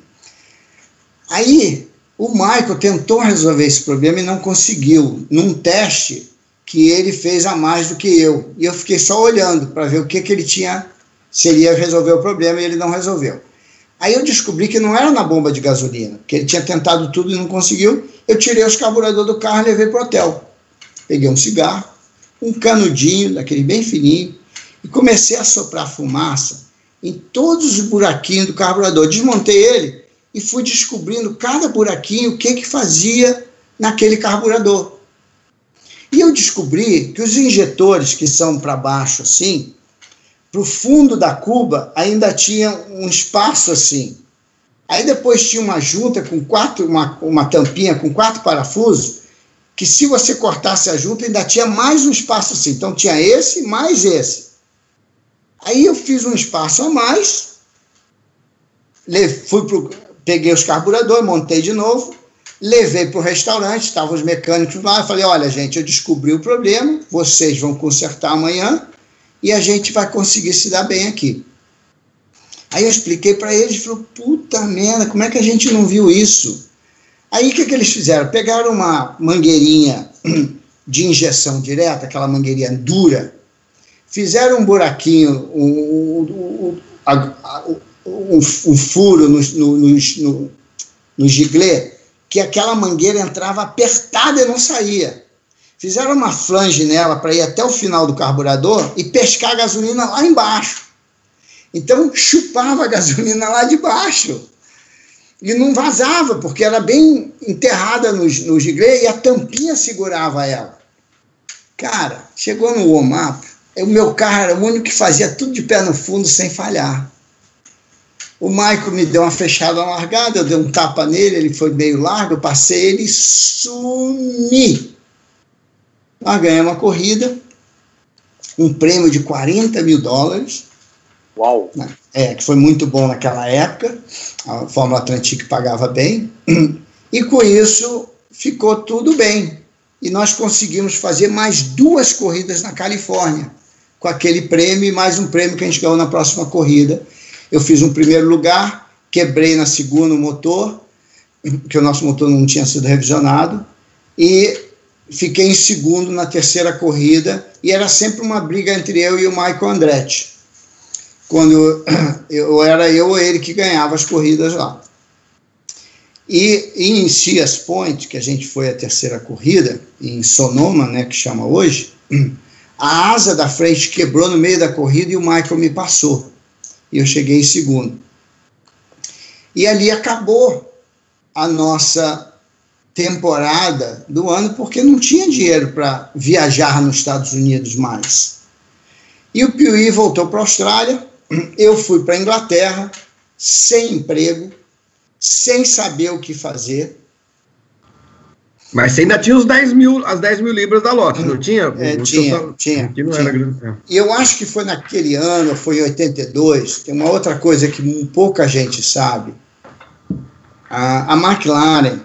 Aí o Michael tentou resolver esse problema e não conseguiu, num teste que ele fez a mais do que eu. E eu fiquei só olhando para ver o que, que ele tinha, seria resolver o problema e ele não resolveu. Aí eu descobri que não era na bomba de gasolina, que ele tinha tentado tudo e não conseguiu. Eu tirei os carburadores do carro e levei para o hotel. Peguei um cigarro, um canudinho, daquele bem fininho, e comecei a soprar fumaça em todos os buraquinhos do carburador. Desmontei ele e fui descobrindo cada buraquinho o que, que fazia naquele carburador. E eu descobri que os injetores que são para baixo assim, para o fundo da cuba ainda tinha um espaço assim. Aí depois tinha uma junta com quatro, uma, uma tampinha com quatro parafusos, que se você cortasse a junta, ainda tinha mais um espaço assim. Então tinha esse mais esse. Aí eu fiz um espaço a mais, fui pro, peguei os carburadores, montei de novo, levei para o restaurante, estavam os mecânicos lá, falei, olha gente, eu descobri o problema, vocês vão consertar amanhã e a gente vai conseguir se dar bem aqui. Aí eu expliquei para eles, falou, puta merda, como é que a gente não viu isso? Aí o que, que eles fizeram? Pegaram uma mangueirinha de injeção direta, aquela mangueirinha dura, fizeram um buraquinho, um, um, um, furo no, no, no, no giglê, que aquela mangueira entrava apertada e não saía. Fizeram uma flange nela para ir até o final do carburador e pescar a gasolina lá embaixo. Então chupava a gasolina lá de baixo e não vazava, porque era bem enterrada no, no giglê e a tampinha segurava ela. Cara, chegou no warm-up, o meu carro era o único que fazia tudo de pé no fundo sem falhar. O Michael me deu uma fechada largada, eu dei um tapa nele, ele foi meio largo, eu passei ele sumi. Nós ganhamos uma corrida, um prêmio de 40 mil dólares. Uau! É, que foi muito bom naquela época a Fórmula Atlantic pagava bem, e com isso ficou tudo bem. e nós conseguimos fazer mais duas corridas na Califórnia, com aquele prêmio e mais um prêmio que a gente ganhou na próxima corrida. Eu fiz um primeiro lugar, quebrei na segunda o motor, que o nosso motor não tinha sido revisionado, e fiquei em segundo na terceira corrida, e era sempre uma briga entre eu e o Michael Andretti. Quando eu, era eu ou ele que ganhava as corridas lá. E em Cias Point, que a gente foi a terceira corrida, em Sonoma, né, que chama hoje, a asa da frente quebrou no meio da corrida e o Michael me passou. E eu cheguei em segundo. E ali acabou a nossa temporada do ano, porque não tinha dinheiro para viajar nos Estados Unidos mais. E o Piuí voltou para a Austrália, eu fui para a Inglaterra, sem emprego, sem saber o que fazer. Mas você ainda tinha os 10 mil, as 10 mil libras da lote, não tinha? É, tinha, só... tinha. Não tinha. era grande. E eu acho que foi naquele ano, foi em 82, tem uma outra coisa que pouca gente sabe. A, a McLaren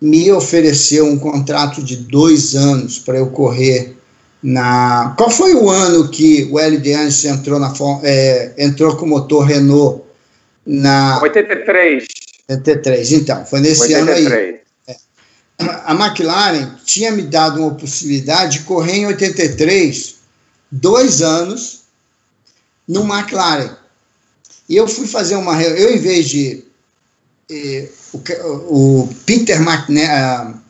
me ofereceu um contrato de dois anos para eu correr na. Qual foi o ano que o L. Anjos entrou, na, é, entrou com o motor Renault na. 83. 83, então, foi nesse 83. ano aí. É. A McLaren tinha me dado uma possibilidade de correr em 83, dois anos, no McLaren. E eu fui fazer uma. Eu, em vez de. Eh, o, o, Peter McNally. Uh,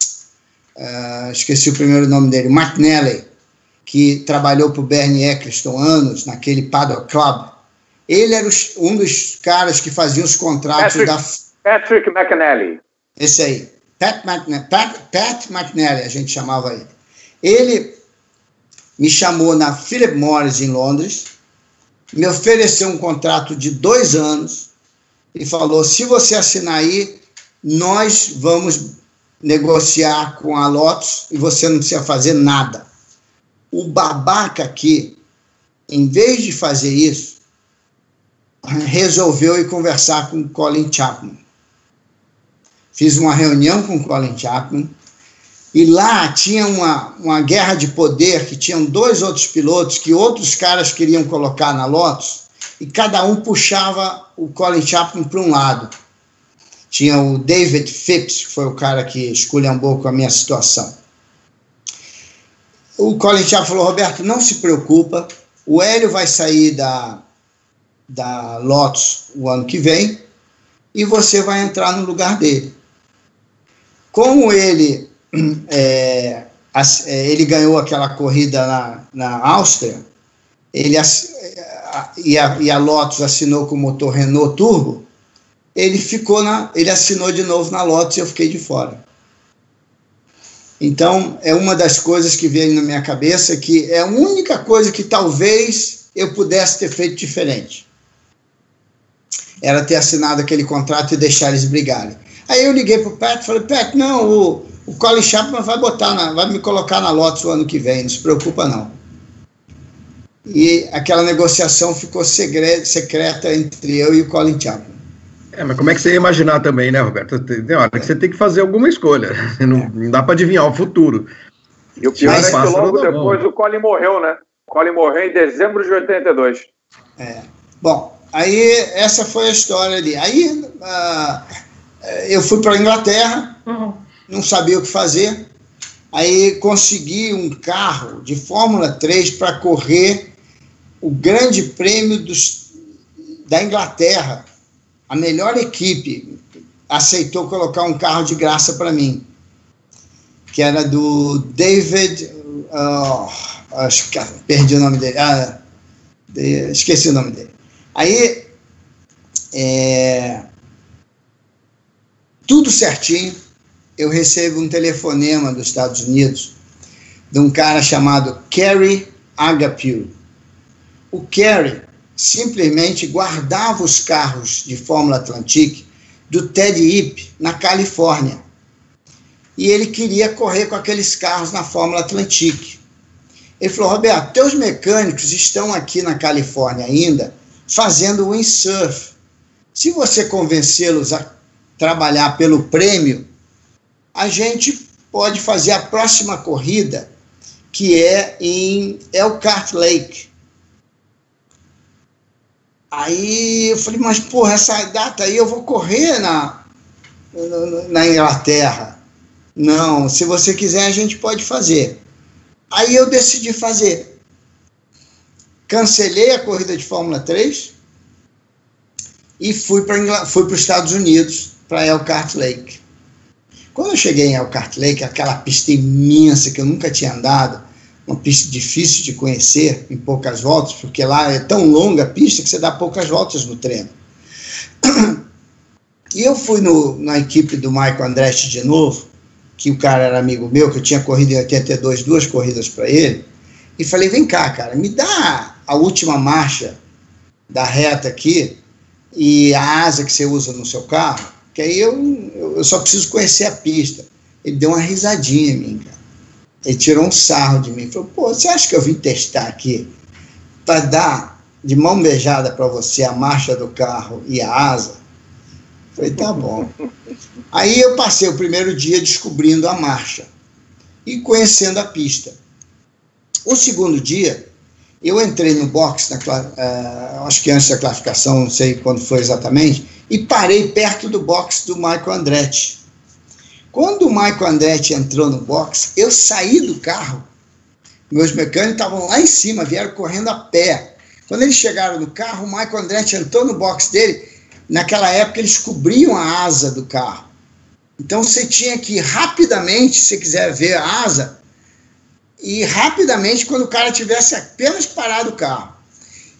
uh, esqueci o primeiro nome dele, McNally, que trabalhou para o Bernie Eccleston anos, naquele Paddock Club. Ele era os, um dos caras que faziam os contratos Patrick, da Patrick McNally. Esse aí. Pat, McNally, Pat, Pat McNally, a gente chamava ele. Ele me chamou na Philip Morris, em Londres, me ofereceu um contrato de dois anos e falou: se você assinar aí, nós vamos negociar com a Lotus e você não precisa fazer nada. O babaca aqui, em vez de fazer isso, resolveu ir conversar com Colin Chapman fiz uma reunião com Colin Chapman, e lá tinha uma, uma guerra de poder, que tinham dois outros pilotos que outros caras queriam colocar na Lotus, e cada um puxava o Colin Chapman para um lado. Tinha o David Phipps, que foi o cara que esculhambou com a minha situação. O Colin Chapman falou, Roberto, não se preocupa, o Hélio vai sair da, da Lotus o ano que vem, e você vai entrar no lugar dele. Como ele, é, é, ele ganhou aquela corrida na, na Áustria, ele, e, a, e a Lotus assinou com o motor Renault Turbo, ele ficou na, ele assinou de novo na Lotus e eu fiquei de fora. Então, é uma das coisas que veio na minha cabeça que é a única coisa que talvez eu pudesse ter feito diferente. Era ter assinado aquele contrato e deixar eles brigarem. Aí eu liguei pro Pat, falei, Pat, não, o, o Colin Chapman vai botar, na, vai me colocar na Lotus o ano que vem, não se preocupa não. E aquela negociação ficou segre, secreta entre eu e o Colin Chapman. É, mas como é que você ia imaginar também, né, Roberto? Tem hora que você tem que fazer alguma escolha. Não, não dá para adivinhar o futuro. E o pior mas, é que logo depois o Colin morreu, né? O Colin morreu em dezembro de 82. É. Bom, aí essa foi a história ali. Aí uh, eu fui para a Inglaterra, uhum. não sabia o que fazer. Aí consegui um carro de Fórmula 3 para correr o Grande Prêmio dos, da Inglaterra. A melhor equipe aceitou colocar um carro de graça para mim, que era do David. Oh, acho que perdi o nome dele. Ah, esqueci o nome dele. Aí é, tudo certinho, eu recebo um telefonema dos Estados Unidos de um cara chamado Kerry Agapew. O Kerry simplesmente guardava os carros de Fórmula Atlantic do Ted Ip na Califórnia. E ele queria correr com aqueles carros na Fórmula Atlantic. Ele falou: Roberto, teus mecânicos estão aqui na Califórnia ainda fazendo windsurf. Se você convencê-los a trabalhar pelo prêmio, a gente pode fazer a próxima corrida, que é em Elkhart Lake. Aí eu falei, mas porra, essa data aí eu vou correr na, na Inglaterra. Não, se você quiser a gente pode fazer. Aí eu decidi fazer. Cancelei a corrida de Fórmula 3 e fui para fui os Estados Unidos, para Elkhart Lake. Quando eu cheguei em Elkhart Lake, aquela pista imensa que eu nunca tinha andado, uma pista difícil de conhecer em poucas voltas, porque lá é tão longa a pista que você dá poucas voltas no treino. E eu fui no, na equipe do Michael Andretti de novo, que o cara era amigo meu, que eu tinha corrido em 82, duas corridas para ele, e falei: vem cá, cara, me dá a última marcha da reta aqui e a asa que você usa no seu carro que aí eu, eu só preciso conhecer a pista. Ele deu uma risadinha em mim, cara. Ele tirou um sarro de mim. Falou, pô, você acha que eu vim testar aqui para dar de mão beijada para você a marcha do carro e a asa? Falei, tá bom. Aí eu passei o primeiro dia descobrindo a marcha e conhecendo a pista. O segundo dia, eu entrei no box, na, uh, acho que antes da classificação, não sei quando foi exatamente, e parei perto do box do Michael Andretti. Quando o Michael Andretti entrou no box, eu saí do carro, meus mecânicos estavam lá em cima, vieram correndo a pé. Quando eles chegaram no carro, o Michael Andretti entrou no box dele. Naquela época, eles cobriam a asa do carro. Então, você tinha que ir rapidamente, se quiser ver a asa, e rapidamente, quando o cara tivesse apenas parado o carro.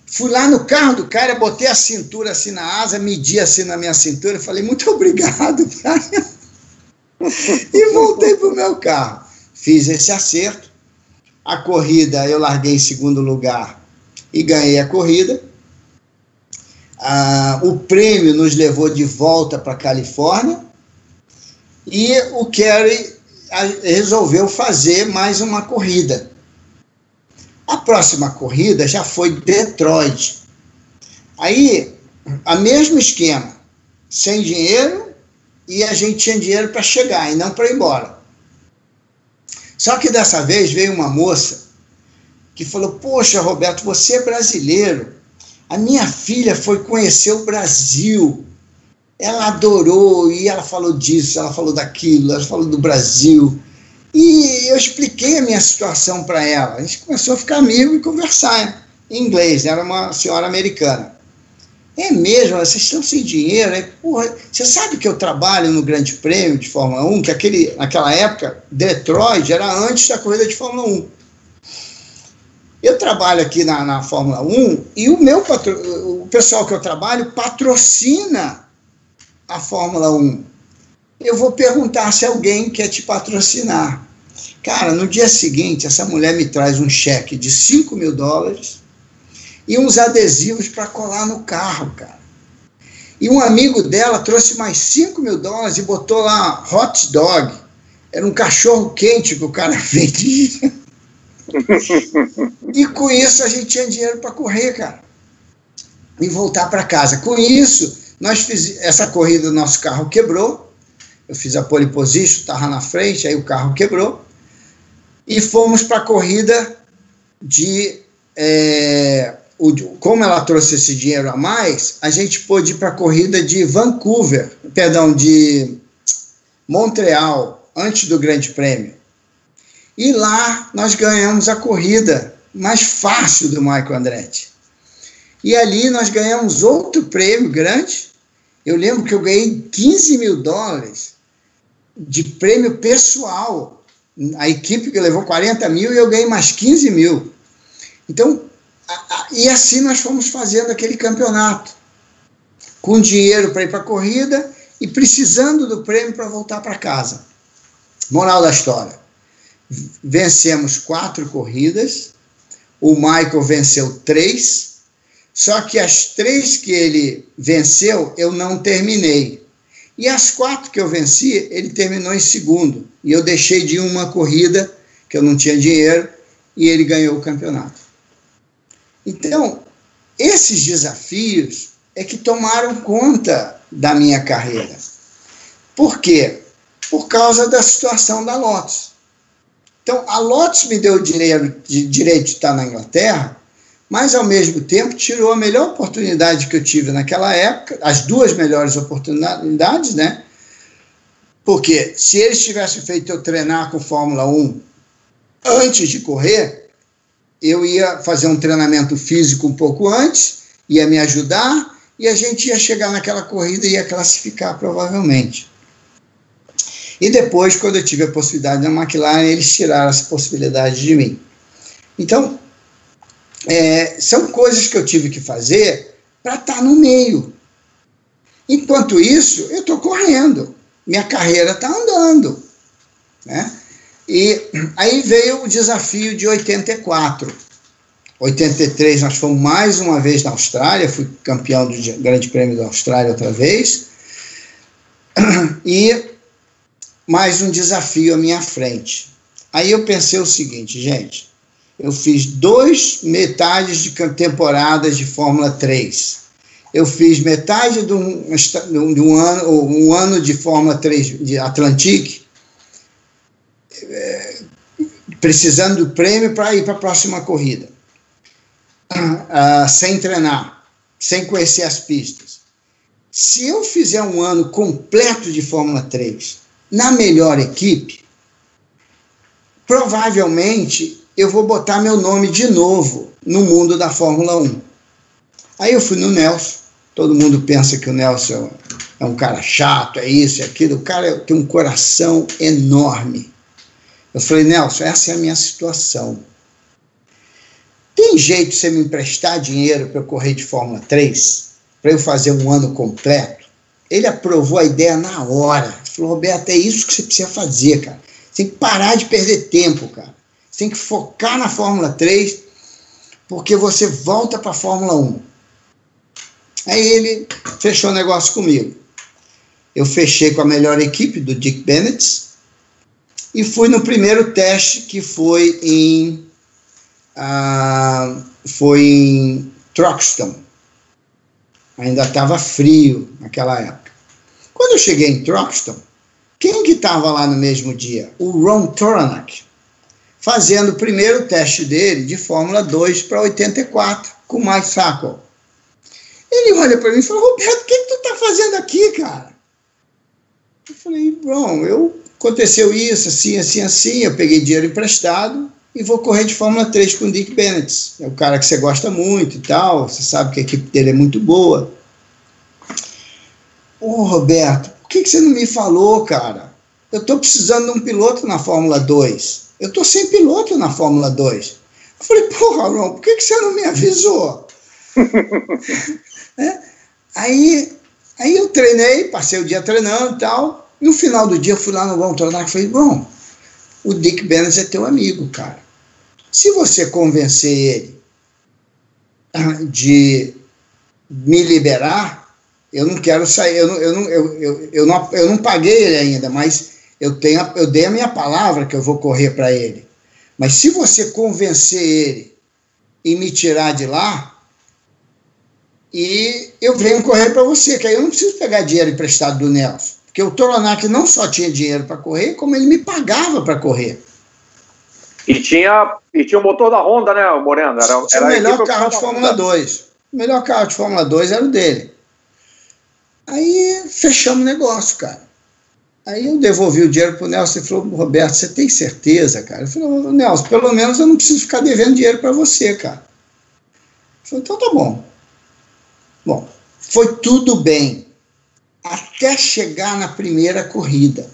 Fui lá no carro do cara, botei a cintura assim na asa, medi assim na minha cintura, falei, muito obrigado, e voltei para o meu carro. Fiz esse acerto. A corrida eu larguei em segundo lugar e ganhei a corrida. Ah, o prêmio nos levou de volta para a Califórnia e o Kerry resolveu fazer mais uma corrida. A próxima corrida já foi Detroit. Aí, a mesmo esquema, sem dinheiro e a gente tinha dinheiro para chegar e não para ir embora. Só que dessa vez veio uma moça que falou: Poxa, Roberto, você é brasileiro. A minha filha foi conhecer o Brasil. Ela adorou e ela falou disso, ela falou daquilo, ela falou do Brasil. E eu expliquei a minha situação para ela. A gente começou a ficar amigo e conversar em inglês. Era uma senhora americana. É mesmo, vocês estão sem dinheiro. É, porra, você sabe que eu trabalho no Grande Prêmio de Fórmula 1, que aquele, naquela época, Detroit era antes da corrida de Fórmula 1. Eu trabalho aqui na, na Fórmula 1 e o meu patro, o pessoal que eu trabalho patrocina a Fórmula 1 eu vou perguntar se alguém quer te patrocinar. Cara, no dia seguinte, essa mulher me traz um cheque de 5 mil dólares e uns adesivos para colar no carro, cara. E um amigo dela trouxe mais 5 mil dólares e botou lá hot dog. Era um cachorro quente que o cara vendia. e com isso a gente tinha dinheiro para correr, cara. E voltar para casa. Com isso, nós fiz essa corrida, nosso carro quebrou eu fiz a pole position, estava na frente, aí o carro quebrou. E fomos para a corrida de. É, o, como ela trouxe esse dinheiro a mais, a gente pôde ir para a corrida de Vancouver, perdão, de Montreal, antes do Grande Prêmio. E lá nós ganhamos a corrida mais fácil do Michael Andretti. E ali nós ganhamos outro prêmio grande. Eu lembro que eu ganhei 15 mil dólares de prêmio pessoal. A equipe que levou 40 mil e eu ganhei mais 15 mil. Então, e assim nós fomos fazendo aquele campeonato, com dinheiro para ir para a corrida e precisando do prêmio para voltar para casa. Moral da história: vencemos quatro corridas, o Michael venceu três, só que as três que ele venceu eu não terminei. E as quatro que eu venci, ele terminou em segundo. E eu deixei de uma corrida, que eu não tinha dinheiro, e ele ganhou o campeonato. Então, esses desafios é que tomaram conta da minha carreira. Por quê? por causa da situação da Lotus. Então, a Lotus me deu o direito de, direito de estar na Inglaterra, mas ao mesmo tempo tirou a melhor oportunidade que eu tive naquela época, as duas melhores oportunidades, né? Porque se eles tivessem feito eu treinar com Fórmula 1 antes de correr, eu ia fazer um treinamento físico um pouco antes, ia me ajudar e a gente ia chegar naquela corrida e ia classificar provavelmente. E depois, quando eu tive a possibilidade na McLaren, eles tiraram essa possibilidade de mim. Então, é, são coisas que eu tive que fazer para estar tá no meio. Enquanto isso, eu estou correndo, minha carreira está andando. Né? E aí veio o desafio de 84. 83 nós fomos mais uma vez na Austrália, fui campeão do Grande Prêmio da Austrália outra vez. E mais um desafio à minha frente. Aí eu pensei o seguinte, gente, eu fiz dois metades de temporadas de Fórmula 3. Eu fiz metade de um, de um ano, um ano de Fórmula 3 de Atlantic, é, precisando do prêmio para ir para a próxima corrida, ah, sem treinar, sem conhecer as pistas. Se eu fizer um ano completo de Fórmula 3 na melhor equipe, provavelmente eu vou botar meu nome de novo no mundo da Fórmula 1. Aí eu fui no Nelson, todo mundo pensa que o Nelson é um cara chato, é isso, é aquilo, o cara tem um coração enorme. Eu falei, Nelson, essa é a minha situação. Tem jeito de você me emprestar dinheiro para eu correr de Fórmula 3? Para eu fazer um ano completo? Ele aprovou a ideia na hora. Falou, Roberto, é isso que você precisa fazer, cara. Você tem que parar de perder tempo, cara. Você tem que focar na Fórmula 3, porque você volta para a Fórmula 1. Aí ele fechou o negócio comigo. Eu fechei com a melhor equipe do Dick Bennett e fui no primeiro teste que foi em ah, foi em Troxton. Ainda estava frio naquela época. Quando eu cheguei em Troxton, quem que estava lá no mesmo dia? O Ron Toranak, fazendo o primeiro teste dele de Fórmula 2 para 84, com o Mike. Ele olha para mim e fala, Roberto, o que, que tu está fazendo aqui, cara? Eu falei, Ron, eu, aconteceu isso, assim, assim, assim, eu peguei dinheiro emprestado e vou correr de Fórmula 3 com o Dick Bennett. É o cara que você gosta muito e tal, você sabe que a equipe dele é muito boa. Ô, Roberto, por que, que você não me falou, cara? Eu estou precisando de um piloto na Fórmula 2. Eu estou sem piloto na Fórmula 2. Eu falei, porra, Ron, por que, que você não me avisou? é? aí, aí eu treinei, passei o dia treinando e tal. No final do dia, eu fui lá no Ron Tornac e falei, bom, o Dick Bennett é teu amigo, cara. Se você convencer ele de me liberar, eu não quero sair, eu não, eu não, eu, eu, eu, não, eu não paguei ele ainda, mas eu, tenho, eu dei a minha palavra que eu vou correr para ele. Mas se você convencer ele e me tirar de lá, e eu venho correr para você, que aí eu não preciso pegar dinheiro emprestado do Nelson. Porque o Toronac não só tinha dinheiro para correr, como ele me pagava para correr. E tinha, e tinha o motor da Honda, né, Moreno? Era, era o melhor carro de Fórmula 2. O melhor carro de Fórmula 2 era o dele. Aí fechamos o negócio, cara. Aí eu devolvi o dinheiro pro Nelson e falou, Roberto, você tem certeza, cara? Eu falei, Nelson, pelo menos eu não preciso ficar devendo dinheiro para você, cara. Ele falou, então tá bom. Bom, foi tudo bem, até chegar na primeira corrida.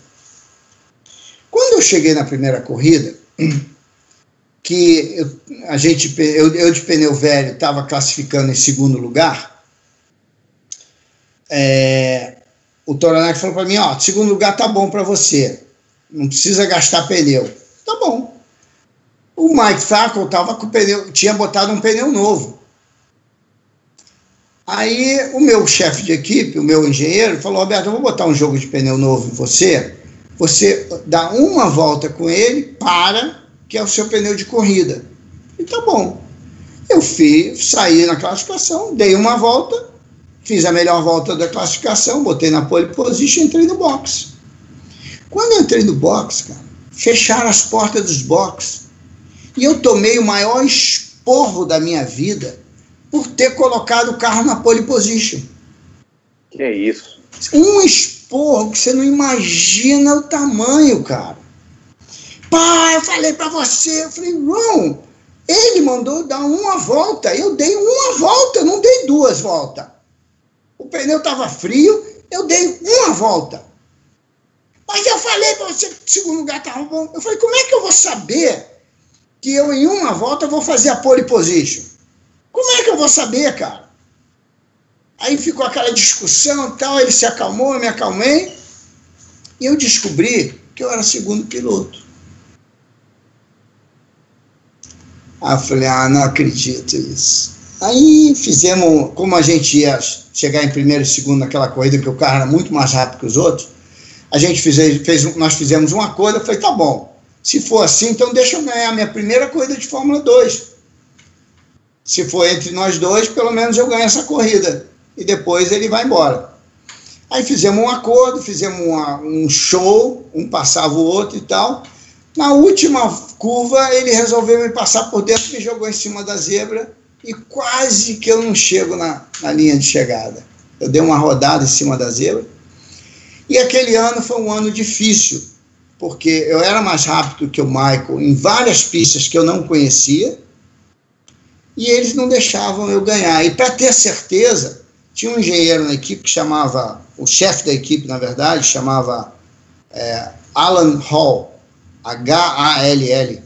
Quando eu cheguei na primeira corrida, que eu, a gente, eu, eu de pneu velho estava classificando em segundo lugar, é, o Toronac falou para mim, ó, segundo lugar tá bom para você, não precisa gastar pneu. Tá bom. O Mike Thackle tava com pneu, tinha botado um pneu novo. Aí o meu chefe de equipe, o meu engenheiro, falou, Roberto, eu vou botar um jogo de pneu novo em você, você dá uma volta com ele, para, que é o seu pneu de corrida. E tá bom. Eu fiz, saí na classificação, dei uma volta, Fiz a melhor volta da classificação, botei na pole position e entrei no box. Quando entrei no box, cara, fecharam as portas dos boxes. E eu tomei o maior esporro da minha vida por ter colocado o carro na pole position. Que é isso? Um esporro que você não imagina o tamanho, cara. Pai, eu falei para você, eu falei, Ron, ele mandou dar uma volta, eu dei uma volta, não dei duas voltas. O pneu estava frio, eu dei uma volta. Mas eu falei para você que o segundo lugar estava bom. Eu falei, como é que eu vou saber que eu em uma volta vou fazer a pole position? Como é que eu vou saber, cara? Aí ficou aquela discussão tal, ele se acalmou, eu me acalmei, e eu descobri que eu era segundo piloto. Aí eu falei, ah, não acredito nisso. Aí fizemos, como a gente ia chegar em primeiro e segundo naquela corrida, que o carro era muito mais rápido que os outros, a gente fez, fez nós fizemos um acordo, eu falei, tá bom, se for assim, então deixa eu ganhar a minha primeira corrida de Fórmula 2. Se for entre nós dois, pelo menos eu ganho essa corrida. E depois ele vai embora. Aí fizemos um acordo, fizemos uma, um show, um passava o outro e tal. Na última curva, ele resolveu me passar por dentro, me jogou em cima da zebra e quase que eu não chego na, na linha de chegada. Eu dei uma rodada em cima da zebra. E aquele ano foi um ano difícil, porque eu era mais rápido que o Michael em várias pistas que eu não conhecia, e eles não deixavam eu ganhar. E para ter certeza, tinha um engenheiro na equipe que chamava, o chefe da equipe, na verdade, chamava é, Alan Hall, H-A-L-L.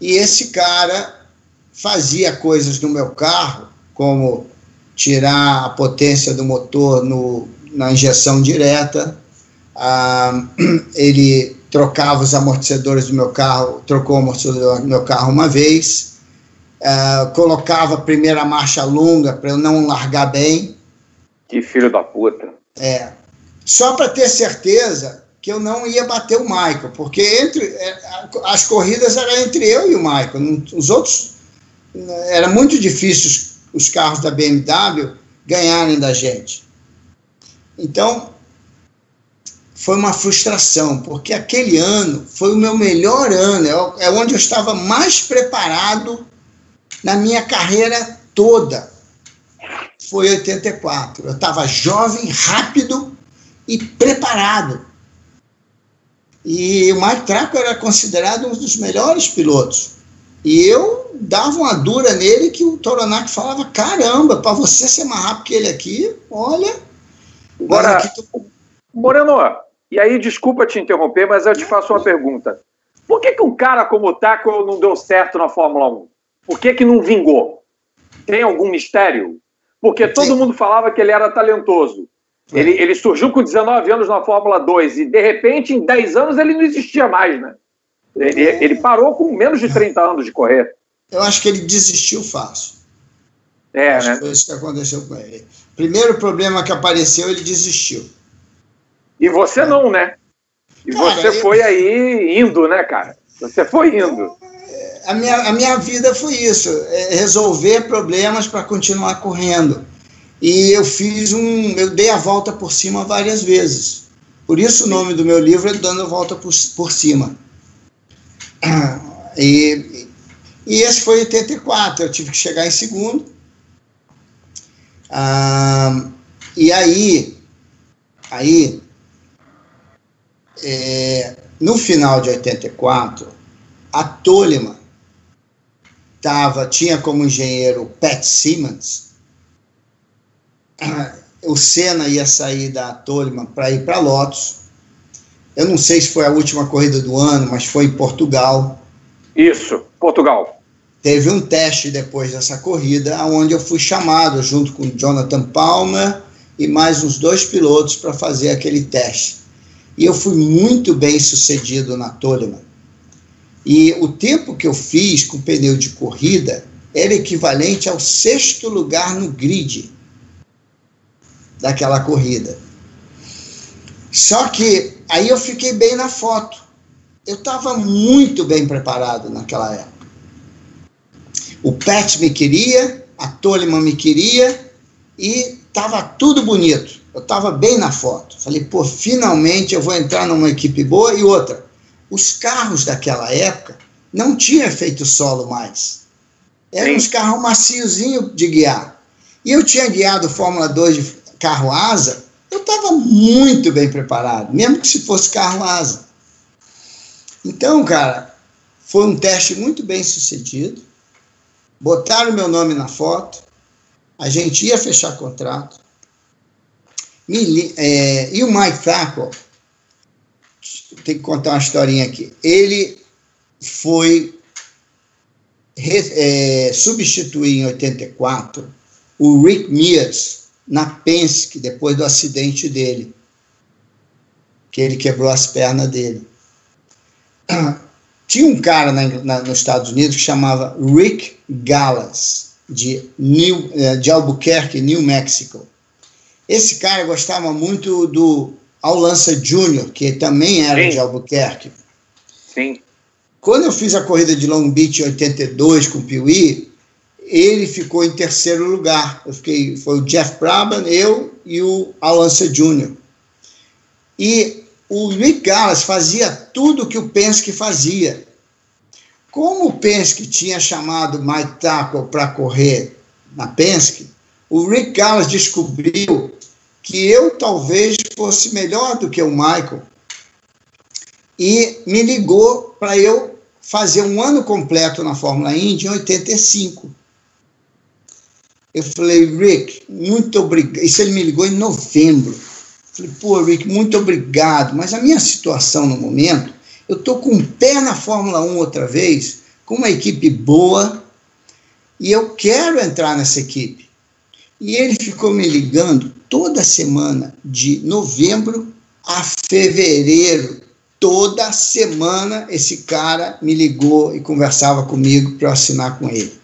E esse cara fazia coisas no meu carro, como tirar a potência do motor no, na injeção direta, ah, ele trocava os amortecedores do meu carro, trocou o amortecedor do meu carro uma vez, ah, colocava a primeira marcha longa para eu não largar bem. Que filho da puta. É. Só para ter certeza que eu não ia bater o Michael, porque entre é, as corridas eram entre eu e o Michael, os outros era muito difícil os, os carros da BMW ganharem da gente. Então foi uma frustração, porque aquele ano foi o meu melhor ano, é, é onde eu estava mais preparado na minha carreira toda. Foi 84. Eu estava jovem, rápido e preparado. E o Mike Traco era considerado um dos melhores pilotos. E eu dava uma dura nele que o Toronac falava: caramba, para você ser mais rápido que ele aqui, olha. Agora, tu... Moreno, e aí desculpa te interromper, mas eu te faço uma pergunta. Por que, que um cara como o Taco não deu certo na Fórmula 1? Por que, que não vingou? Tem algum mistério? Porque todo mundo falava que ele era talentoso. Ele, ele surgiu com 19 anos na Fórmula 2 e, de repente, em 10 anos, ele não existia mais, né? Ele, ele parou com menos de 30 anos de correr. Eu acho que ele desistiu fácil. É, acho né? Foi isso que aconteceu com ele. Primeiro problema que apareceu, ele desistiu. E você é. não, né? E cara, você eu... foi aí indo, né, cara? Você foi indo. A minha, a minha vida foi isso: é resolver problemas para continuar correndo. E eu fiz um. Eu dei a volta por cima várias vezes. Por isso o nome do meu livro é Dando a Volta por, por Cima. E, e esse foi 84, eu tive que chegar em segundo. Ah, e aí, aí é, no final de 84, a Toleman tava, tinha como engenheiro Pat Simmons, o Senna ia sair da Toleman para ir para Lotus. Eu não sei se foi a última corrida do ano, mas foi em Portugal. Isso, Portugal. Teve um teste depois dessa corrida, onde eu fui chamado junto com Jonathan Palmer e mais uns dois pilotos para fazer aquele teste. E eu fui muito bem sucedido na Toleman. E o tempo que eu fiz com pneu de corrida era equivalente ao sexto lugar no grid daquela corrida. Só que aí eu fiquei bem na foto. Eu estava muito bem preparado naquela época. O Pet me queria, a Toleman me queria e estava tudo bonito. Eu estava bem na foto. Falei, pô, finalmente eu vou entrar numa equipe boa. E outra, os carros daquela época não tinham efeito solo mais. Eram uns carros maciozinhos de guiar. E eu tinha guiado Fórmula 2 de carro asa, eu estava muito bem preparado, mesmo que se fosse carro asa. Então, cara, foi um teste muito bem sucedido. Botaram meu nome na foto, a gente ia fechar contrato. Me, é, e o Mike Thacker, tem que contar uma historinha aqui. Ele foi é, substituir em 84 o Rick Mears na Penske, depois do acidente dele, que ele quebrou as pernas dele. Tinha um cara na, na, nos Estados Unidos que chamava Rick Gallas, de, New, é, de Albuquerque, New Mexico. Esse cara gostava muito do Al Lança Jr., que também era Sim. de Albuquerque. Sim. Quando eu fiz a corrida de Long Beach em 82 com o Piuí, ele ficou em terceiro lugar. Eu fiquei, foi o Jeff Brabham, eu e o Alança Jr. E o Rick Gallas fazia tudo que o Penske fazia. Como o Penske tinha chamado Mike Tackle para correr na Penske, o Rick Gallas descobriu que eu talvez fosse melhor do que o Michael e me ligou para eu fazer um ano completo na Fórmula Indy em 85. Eu falei, Rick, muito obrigado. Isso ele me ligou em novembro. Falei, pô, Rick, muito obrigado. Mas a minha situação no momento, eu tô com um pé na Fórmula 1 outra vez, com uma equipe boa, e eu quero entrar nessa equipe. E ele ficou me ligando toda semana, de novembro a fevereiro, toda semana esse cara me ligou e conversava comigo para eu assinar com ele.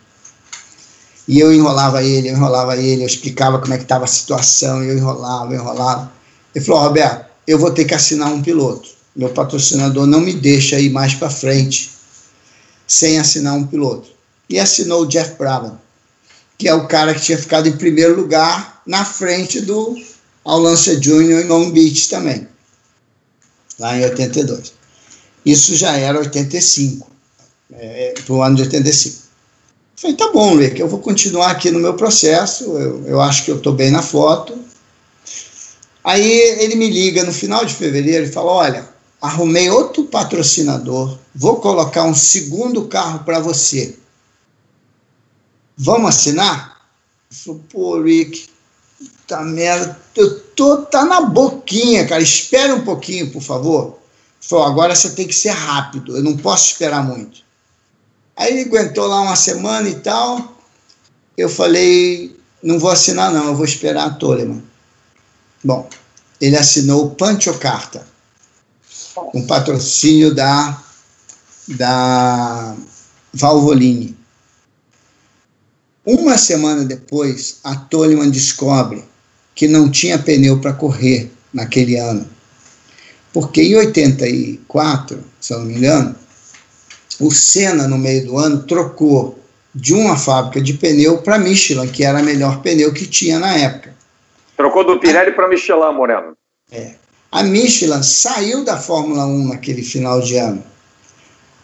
E eu enrolava ele, eu enrolava ele, eu explicava como é que estava a situação, eu enrolava, eu enrolava. Ele falou, Roberto, eu vou ter que assinar um piloto. Meu patrocinador não me deixa ir mais para frente sem assinar um piloto. E assinou o Jeff Brabham, que é o cara que tinha ficado em primeiro lugar na frente do Alonso Jr. em Long Beach também lá em 82. Isso já era 85, é, para o ano de 85. Falei, tá bom, Rick, eu vou continuar aqui no meu processo, eu, eu acho que eu estou bem na foto. Aí ele me liga no final de fevereiro e fala: Olha, arrumei outro patrocinador, vou colocar um segundo carro para você. Vamos assinar? Eu falei, pô, Rick, Puta merda, eu tô, tá na boquinha, cara. Espera um pouquinho, por favor. Falou, agora você tem que ser rápido, eu não posso esperar muito. Aí ele aguentou lá uma semana e tal. Eu falei, não vou assinar não, eu vou esperar a Toleman. Bom, ele assinou Pancho Carta, um patrocínio da, da Valvoline. Uma semana depois, a Toleman descobre que não tinha pneu para correr naquele ano. Porque em 84, se eu não me engano, o Senna, no meio do ano, trocou de uma fábrica de pneu para Michelin, que era a melhor pneu que tinha na época. Trocou do Pirelli para Michelin, Moreno. É. A Michelin saiu da Fórmula 1 naquele final de ano.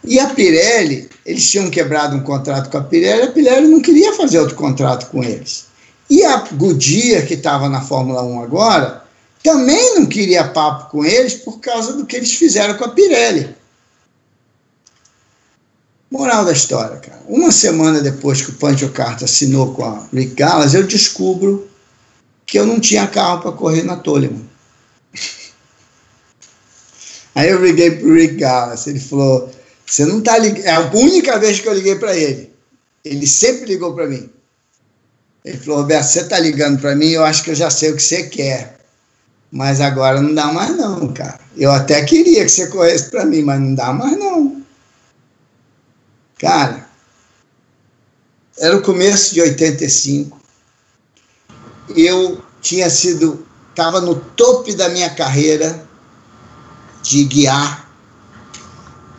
E a Pirelli, eles tinham quebrado um contrato com a Pirelli, a Pirelli não queria fazer outro contrato com eles. E a Goodyear, que estava na Fórmula 1 agora, também não queria papo com eles por causa do que eles fizeram com a Pirelli. Moral da história, cara. Uma semana depois que o Pancho Carta assinou com a Rick Gallas, eu descubro que eu não tinha carro para correr na Toleman. Aí eu liguei o Rick Gallas, ele falou: Você não está ligando. É a única vez que eu liguei para ele. Ele sempre ligou para mim. Ele falou, Roberto, você está ligando para mim, eu acho que eu já sei o que você quer. Mas agora não dá mais não, cara. Eu até queria que você corresse para mim, mas não dá mais não. Cara, era o começo de 85. Eu tinha sido, estava no topo da minha carreira de guiar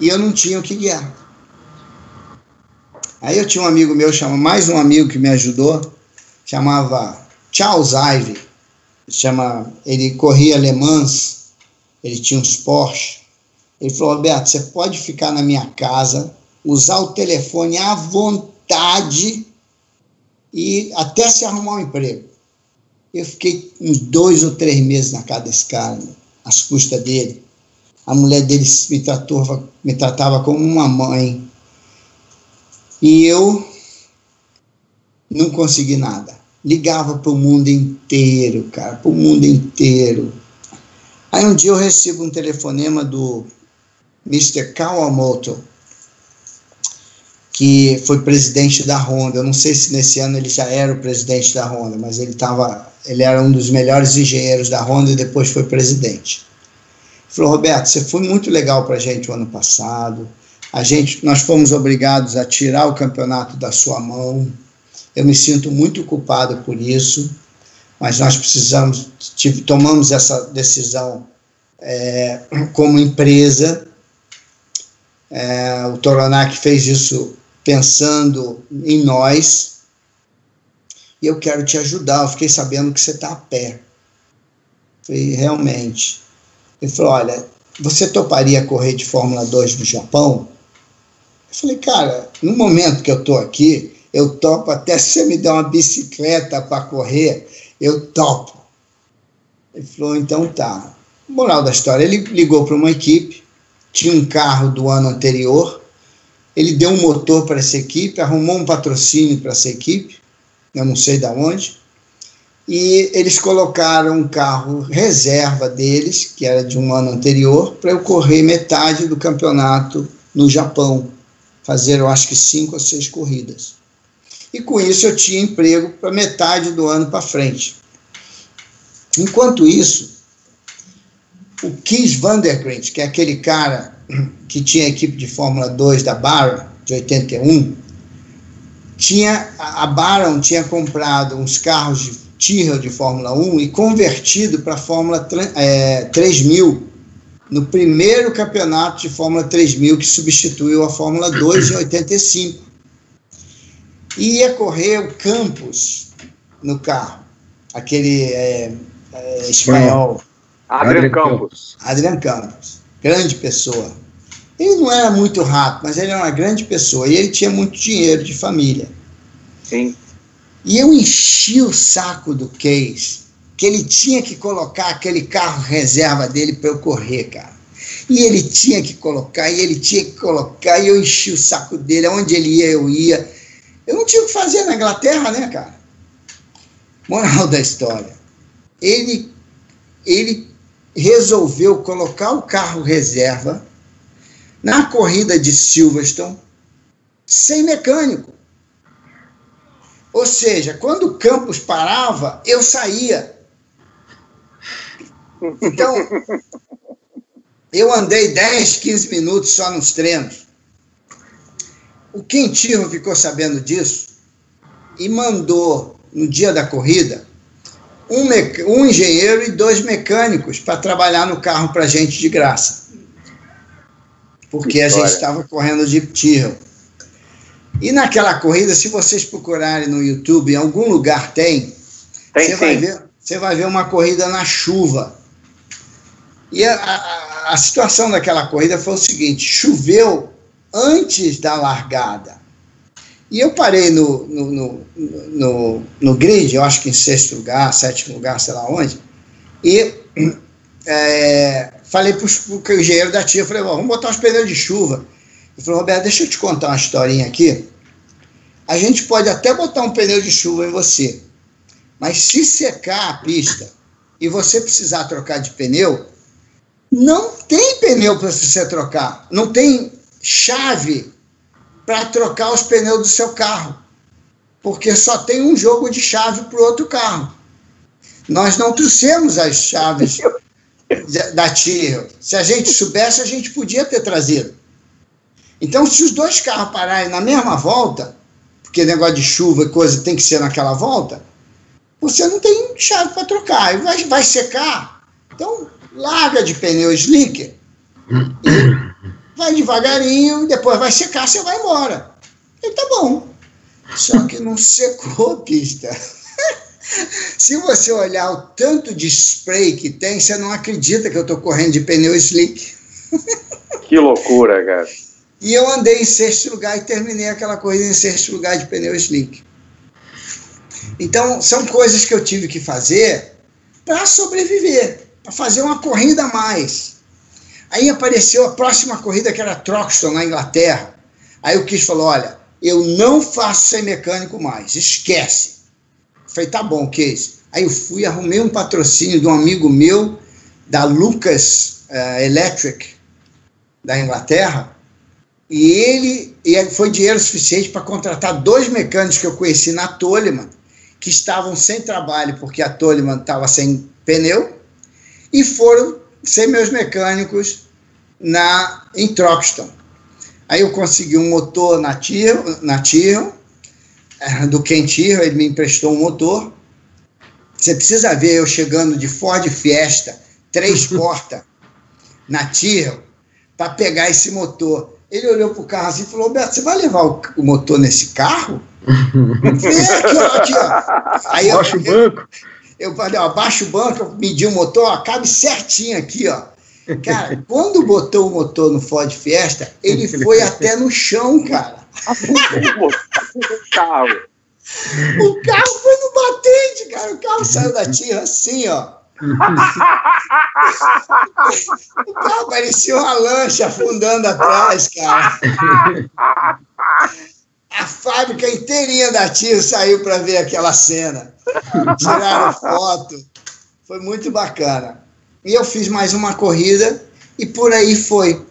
e eu não tinha o que guiar. Aí eu tinha um amigo meu, mais um amigo que me ajudou, chamava Charles Ive. chama, ele corria Le Mans, ele tinha uns Porsche. Ele falou, Roberto, você pode ficar na minha casa, usar o telefone à vontade e até se arrumar um emprego. Eu fiquei uns dois ou três meses na casa desse cara, às custas dele. A mulher dele me, tratou, me tratava como uma mãe. E eu não consegui nada. Ligava para o mundo inteiro, cara, para o mundo inteiro. Aí um dia eu recebo um telefonema do Mr. Kawamoto, que foi presidente da Honda. Eu não sei se nesse ano ele já era o presidente da Honda, mas ele tava, ele era um dos melhores engenheiros da Honda e depois foi presidente. Falou, Roberto, você foi muito legal para a gente o ano passado. A gente, nós fomos obrigados a tirar o campeonato da sua mão. Eu me sinto muito culpado por isso, mas nós precisamos, tomamos essa decisão é, como empresa. É, o Toronac fez isso pensando em nós. E eu quero te ajudar. Eu fiquei sabendo que você está a pé. Falei, realmente. Ele falou: Olha, você toparia correr de Fórmula 2 no Japão? Eu falei, cara, no momento que eu estou aqui, eu topo até se você me der uma bicicleta para correr, eu topo. Ele falou, então tá. Moral da história, ele ligou para uma equipe, tinha um carro do ano anterior, ele deu um motor para essa equipe, arrumou um patrocínio para essa equipe, eu não sei de onde, e eles colocaram um carro reserva deles, que era de um ano anterior, para eu correr metade do campeonato no Japão, fazer eu acho que cinco ou seis corridas. E com isso eu tinha emprego para metade do ano para frente. Enquanto isso, o Kees Vandergrint, que é aquele cara que tinha a equipe de Fórmula 2 da Baron, de 81, tinha, a Baron tinha comprado uns carros de Tyrrell de Fórmula 1 e convertido para a Fórmula é, 3000 no primeiro campeonato de Fórmula 3000 que substituiu a Fórmula 2 em 85. E ia correr o Campos no carro, aquele é, é, espanhol. Adrian Campos. Adrian Campos, grande pessoa. Ele não era muito rápido, mas ele era uma grande pessoa e ele tinha muito dinheiro de família. Sim. E eu enchi o saco do Case que ele tinha que colocar aquele carro reserva dele para eu correr, cara. E ele tinha que colocar, e ele tinha que colocar, e eu enchi o saco dele, aonde ele ia, eu ia. Eu não tinha o que fazer na Inglaterra, né, cara? Moral da história. Ele, ele resolveu colocar o carro reserva na corrida de Silverstone sem mecânico. Ou seja, quando o Campos parava, eu saía. Então, eu andei 10, 15 minutos só nos treinos. O Quintino ficou sabendo disso e mandou, no dia da corrida, um, um engenheiro e dois mecânicos para trabalhar no carro para gente de graça. Porque a gente estava correndo de Tyrrell. E naquela corrida, se vocês procurarem no YouTube, em algum lugar tem, tem você, vai ver, você vai ver uma corrida na chuva. E a, a, a situação daquela corrida foi o seguinte: choveu antes da largada. E eu parei no, no, no, no, no grid, eu acho que em sexto lugar, sétimo lugar, sei lá onde, e é, falei para o engenheiro da tia, falei, vamos botar os pneus de chuva. Ele falou, Roberto, deixa eu te contar uma historinha aqui. A gente pode até botar um pneu de chuva em você, mas se secar a pista e você precisar trocar de pneu, não tem pneu para você trocar, não tem chave para trocar os pneus do seu carro, porque só tem um jogo de chave para o outro carro. Nós não trouxemos as chaves da Tyrrell. Se a gente soubesse, a gente podia ter trazido. Então, se os dois carros pararem na mesma volta, porque negócio de chuva e coisa tem que ser naquela volta, você não tem chave para trocar. E vai, vai secar. Então, larga de pneu slicker vai devagarinho, depois vai secar, você vai embora. E tá bom. Só que não secou a pista. Se você olhar o tanto de spray que tem, você não acredita que eu estou correndo de pneu slick. Que loucura, cara. E eu andei em sexto lugar e terminei aquela corrida em sexto lugar de pneu slick. Então, são coisas que eu tive que fazer para sobreviver, para fazer uma corrida a mais. Aí apareceu a próxima corrida, que era Troxton, na Inglaterra. Aí o Kiss falou: Olha, eu não faço ser mecânico mais, esquece. Eu falei: Tá bom, Kiss. Aí eu fui, arrumei um patrocínio de um amigo meu, da Lucas uh, Electric, da Inglaterra, e ele e foi dinheiro suficiente para contratar dois mecânicos que eu conheci na Toleman, que estavam sem trabalho porque a Toleman estava sem pneu, e foram ser meus mecânicos na, em Troxton. Aí eu consegui um motor na Tiro, na Tiro eh, do Ken Tiro, ele me emprestou um motor. Você precisa ver eu chegando de Ford Fiesta, três portas, na Tiro, para pegar esse motor. Ele olhou para o carro assim e falou: Roberto, você vai levar o, o motor nesse carro? Vem aqui, ó, aqui, ó. Aí Baixa o banco. Eu, falei: ó, baixa o banco, eu medi o motor, ó, cabe certinho aqui, ó. Cara, quando botou o motor no Ford Fiesta, ele foi até no chão, cara. o carro. O carro foi no batente, cara. O carro saiu da tira assim, ó. O carro parecia uma lancha afundando atrás, cara. A fábrica inteirinha da Tiro saiu para ver aquela cena. Tiraram foto. Foi muito bacana. E eu fiz mais uma corrida e por aí foi.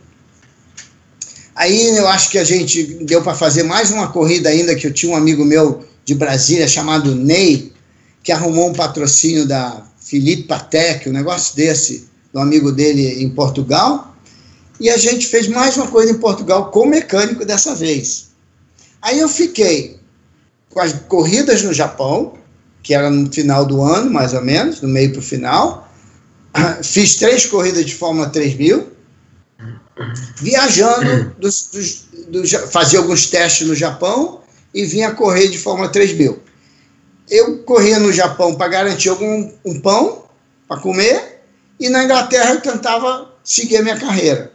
Aí eu acho que a gente deu para fazer mais uma corrida ainda, que eu tinha um amigo meu de Brasília chamado Ney, que arrumou um patrocínio da Felipe Patek, um negócio desse, do amigo dele em Portugal. E a gente fez mais uma coisa em Portugal com mecânico dessa vez. Aí eu fiquei com as corridas no Japão, que era no final do ano, mais ou menos, do meio para o final. Fiz três corridas de Fórmula 3000, viajando, dos, dos, dos, fazia alguns testes no Japão e vinha correr de Fórmula 3000 eu corria no Japão para garantir algum um pão para comer e na Inglaterra eu tentava seguir a minha carreira.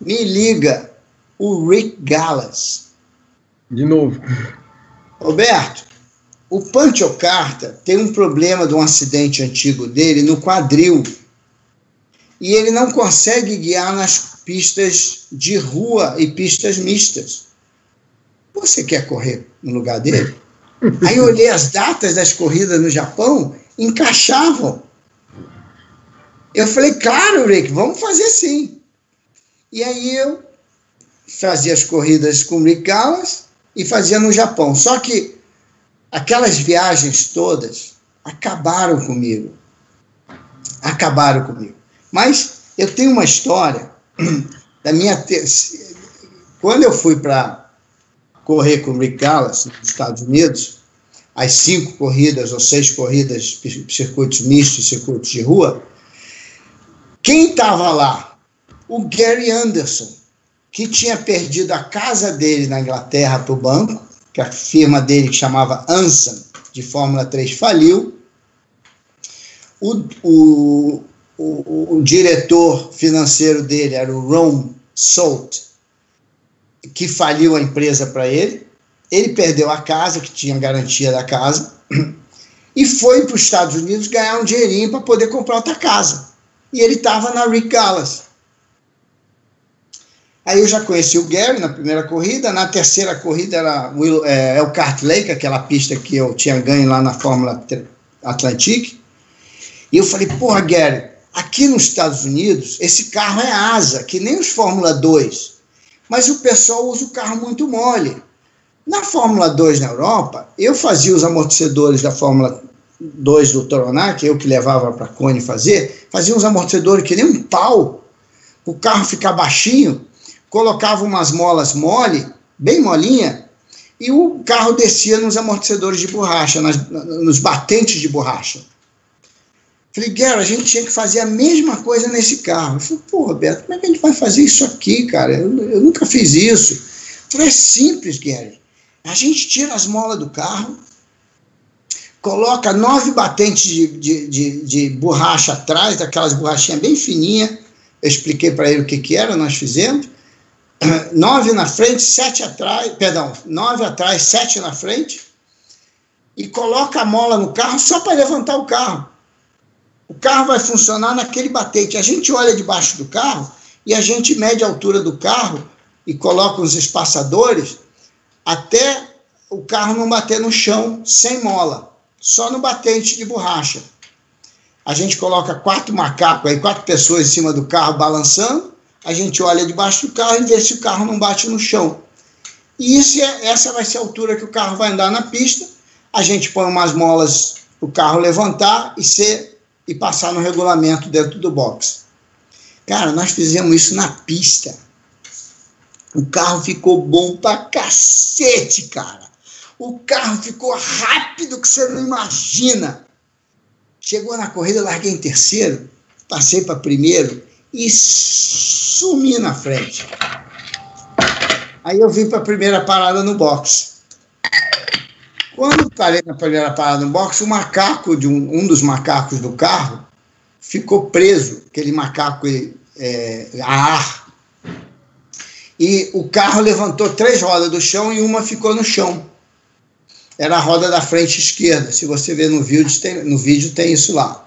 Me liga o Rick Gallas. De novo. Roberto, o Pancho Carta tem um problema de um acidente antigo dele no quadril. E ele não consegue guiar nas pistas de rua e pistas mistas. Você quer correr no lugar dele? Aí eu olhei as datas das corridas no Japão, encaixavam. Eu falei, claro, Rick, vamos fazer sim. E aí eu fazia as corridas com o Rick Gallas e fazia no Japão. Só que aquelas viagens todas acabaram comigo. Acabaram comigo. Mas eu tenho uma história da minha. Te... Quando eu fui para correr com o Rick Gallas nos Estados Unidos, as cinco corridas ou seis corridas, circuitos mistos, circuitos de rua, quem estava lá? O Gary Anderson, que tinha perdido a casa dele na Inglaterra para o banco, que a firma dele que chamava Anson, de Fórmula 3, faliu. O, o, o, o diretor financeiro dele era o Ron Salt, que faliu a empresa para ele. Ele perdeu a casa, que tinha garantia da casa, e foi para os Estados Unidos ganhar um dinheirinho para poder comprar outra casa. E ele estava na Rick Gallas. Aí eu já conheci o Gary na primeira corrida, na terceira corrida era o é, Elkhart Lake, aquela pista que eu tinha ganho lá na Fórmula Atlantic. E eu falei, porra, Gary, aqui nos Estados Unidos, esse carro é asa, que nem os Fórmula 2 mas o pessoal usa o carro muito mole. Na Fórmula 2 na Europa, eu fazia os amortecedores da Fórmula 2 do Toronac, eu que levava para a Cone fazer, fazia uns amortecedores que nem um pau, o carro ficar baixinho, colocava umas molas mole, bem molinha, e o carro descia nos amortecedores de borracha, nas, nos batentes de borracha. Falei, Gary, a gente tinha que fazer a mesma coisa nesse carro. Eu falei, pô, Roberto, como é que a gente vai fazer isso aqui, cara? Eu, eu nunca fiz isso. Eu falei, é simples, Gary. A gente tira as molas do carro, coloca nove batentes de, de, de, de borracha atrás, daquelas borrachinhas bem fininhas. Eu expliquei para ele o que, que era, nós fizemos. Nove na frente, sete atrás, perdão, nove atrás, sete na frente. E coloca a mola no carro só para levantar o carro. Carro vai funcionar naquele batente. A gente olha debaixo do carro e a gente mede a altura do carro e coloca os espaçadores até o carro não bater no chão sem mola, só no batente de borracha. A gente coloca quatro macacos aí, quatro pessoas em cima do carro balançando, a gente olha debaixo do carro e vê se o carro não bate no chão. E isso é, essa vai ser a altura que o carro vai andar na pista. A gente põe umas molas o carro levantar e ser e passar no regulamento dentro do box. Cara, nós fizemos isso na pista. O carro ficou bom pra cacete, cara. O carro ficou rápido que você não imagina. Chegou na corrida, larguei em terceiro, passei para primeiro e sumi na frente. Aí eu vim para a primeira parada no box. Quando parei na primeira parada no box, o macaco de um, um dos macacos do carro ficou preso, aquele macaco é, a ar. E o carro levantou três rodas do chão e uma ficou no chão. Era a roda da frente esquerda. Se você ver no vídeo, tem, no vídeo tem isso lá.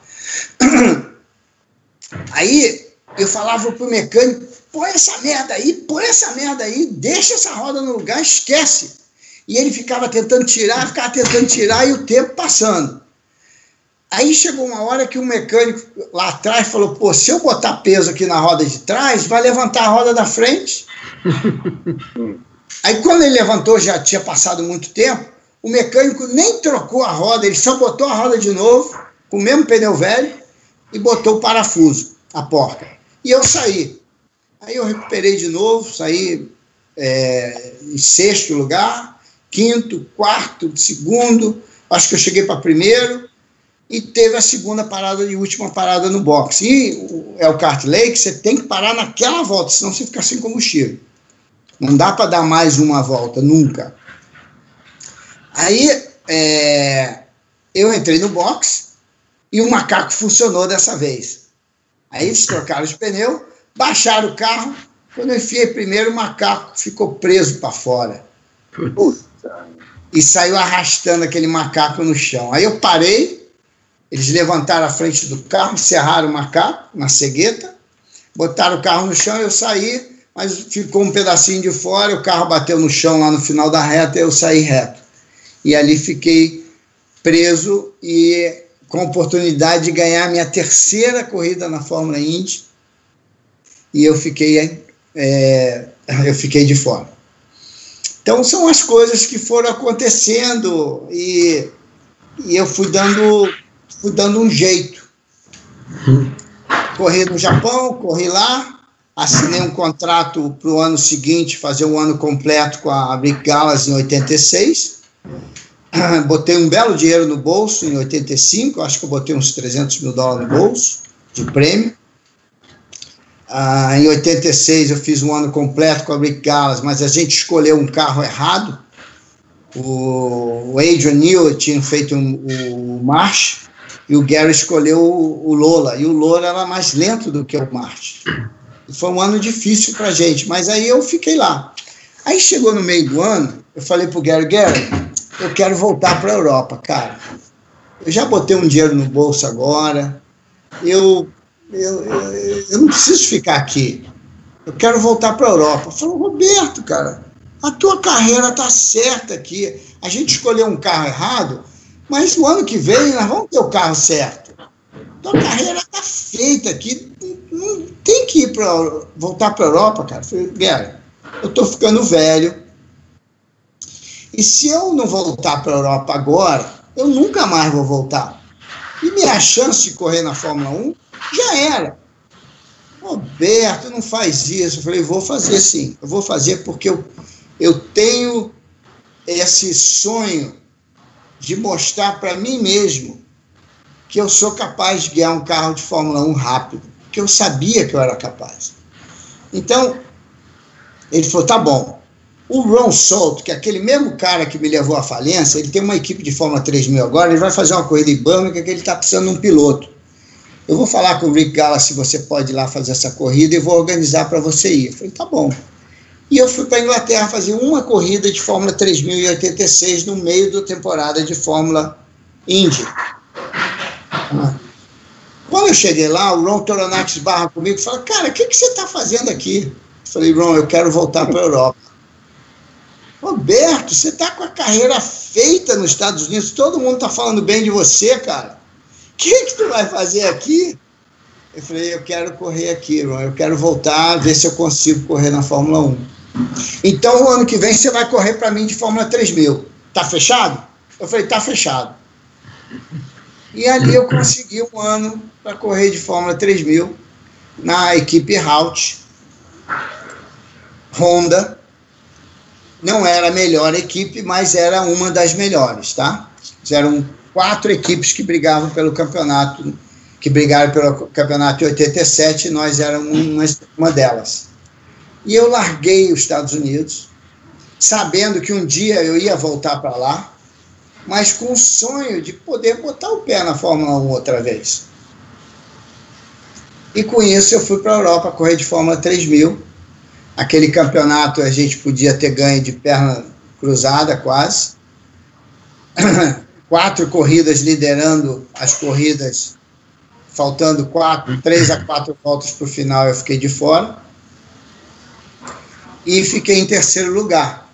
Aí eu falava pro mecânico: põe essa merda aí, põe essa merda aí, deixa essa roda no lugar, esquece. E ele ficava tentando tirar, ficava tentando tirar e o tempo passando. Aí chegou uma hora que o mecânico lá atrás falou: pô, se eu botar peso aqui na roda de trás, vai levantar a roda da frente. Aí quando ele levantou, já tinha passado muito tempo, o mecânico nem trocou a roda, ele só botou a roda de novo, com o mesmo pneu velho, e botou o parafuso, a porta. E eu saí. Aí eu recuperei de novo, saí é, em sexto lugar, quinto, quarto, segundo, acho que eu cheguei para primeiro, e teve a segunda parada e última parada no box. E é o kart lake, você tem que parar naquela volta, senão você fica sem combustível. Não dá para dar mais uma volta, nunca. Aí é, eu entrei no box e o macaco funcionou dessa vez. Aí eles trocaram os pneus, baixaram o carro. Quando eu enfiei primeiro, o macaco ficou preso para fora. E saiu arrastando aquele macaco no chão. Aí eu parei, eles levantaram a frente do carro, serraram o macaco na cegueta, botaram o carro no chão, eu saí, mas ficou um pedacinho de fora, o carro bateu no chão lá no final da reta e eu saí reto. E ali fiquei preso e com a oportunidade de ganhar minha terceira corrida na Fórmula Indy e eu fiquei, é, eu fiquei de fora. Então são as coisas que foram acontecendo e, e eu fui dando, fui dando um jeito. Corri no Japão, corri lá, assinei um contrato para o ano seguinte, fazer um ano completo com a Brick Galas em 86. Botei um belo dinheiro no bolso em 85, acho que eu botei uns 300 mil dólares no bolso de prêmio. Ah, em 86 eu fiz um ano completo com a Rick Gallas, mas a gente escolheu um carro errado. O, Adrian Newell tinha feito um, o March e o Gary escolheu o, o, Lola. E o Lola era mais lento do que o March. Foi um ano difícil para a gente, mas aí eu fiquei lá. Aí chegou no meio do ano, eu falei pro Gary, Gary, eu quero voltar para a Europa, cara. Eu já botei um dinheiro no bolso agora, eu eu, eu, eu não preciso ficar aqui. Eu quero voltar para a Europa. Falou, Roberto, cara, a tua carreira tá certa aqui. A gente escolheu um carro errado, mas o ano que vem nós vamos ter o carro certo. Tua carreira tá feita aqui. Não tem que ir para voltar para a Europa, cara. Eu falei, eu tô ficando velho. E se eu não voltar para a Europa agora, eu nunca mais vou voltar. E minha chance de correr na Fórmula 1 já era. Roberto, não faz isso. Eu falei, vou fazer sim. Eu vou fazer porque eu, eu tenho esse sonho de mostrar para mim mesmo que eu sou capaz de guiar um carro de Fórmula 1 rápido, que eu sabia que eu era capaz. Então, ele falou: tá bom, O Ron Solt, que é aquele mesmo cara que me levou à falência, ele tem uma equipe de Fórmula 3000 agora, ele vai fazer uma corrida em Birmingham que ele está precisando de um piloto. Eu vou falar com o Rick Gala se você pode ir lá fazer essa corrida e vou organizar para você ir. Eu falei, tá bom. E eu fui para a Inglaterra fazer uma corrida de Fórmula 3086 no meio da temporada de Fórmula Indy. Quando eu cheguei lá, o Ron Toronax barra comigo e falou: Cara, o que, que você está fazendo aqui? Eu falei: Ron, eu quero voltar para a Europa. Roberto, você está com a carreira feita nos Estados Unidos, todo mundo está falando bem de você, cara. Que, que tu vai fazer aqui? Eu falei: Eu quero correr aqui, eu quero voltar, ver se eu consigo correr na Fórmula 1. Então, o ano que vem você vai correr para mim de Fórmula 3000. Tá fechado? Eu falei: Tá fechado. E ali eu consegui um ano para correr de Fórmula 3000 na equipe Halt, Honda. Não era a melhor equipe, mas era uma das melhores, tá? Eram quatro equipes que brigavam pelo campeonato, que brigaram pelo campeonato de 87, e nós éramos uma, uma delas. E eu larguei os Estados Unidos, sabendo que um dia eu ia voltar para lá, mas com o sonho de poder botar o pé na Fórmula 1 outra vez. E com isso eu fui para a Europa correr de Fórmula 3000. Aquele campeonato a gente podia ter ganho de perna cruzada quase. Quatro corridas liderando as corridas, faltando quatro, três a quatro voltas para o final, eu fiquei de fora. E fiquei em terceiro lugar.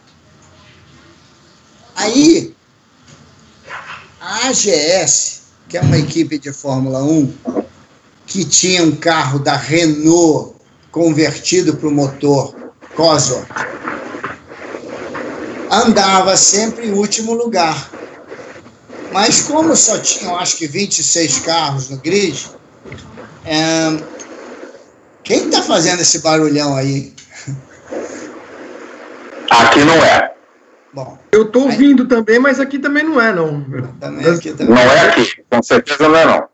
Aí a AGS, que é uma equipe de Fórmula 1, que tinha um carro da Renault convertido para o motor Cosworth, andava sempre em último lugar. Mas como só tinham, acho que 26 carros no grid, é... quem está fazendo esse barulhão aí? Aqui não é. Bom, eu estou ouvindo aí, também, mas aqui também não é, não. Também aqui, também. Não é aqui, com certeza não é, não.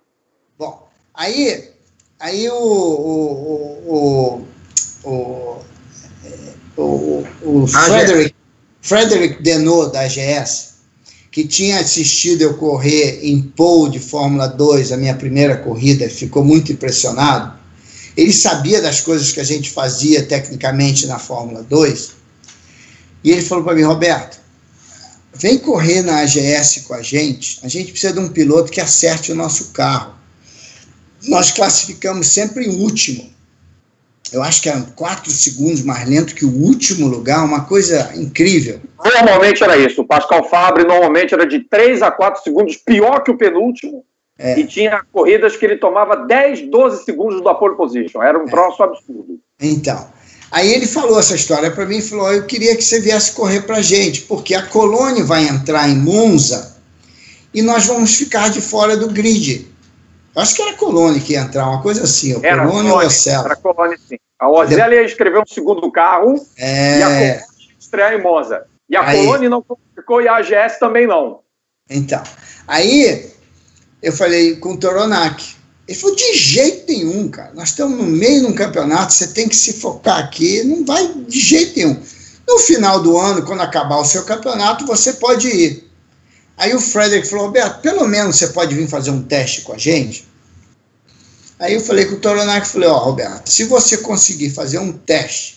Bom, aí, aí o, o, o, o, o, o Frederick, Frederick Denot, da AGS, que tinha assistido eu correr em pole de Fórmula 2, a minha primeira corrida, ficou muito impressionado. Ele sabia das coisas que a gente fazia tecnicamente na Fórmula 2, e ele falou para mim, Roberto, vem correr na AGS com a gente, a gente precisa de um piloto que acerte o nosso carro. Nós classificamos sempre em último. Eu acho que é quatro segundos mais lento que o último lugar, uma coisa incrível. Normalmente era isso. O Pascal Fabre normalmente era de 3 a 4 segundos pior que o penúltimo. É. E tinha corridas que ele tomava 10, 12 segundos da pole position. Era um é. troço absurdo. Então, Aí ele falou essa história para mim e falou: Eu queria que você viesse correr para a gente, porque a Colônia vai entrar em Monza e nós vamos ficar de fora do grid. Eu acho que era a Colônia que ia entrar, uma coisa assim, era Colônia ou Ocela. Era a Colônia, sim. A Ocela ia escrever um segundo carro é... e a Colônia ia estrear em Monza. E a aí... Colônia não ficou e a AGS também não. Então, aí eu falei com o Toronac, ele falou, de jeito nenhum, cara. Nós estamos no meio de um campeonato, você tem que se focar aqui. Não vai de jeito nenhum. No final do ano, quando acabar o seu campeonato, você pode ir. Aí o Frederick falou, Roberto, pelo menos você pode vir fazer um teste com a gente? Aí eu falei com o Toronac, falei, ó, oh, Roberto, se você conseguir fazer um teste,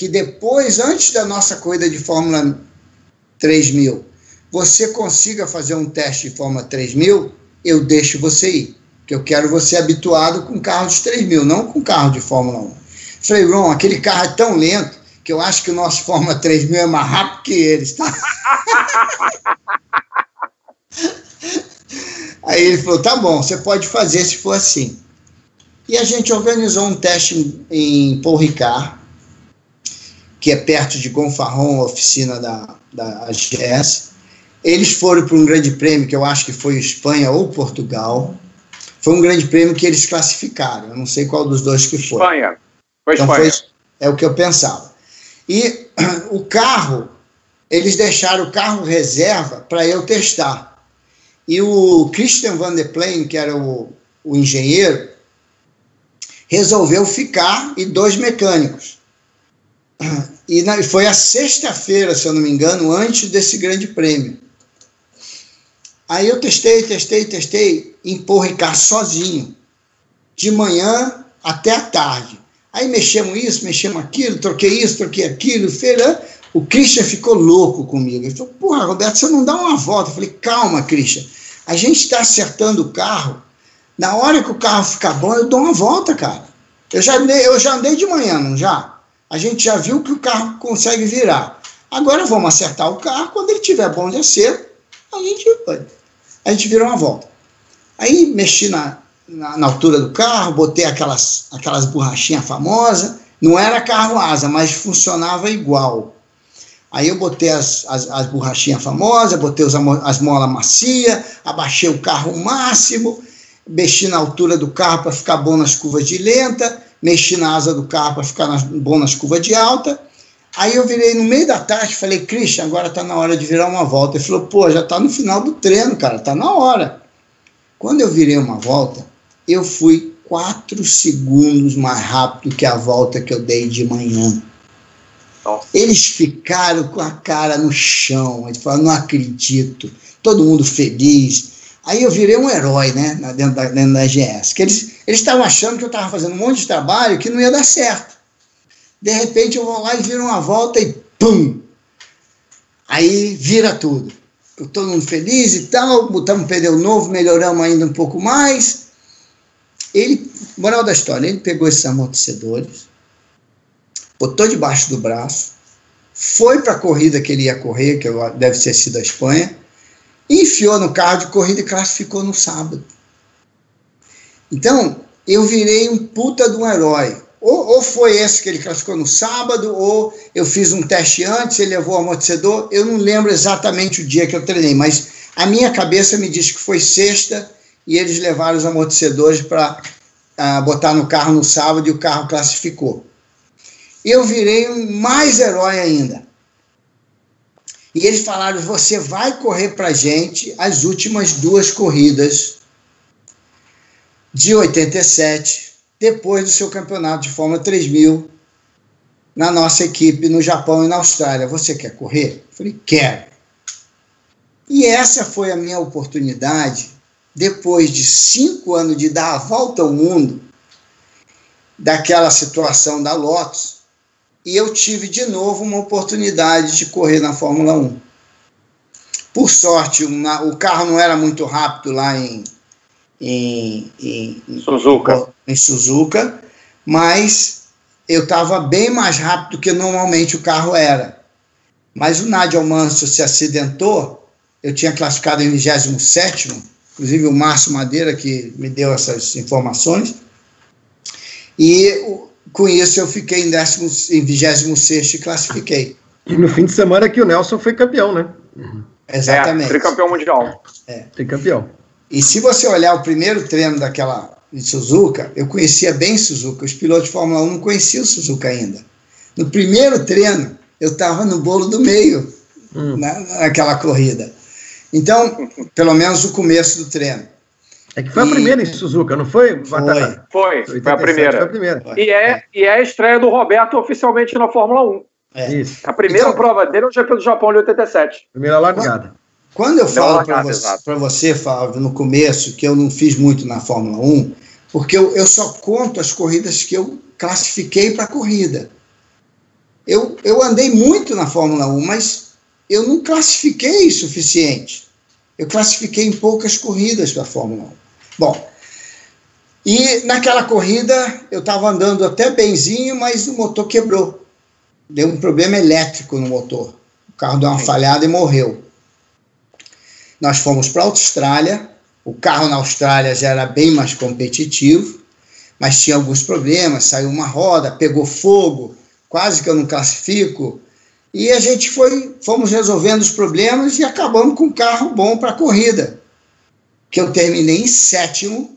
que depois, antes da nossa corrida de Fórmula 3000, você consiga fazer um teste de Fórmula 3000, eu deixo você ir que eu quero você habituado com carro de 3 mil, não com carro de Fórmula 1. Falei, Ron, aquele carro é tão lento que eu acho que o nosso Fórmula 3 mil é mais rápido que eles, tá? Aí ele falou, tá bom, você pode fazer se for assim. E a gente organizou um teste em Paul Ricard, que é perto de Gonfarron, a oficina da, da AGS. Eles foram para um grande prêmio, que eu acho que foi Espanha ou Portugal, foi um grande prêmio que eles classificaram. Eu não sei qual dos dois que foi. Espanha. Foi então, Espanha. Foi, é o que eu pensava. E o carro, eles deixaram o carro reserva para eu testar. E o Christian Van der Plain, que era o, o engenheiro, resolveu ficar e dois mecânicos. E na, foi a sexta-feira, se eu não me engano, antes desse grande prêmio. Aí eu testei, testei, testei, empurro Ricardo sozinho, de manhã até a tarde. Aí mexemos isso, mexemos aquilo, troquei isso, troquei aquilo, feira. O Christian ficou louco comigo. Ele falou: Porra, Roberto, você não dá uma volta? Eu falei: Calma, Christian. A gente está acertando o carro. Na hora que o carro ficar bom, eu dou uma volta, cara. Eu já andei, eu já andei de manhã, não já? A gente já viu que o carro consegue virar. Agora vamos acertar o carro. Quando ele tiver bom de acerto, a gente, a gente vira uma volta. Aí mexi na, na, na, altura do carro, botei aquelas, aquelas borrachinhas famosas. Não era carro asa, mas funcionava igual. Aí eu botei as, as, as borrachinhas famosas, botei os, as molas macias, abaixei o carro máximo, mexi na altura do carro para ficar bom nas curvas de lenta, mexi na asa do carro para ficar nas, bom nas curvas de alta. Aí eu virei no meio da tarde falei, Christian, agora está na hora de virar uma volta. Ele falou, pô, já está no final do treino, cara, está na hora. Quando eu virei uma volta, eu fui quatro segundos mais rápido que a volta que eu dei de manhã. Eles ficaram com a cara no chão, eles falaram, não acredito, todo mundo feliz. Aí eu virei um herói, né, dentro da, dentro da GS, que eles estavam achando que eu estava fazendo um monte de trabalho que não ia dar certo. De repente eu vou lá e viro uma volta e pum! Aí vira tudo. Todo mundo feliz e tal, botamos um pneu novo, melhoramos ainda um pouco mais. Ele, moral da história, ele pegou esses amortecedores, botou debaixo do braço, foi para a corrida que ele ia correr, que deve ter sido a Espanha, enfiou no carro de corrida e classificou no sábado. Então, eu virei um puta de um herói. Ou, ou, foi esse que ele classificou no sábado, ou eu fiz um teste antes, ele levou o amortecedor. Eu não lembro exatamente o dia que eu treinei, mas a minha cabeça me diz que foi sexta e eles levaram os amortecedores para uh, ah, botar no carro no sábado e o carro classificou eu virei um mais herói ainda. E eles falaram: você vai correr para gente as últimas duas corridas de 87, depois do seu campeonato de Fórmula 3000, na nossa equipe no Japão e na Austrália. Você quer correr? Eu falei: quero. E essa foi a minha oportunidade, depois de cinco anos de dar a volta ao mundo, daquela situação da Lotus, e eu tive de novo uma oportunidade de correr na Fórmula 1. Por sorte, uma, o carro não era muito rápido lá em, em, em, Suzuka. em Suzuka, mas eu estava bem mais rápido que normalmente o carro era. Mas o Nadia Almanso se acidentou, eu tinha classificado em 27, inclusive o Márcio Madeira que me deu essas informações, e com isso, eu fiquei em, décimo, em 26 e classifiquei. E no fim de semana que o Nelson foi campeão, né? Uhum. Exatamente. É, tricampeão mundial. É. Tricampeão. E se você olhar o primeiro treino daquela de Suzuka, eu conhecia bem Suzuka. Os pilotos de Fórmula 1 não conheciam Suzuka ainda. No primeiro treino, eu estava no bolo do meio, hum. na, naquela corrida. Então, pelo menos o começo do treino. É que foi e... a primeira em Suzuka, não foi? Foi, foi, foi, a primeira. Foi a primeira. E, é, e é a estreia do Roberto oficialmente na Fórmula 1. É. Isso. A primeira então, prova dele é o GP do Japão de 87. Primeira largada. Quando eu falo para você, você, Fábio, no começo, que eu não fiz muito na Fórmula 1, porque eu, eu só conto as corridas que eu classifiquei para corrida. Eu, eu andei muito na Fórmula 1, mas eu não classifiquei o suficiente. Eu classifiquei em poucas corridas para a Fórmula 1. Bom, e naquela corrida eu estava andando até benzinho, mas o motor quebrou. Deu um problema elétrico no motor. O carro deu uma falhada e morreu. Nós fomos para a Austrália. O carro na Austrália já era bem mais competitivo, mas tinha alguns problemas. Saiu uma roda, pegou fogo, quase que eu não classifico. E a gente foi, fomos resolvendo os problemas e acabamos com um carro bom para a corrida que eu terminei em sétimo,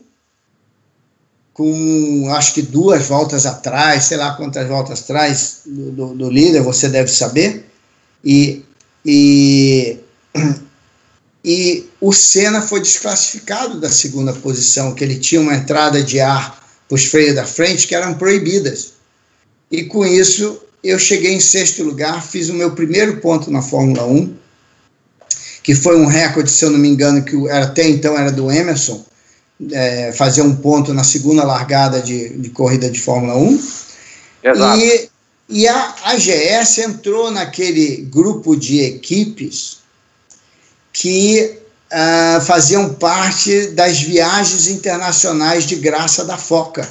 com acho que duas voltas atrás, sei lá quantas voltas atrás do, do, do líder, você deve saber. E, e, e o Senna foi desclassificado da segunda posição, que ele tinha uma entrada de ar para os freios da frente que eram proibidas. E com isso eu cheguei em sexto lugar, fiz o meu primeiro ponto na Fórmula 1, que foi um recorde, se eu não me engano, que até então era do Emerson, é, fazer um ponto na segunda largada de, de corrida de Fórmula 1. Exato. E, e a AGS entrou naquele grupo de equipes que uh, faziam parte das viagens internacionais de graça da Foca.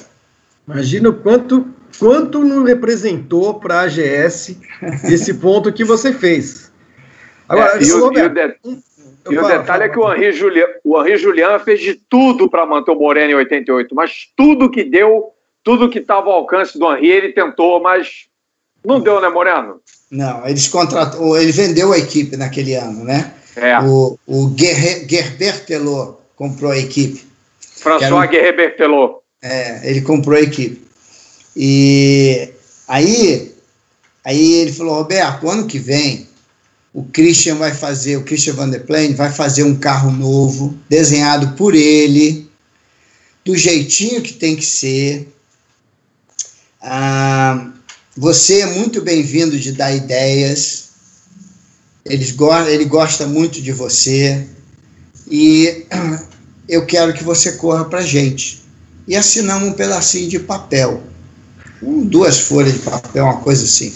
Imagina o quanto, quanto não representou para a AGS esse ponto que você fez. Agora, é, e, o, e, o, de, e falo, o detalhe falo, é que o Henri, Julian, o Henri Julian fez de tudo para manter o Moreno em 88, mas tudo que deu, tudo que estava ao alcance do Henri, ele tentou, mas não deu, né, Moreno? Não, eles contratou, ele vendeu a equipe naquele ano, né? É. O, o Gerber Telot comprou a equipe. François um, Gerber Telot. É, ele comprou a equipe. E aí, aí ele falou, Roberto, ano que vem o Christian vai fazer, o Christian Van der Plaine vai fazer um carro novo, desenhado por ele, do jeitinho que tem que ser. Ah, você é muito bem-vindo de dar ideias. Go ele gosta muito de você. E eu quero que você corra para gente. E assinamos um pedacinho de papel. Um, duas folhas de papel, uma coisa assim.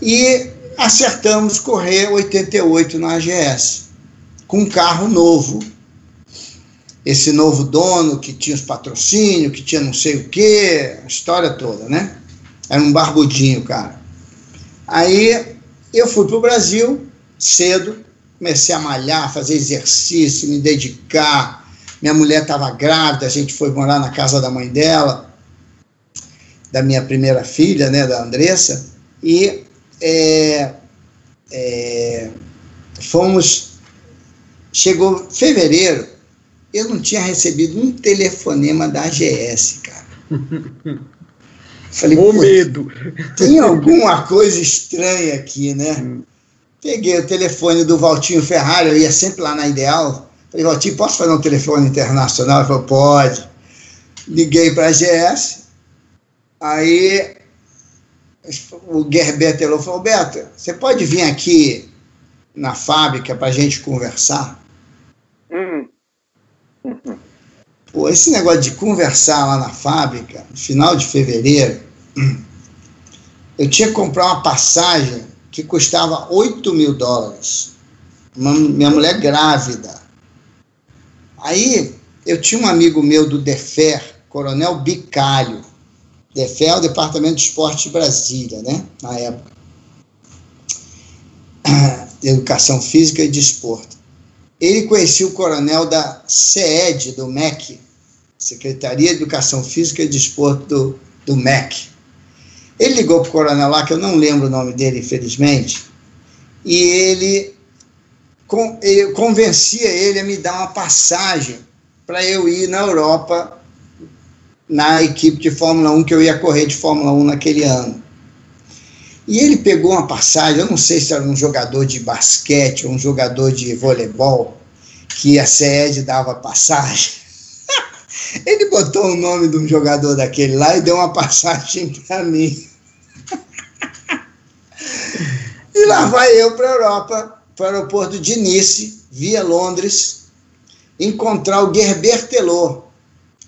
E acertamos correr 88 na AGS, com um carro novo. Esse novo dono que tinha os patrocínios, que tinha não sei o quê, a história toda, né? Era um barbudinho, cara. Aí eu fui para o Brasil cedo, comecei a malhar, fazer exercício, me dedicar. Minha mulher estava grávida, a gente foi morar na casa da mãe dela, da minha primeira filha, né, da Andressa, e é, é, fomos. Chegou fevereiro, eu não tinha recebido um telefonema da AGS, cara. Falei, o medo. Tem alguma coisa estranha aqui, né? Peguei o telefone do Valtinho Ferrari, eu ia sempre lá na Ideal. Falei, Valtinho, posso fazer um telefone internacional? Ele falou, pode. Liguei para a AGS, aí o Gerber falou, Roberto, você pode vir aqui na fábrica para a gente conversar? Uhum. Pô, esse negócio de conversar lá na fábrica, no final de fevereiro, eu tinha que comprar uma passagem que custava 8 mil dólares. Uma, minha mulher grávida. Aí eu tinha um amigo meu do DEFER, Coronel Bicalho, DEFEL, Departamento de Esporte de Brasília, né, na época. Educação Física e Desporto. Ele conhecia o coronel da CED, do MEC, Secretaria de Educação Física e Desporto do, do MEC. Ele ligou para o coronel lá, que eu não lembro o nome dele, infelizmente, e ele, eu convencia ele a me dar uma passagem para eu ir na Europa na equipe de Fórmula 1 que eu ia correr de Fórmula 1 naquele ano. E ele pegou uma passagem, eu não sei se era um jogador de basquete ou um jogador de voleibol, que a SED dava passagem. ele botou o nome de um jogador daquele lá e deu uma passagem para mim. e lá vai eu para a Europa, para o aeroporto de Nice, via Londres, encontrar o Gerber Telot,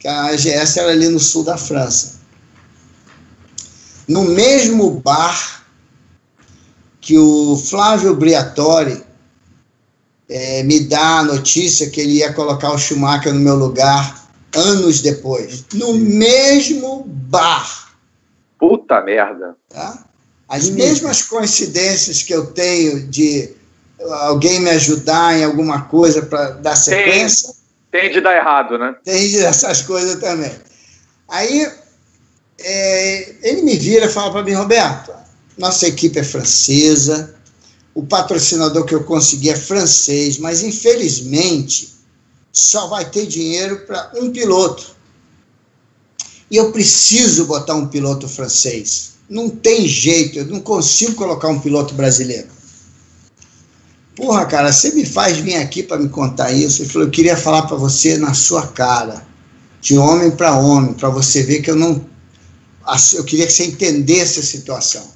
que a AGS era ali no sul da França. No mesmo bar que o Flávio Briatore é, me dá a notícia que ele ia colocar o Schumacher no meu lugar anos depois. No mesmo bar. Puta merda. Tá? As mesmas coincidências que eu tenho de alguém me ajudar em alguma coisa para dar sequência. Tem de dar errado, né? Tem essas coisas também. Aí é, ele me vira e fala para mim, Roberto, nossa equipe é francesa, o patrocinador que eu consegui é francês, mas infelizmente só vai ter dinheiro para um piloto. E eu preciso botar um piloto francês. Não tem jeito, eu não consigo colocar um piloto brasileiro. Porra, cara, você me faz vir aqui para me contar isso. Ele falou: eu queria falar para você na sua cara, de homem para homem, para você ver que eu não. Eu queria que você entendesse a situação.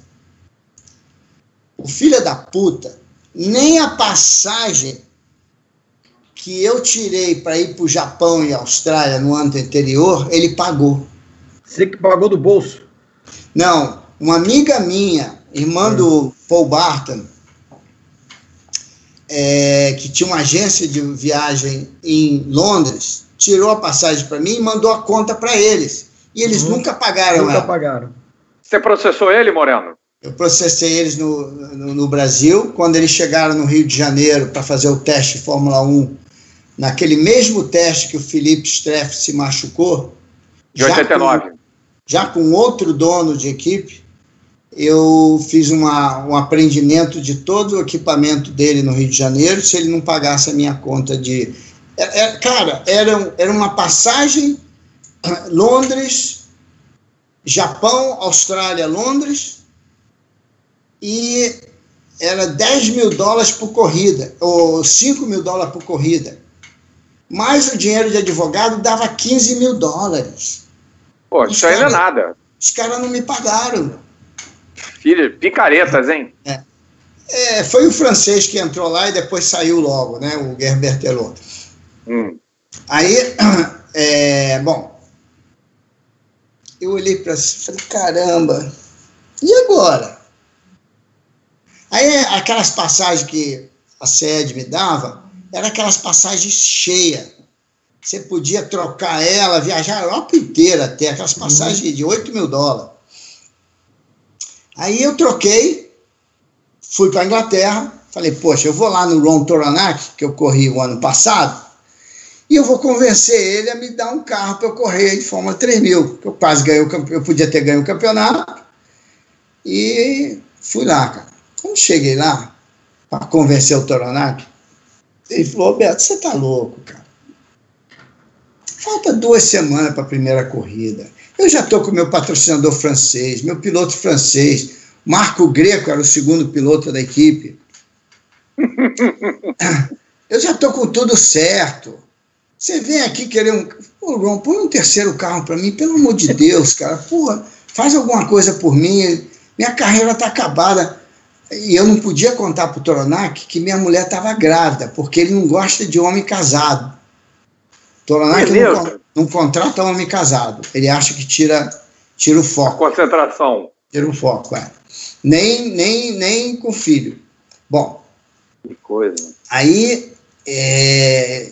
o filho da puta, nem a passagem que eu tirei para ir para o Japão e Austrália no ano anterior, ele pagou. Você que pagou do bolso? Não, uma amiga minha, irmã do Paul Barton, é, que tinha uma agência de viagem em Londres, tirou a passagem para mim e mandou a conta para eles. E eles uhum. nunca pagaram nunca ela. pagaram. Você processou ele, Moreno? Eu processei eles no, no, no Brasil. Quando eles chegaram no Rio de Janeiro para fazer o teste de Fórmula 1, naquele mesmo teste que o Felipe Streff se machucou. De 89. Já com, já com outro dono de equipe, eu fiz uma, um apreendimento de todo o equipamento dele no Rio de Janeiro, se ele não pagasse a minha conta de. É, é, cara, era, era uma passagem Londres, Japão, Austrália, Londres, e era 10 mil dólares por corrida, ou 5 mil dólares por corrida mais o dinheiro de advogado dava 15 mil dólares. Pô, isso aí não é nada. Os caras não me pagaram. Filho, picaretas, hein? É. é. foi o francês que entrou lá e depois saiu logo, né? O Guerre Bertelot. Hum. Aí, é, bom, eu olhei para si e falei, caramba, e agora? Aí, aquelas passagens que a sede me dava, era aquelas passagens cheias. Você podia trocar ela, viajar a Europa inteira até, aquelas uhum. passagens de 8 mil dólares. Aí eu troquei, fui para a Inglaterra, falei, poxa, eu vou lá no Ron Toronac, que eu corri o ano passado, e eu vou convencer ele a me dar um carro para eu correr de Fórmula 3000, que eu quase ganhei, eu podia ter ganho o campeonato, e fui lá, cara. Quando cheguei lá, para convencer o Toronac, ele falou, Roberto, você tá louco, cara. Falta duas semanas para a primeira corrida. Eu já estou com meu patrocinador francês, meu piloto francês. Marco Greco era o segundo piloto da equipe. Eu já estou com tudo certo. Você vem aqui querer um. Pô, Ron, põe um terceiro carro para mim, pelo amor de Deus, cara. Pô, faz alguma coisa por mim. Minha carreira está acabada. E eu não podia contar para o Toronac que minha mulher estava grávida, porque ele não gosta de homem casado. Toronac não, não, contrata homem casado. Ele acha que tira, tira o foco. Concentração. Tira o foco, é. Nem, nem, nem com filho. Bom. Que coisa. Aí é,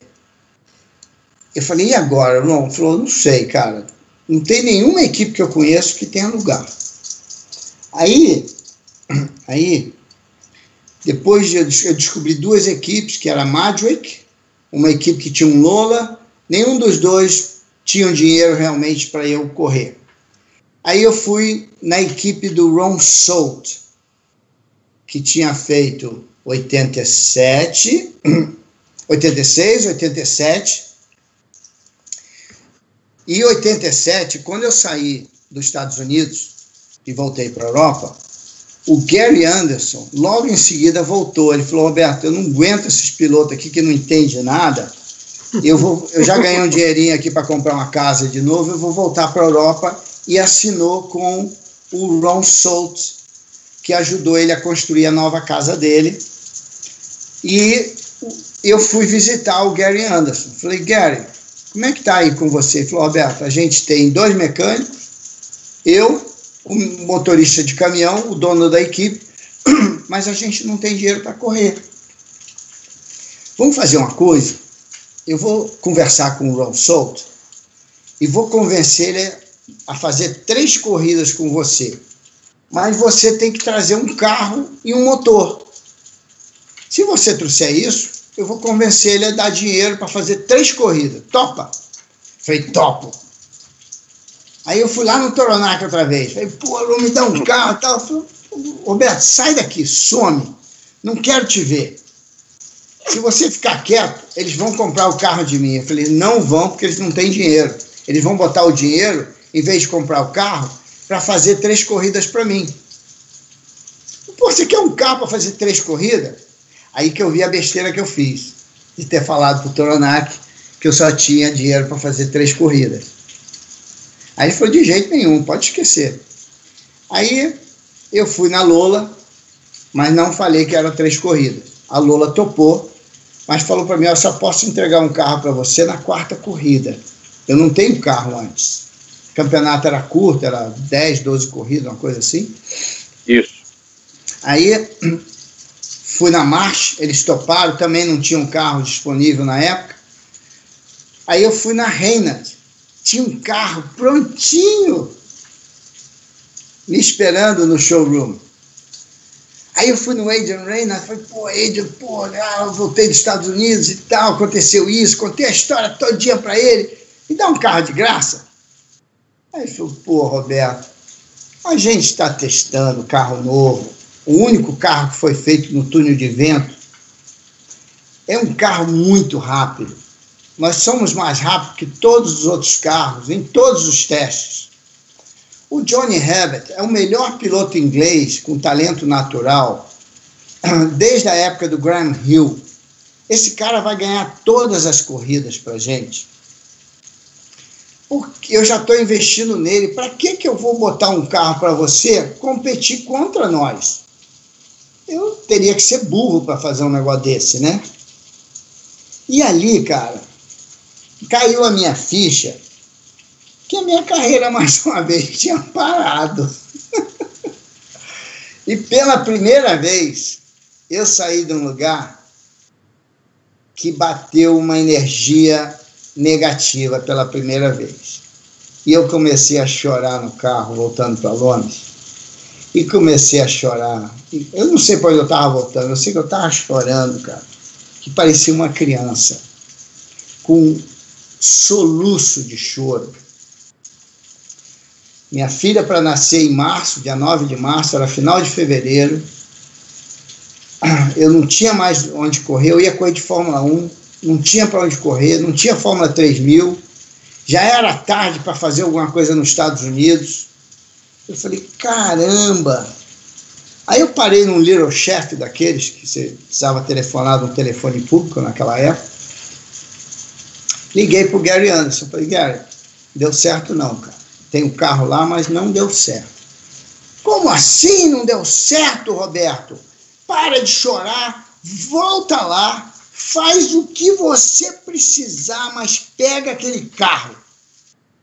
eu falei, e agora? Não, falou, não sei, cara. Não tem nenhuma equipe que eu conheço que tenha lugar. Aí Aí, depois eu descobri duas equipes, que era a Madrick, uma equipe que tinha um Lola, nenhum dos dois tinham dinheiro realmente para eu correr. Aí eu fui na equipe do Ron Salt, que tinha feito 87, 86, 87. E 87, quando eu saí dos Estados Unidos e voltei para a Europa, o Gary Anderson, logo em seguida, voltou. Ele falou: Roberto, eu não aguento esses pilotos aqui que não entendem nada. Eu, vou, eu já ganhei um dinheirinho aqui para comprar uma casa de novo, eu vou voltar para a Europa. E assinou com o Ron Salt, que ajudou ele a construir a nova casa dele. E eu fui visitar o Gary Anderson. Falei, Gary, como é que tá aí com você? Ele falou, Roberto, a gente tem dois mecânicos, eu o motorista de caminhão, o dono da equipe, mas a gente não tem dinheiro para correr. Vamos fazer uma coisa? Eu vou conversar com o Ron Souto e vou convencer ele a fazer três corridas com você. Mas você tem que trazer um carro e um motor. Se você trouxer isso, eu vou convencer ele a dar dinheiro para fazer três corridas. Topa? Falei, topo. Aí eu fui lá no Toronac outra vez. Falei, pô, não me dá um carro e tal. Roberto, sai daqui, some. Não quero te ver. Se você ficar quieto, eles vão comprar o carro de mim. Eu falei, não vão, porque eles não têm dinheiro. Eles vão botar o dinheiro, em vez de comprar o carro, para fazer três corridas para mim. Pô, você quer um carro para fazer três corridas? Aí que eu vi a besteira que eu fiz, de ter falado para o Toronac que eu só tinha dinheiro para fazer três corridas. Aí falou, de jeito nenhum, pode esquecer. Aí eu fui na Lola, mas não falei que eram três corridas. A Lola topou, mas falou para mim: eu só posso entregar um carro para você na quarta corrida. Eu não tenho carro antes. O campeonato era curto, era 10, 12 corridas, uma coisa assim. Isso. Aí fui na marcha, eles toparam, também não tinha um carro disponível na época. Aí eu fui na Reina, tinha um carro prontinho me esperando no showroom. Aí eu fui no Adrian Reynolds, falei, pô, Adrian, pô, eu voltei dos Estados Unidos e tal, aconteceu isso, contei a história todo dia para ele, me dá um carro de graça. Aí ele falou, pô, Roberto, a gente está testando carro novo, o único carro que foi feito no túnel de vento, é um carro muito rápido. Nós somos mais rápidos que todos os outros carros, em todos os testes. O Johnny Herbert é o melhor piloto inglês com talento natural desde a época do Graham Hill. Esse cara vai ganhar todas as corridas para gente. Porque eu já estou investindo nele. Para que, que eu vou botar um carro para você competir contra nós? Eu teria que ser burro para fazer um negócio desse, né? E ali, cara, caiu a minha ficha que a minha carreira, mais uma vez, tinha parado. e pela primeira vez, eu saí de um lugar que bateu uma energia negativa pela primeira vez. E eu comecei a chorar no carro, voltando para Londres. E comecei a chorar. Eu não sei para onde eu estava voltando, eu sei que eu estava chorando, cara. Que parecia uma criança, com um soluço de choro minha filha para nascer em março, dia 9 de março, era final de fevereiro. Eu não tinha mais onde correr, eu ia correr de Fórmula 1, não tinha para onde correr, não tinha Fórmula 3000. Já era tarde para fazer alguma coisa nos Estados Unidos. Eu falei, caramba! Aí eu parei num Little Chef daqueles que você precisava telefonar no telefone público naquela época. Liguei para o Gary Anderson. Falei, Gary, deu certo não, cara tem um carro lá, mas não deu certo. Como assim não deu certo, Roberto? Para de chorar, volta lá, faz o que você precisar, mas pega aquele carro.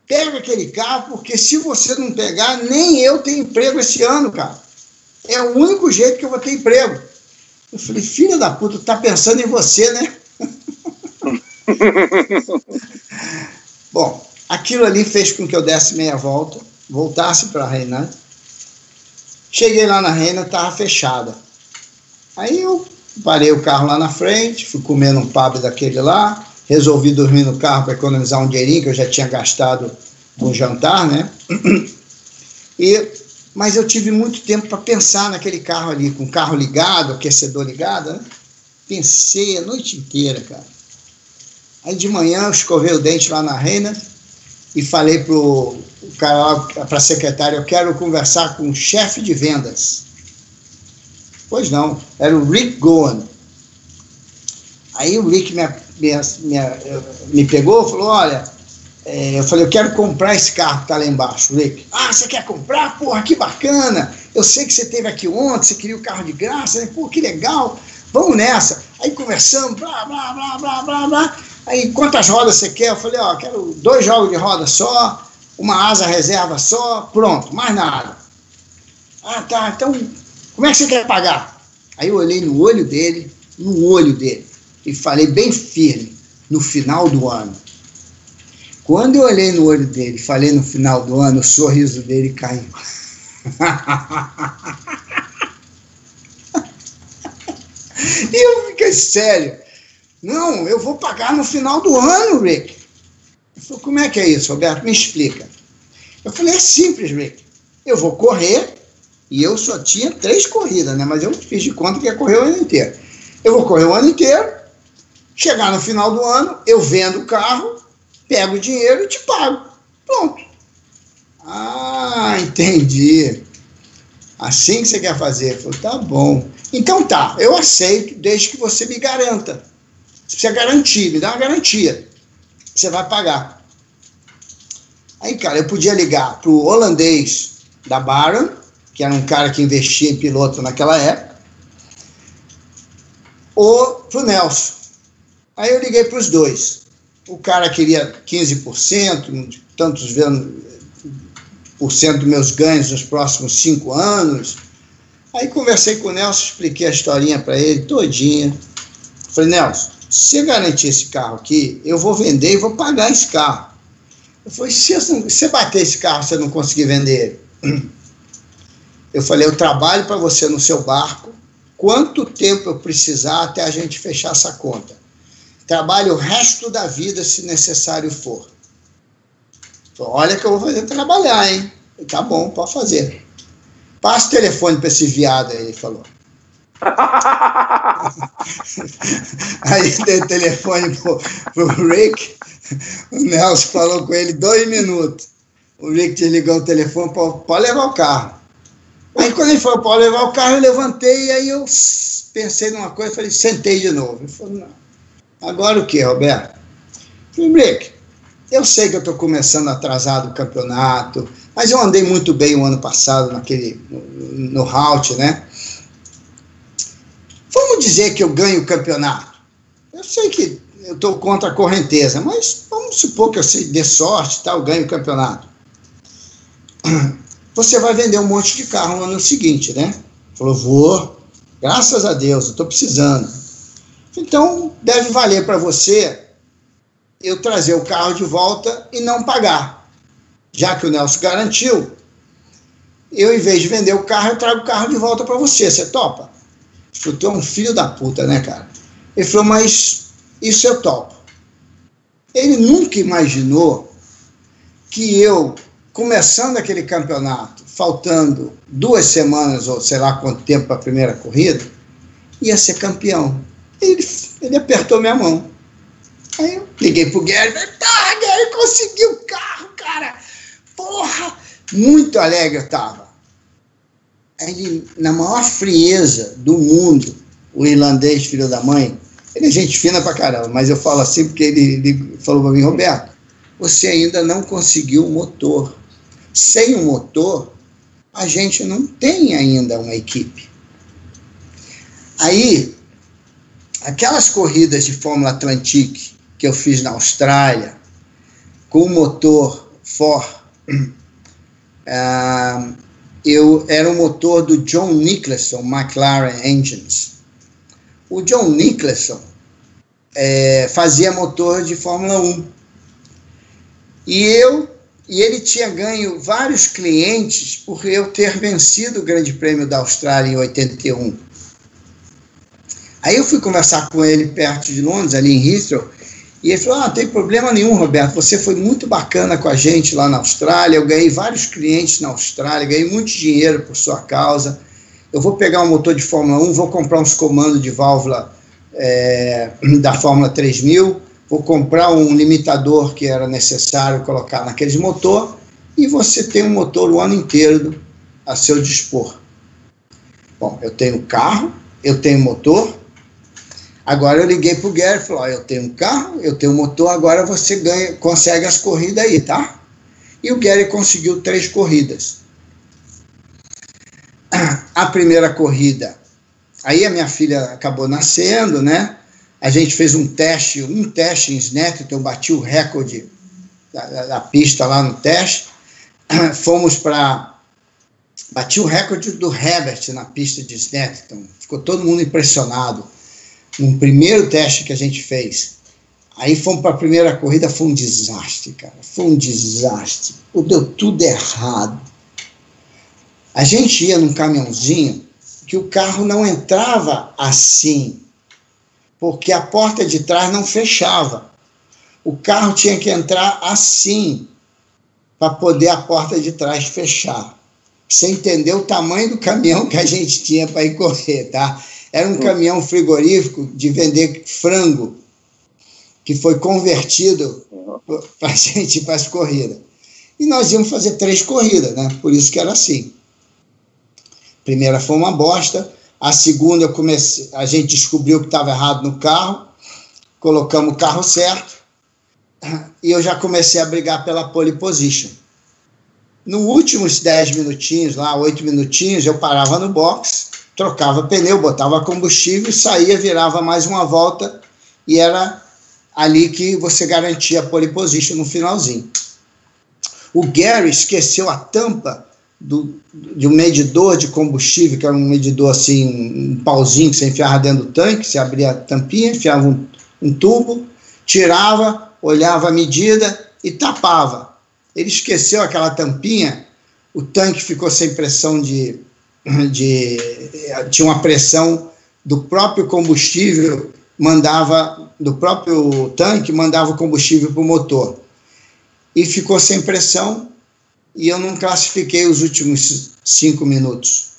Pega aquele carro, porque se você não pegar, nem eu tenho emprego esse ano, cara. É o único jeito que eu vou ter emprego. Eu falei, filha da puta, tá pensando em você, né? Bom, Aquilo ali fez com que eu desse meia volta, voltasse para a Reina. Cheguei lá na Reina, estava fechada. Aí eu parei o carro lá na frente, fui comendo um pub daquele lá, resolvi dormir no carro para economizar um dinheirinho que eu já tinha gastado com jantar, né? E, mas eu tive muito tempo para pensar naquele carro ali, com o carro ligado, aquecedor ligado, né? Pensei a noite inteira, cara. Aí de manhã eu escovei o dente lá na Reina, e falei para o cara, para a secretária, eu quero conversar com o chefe de vendas. Pois não, era o Rick Gohan. Aí o Rick me, me, me, me pegou e falou, olha, é, eu falei, eu quero comprar esse carro que está lá embaixo, Rick. Ah, você quer comprar? Porra, que bacana! Eu sei que você teve aqui ontem, você queria o carro de graça, né? Pô, que legal! Vamos nessa. Aí conversamos, blá, blá, blá, blá, blá, blá. Aí, quantas rodas você quer? Eu falei, ó, quero dois jogos de roda só, uma asa reserva só, pronto, mais nada. Ah, tá, então, como é que você quer pagar? Aí eu olhei no olho dele, no olho dele, e falei bem firme, no final do ano. Quando eu olhei no olho dele, falei no final do ano, o sorriso dele caiu. e eu fiquei sério. Não, eu vou pagar no final do ano, Rick. Ele falou, como é que é isso, Roberto? Me explica. Eu falei, é simples, Rick. Eu vou correr, e eu só tinha três corridas, né? Mas eu fiz de conta que ia correr o ano inteiro. Eu vou correr o ano inteiro, chegar no final do ano, eu vendo o carro, pego o dinheiro e te pago. Pronto. Ah, entendi. Assim que você quer fazer. Eu falei, tá bom. Então tá, eu aceito, desde que você me garanta. Você precisa garantir, me dá uma garantia. Você vai pagar. Aí, cara, eu podia ligar para o holandês da Baron, que era um cara que investia em piloto naquela época, ou para o Nelson. Aí eu liguei para os dois. O cara queria 15%, tantos por cento dos meus ganhos nos próximos cinco anos. Aí conversei com o Nelson, expliquei a historinha para ele todinha. Falei, Nelson, se você garantir esse carro aqui, eu vou vender e vou pagar esse carro. Eu falei, se você bater esse carro, você não conseguir vender ele. Eu falei, eu trabalho para você no seu barco, quanto tempo eu precisar até a gente fechar essa conta. Trabalho o resto da vida, se necessário for. Olha que eu vou fazer trabalhar, hein? Tá bom, pode fazer. Passa o telefone para esse viado aí, ele falou. aí dei o telefone pro, pro Rick, o Nelson falou com ele dois minutos. O Rick desligou o telefone, pode levar o carro. Aí quando ele falou, pode levar o carro, eu levantei, e aí eu pensei numa coisa, falei, sentei de novo. Ele falou, não. Agora o que, Roberto? Falei, Rick, eu sei que eu estou começando atrasado o campeonato, mas eu andei muito bem o ano passado naquele no, no Halt, né? Vamos dizer que eu ganho o campeonato. Eu sei que eu estou contra a correnteza, mas vamos supor que eu sei, dê sorte, tá, eu ganho o campeonato. Você vai vender um monte de carro no ano seguinte, né? Falou, vou, graças a Deus, eu estou precisando. Então, deve valer para você eu trazer o carro de volta e não pagar. Já que o Nelson garantiu, eu, em vez de vender o carro, eu trago o carro de volta para você. Você topa? Falou, tu é um filho da puta, né, cara? Ele falou, mas isso eu topo. Ele nunca imaginou que eu, começando aquele campeonato, faltando duas semanas ou sei lá quanto tempo para a primeira corrida, ia ser campeão. Ele, ele apertou minha mão. Aí eu liguei pro Gary, tá, Gary, conseguiu o carro, cara. Porra! Muito alegre eu tava. Aí, na maior frieza do mundo, o irlandês, filho da mãe, ele é gente fina pra caramba, mas eu falo assim porque ele, ele falou pra mim, Roberto, você ainda não conseguiu o motor. Sem o motor, a gente não tem ainda uma equipe. Aí, aquelas corridas de Fórmula Atlantique que eu fiz na Austrália, com o motor Ford, uh, eu era o motor do John Nicholson McLaren Engines. O John Nicholson é, fazia motor de Fórmula 1. E eu e ele tinha ganho vários clientes por eu ter vencido o Grande Prêmio da Austrália em 81. Aí eu fui conversar com ele perto de Londres, ali em Heathrow, e ele falou: Ah, não tem problema nenhum, Roberto. Você foi muito bacana com a gente lá na Austrália. Eu ganhei vários clientes na Austrália, ganhei muito dinheiro por sua causa. Eu vou pegar um motor de Fórmula 1, vou comprar uns comandos de válvula é, da Fórmula 3000, vou comprar um limitador que era necessário colocar naqueles motor e você tem um motor o ano inteiro a seu dispor. Bom, eu tenho carro, eu tenho motor, Agora eu liguei pro Gary e falei, ó, eu tenho um carro, eu tenho um motor, agora você ganha, consegue as corridas aí, tá? E o Gary conseguiu três corridas. A primeira corrida, aí a minha filha acabou nascendo, né? A gente fez um teste, um teste em Snetterton, bati o recorde da, da, pista lá no teste. Fomos para bati o recorde do Herbert na pista de Snetterton. Ficou todo mundo impressionado um primeiro teste que a gente fez. Aí fomos para a primeira corrida, foi um desastre, cara. Foi um desastre. Deu tudo errado. A gente ia num caminhãozinho que o carro não entrava assim, porque a porta de trás não fechava. O carro tinha que entrar assim, para poder a porta de trás fechar. Você entendeu o tamanho do caminhão que a gente tinha para ir correr, tá? Era um caminhão frigorífico de vender frango, que foi convertido para a gente ir para as corridas. E nós íamos fazer três corridas, né? Por isso que era assim. A primeira foi uma bosta, a segunda eu comecei, a gente descobriu que estava errado no carro, colocamos o carro certo, e eu já comecei a brigar pela pole position. No últimos dez minutinhos, lá, oito minutinhos, eu parava no box, trocava pneu, botava combustível, saía, virava mais uma volta e era ali que você garantia a pole position no finalzinho. O Gary esqueceu a tampa do, de um medidor de combustível, que era um medidor assim, um pauzinho que você enfiava dentro do tanque, você abria a tampinha, enfiava um, um tubo, tirava, olhava a medida e tapava. Ele esqueceu aquela tampinha, o tanque ficou sem pressão de, de tinha uma pressão do próprio combustível mandava do próprio tanque mandava o combustível para o motor. E ficou sem pressão e eu não classifiquei os últimos cinco minutos.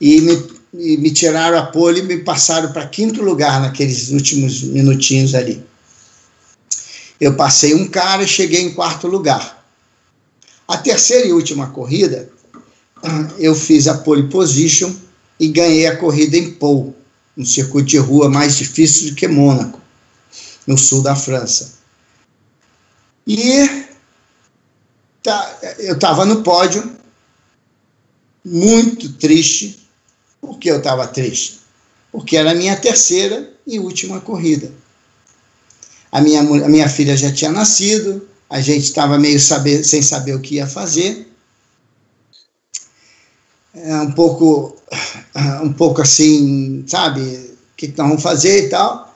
E me, e me tiraram a pole e me passaram para quinto lugar naqueles últimos minutinhos ali. Eu passei um cara e cheguei em quarto lugar. A terceira e última corrida eu fiz a pole position e ganhei a corrida em pole um circuito de rua mais difícil do que Mônaco, no sul da França. E tá, eu estava no pódio, muito triste. Por que eu estava triste? Porque era a minha terceira e última corrida. A minha, a minha filha já tinha nascido, a gente estava meio saber, sem saber o que ia fazer. É um pouco um pouco assim, sabe, o que, que nós vamos fazer e tal.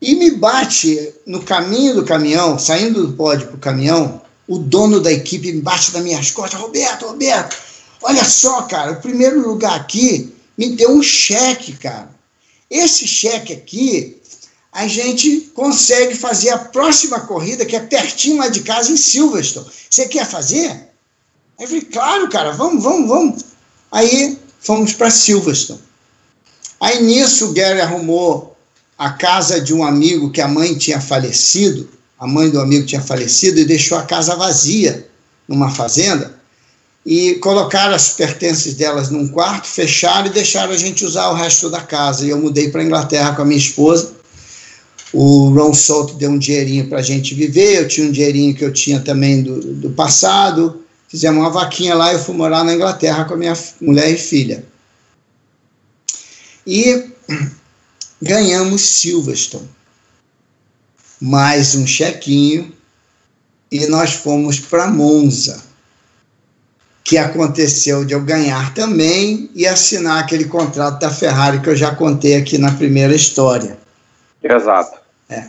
E me bate no caminho do caminhão, saindo do pódio para o caminhão, o dono da equipe me bate nas minhas costas, Roberto, Roberto, olha só, cara, o primeiro lugar aqui me deu um cheque, cara. Esse cheque aqui, a gente consegue fazer a próxima corrida, que é pertinho lá de casa, em Silverstone. Você quer fazer? Aí eu falei, claro, cara, vamos, vamos, vamos. Aí fomos para Silverstone. Aí nisso o Gary arrumou a casa de um amigo que a mãe tinha falecido, a mãe do amigo tinha falecido e deixou a casa vazia numa fazenda e colocaram as pertences delas num quarto, fecharam e deixaram a gente usar o resto da casa. E eu mudei para Inglaterra com a minha esposa. O Ron Souto deu um dinheirinho para a gente viver, eu tinha um dinheirinho que eu tinha também do, do passado fizemos uma vaquinha lá e eu fui morar na Inglaterra com a minha mulher e filha. E ganhamos Silverstone. Mais um chequinho e nós fomos para Monza, que aconteceu de eu ganhar também e assinar aquele contrato da Ferrari que eu já contei aqui na primeira história. Exato. É.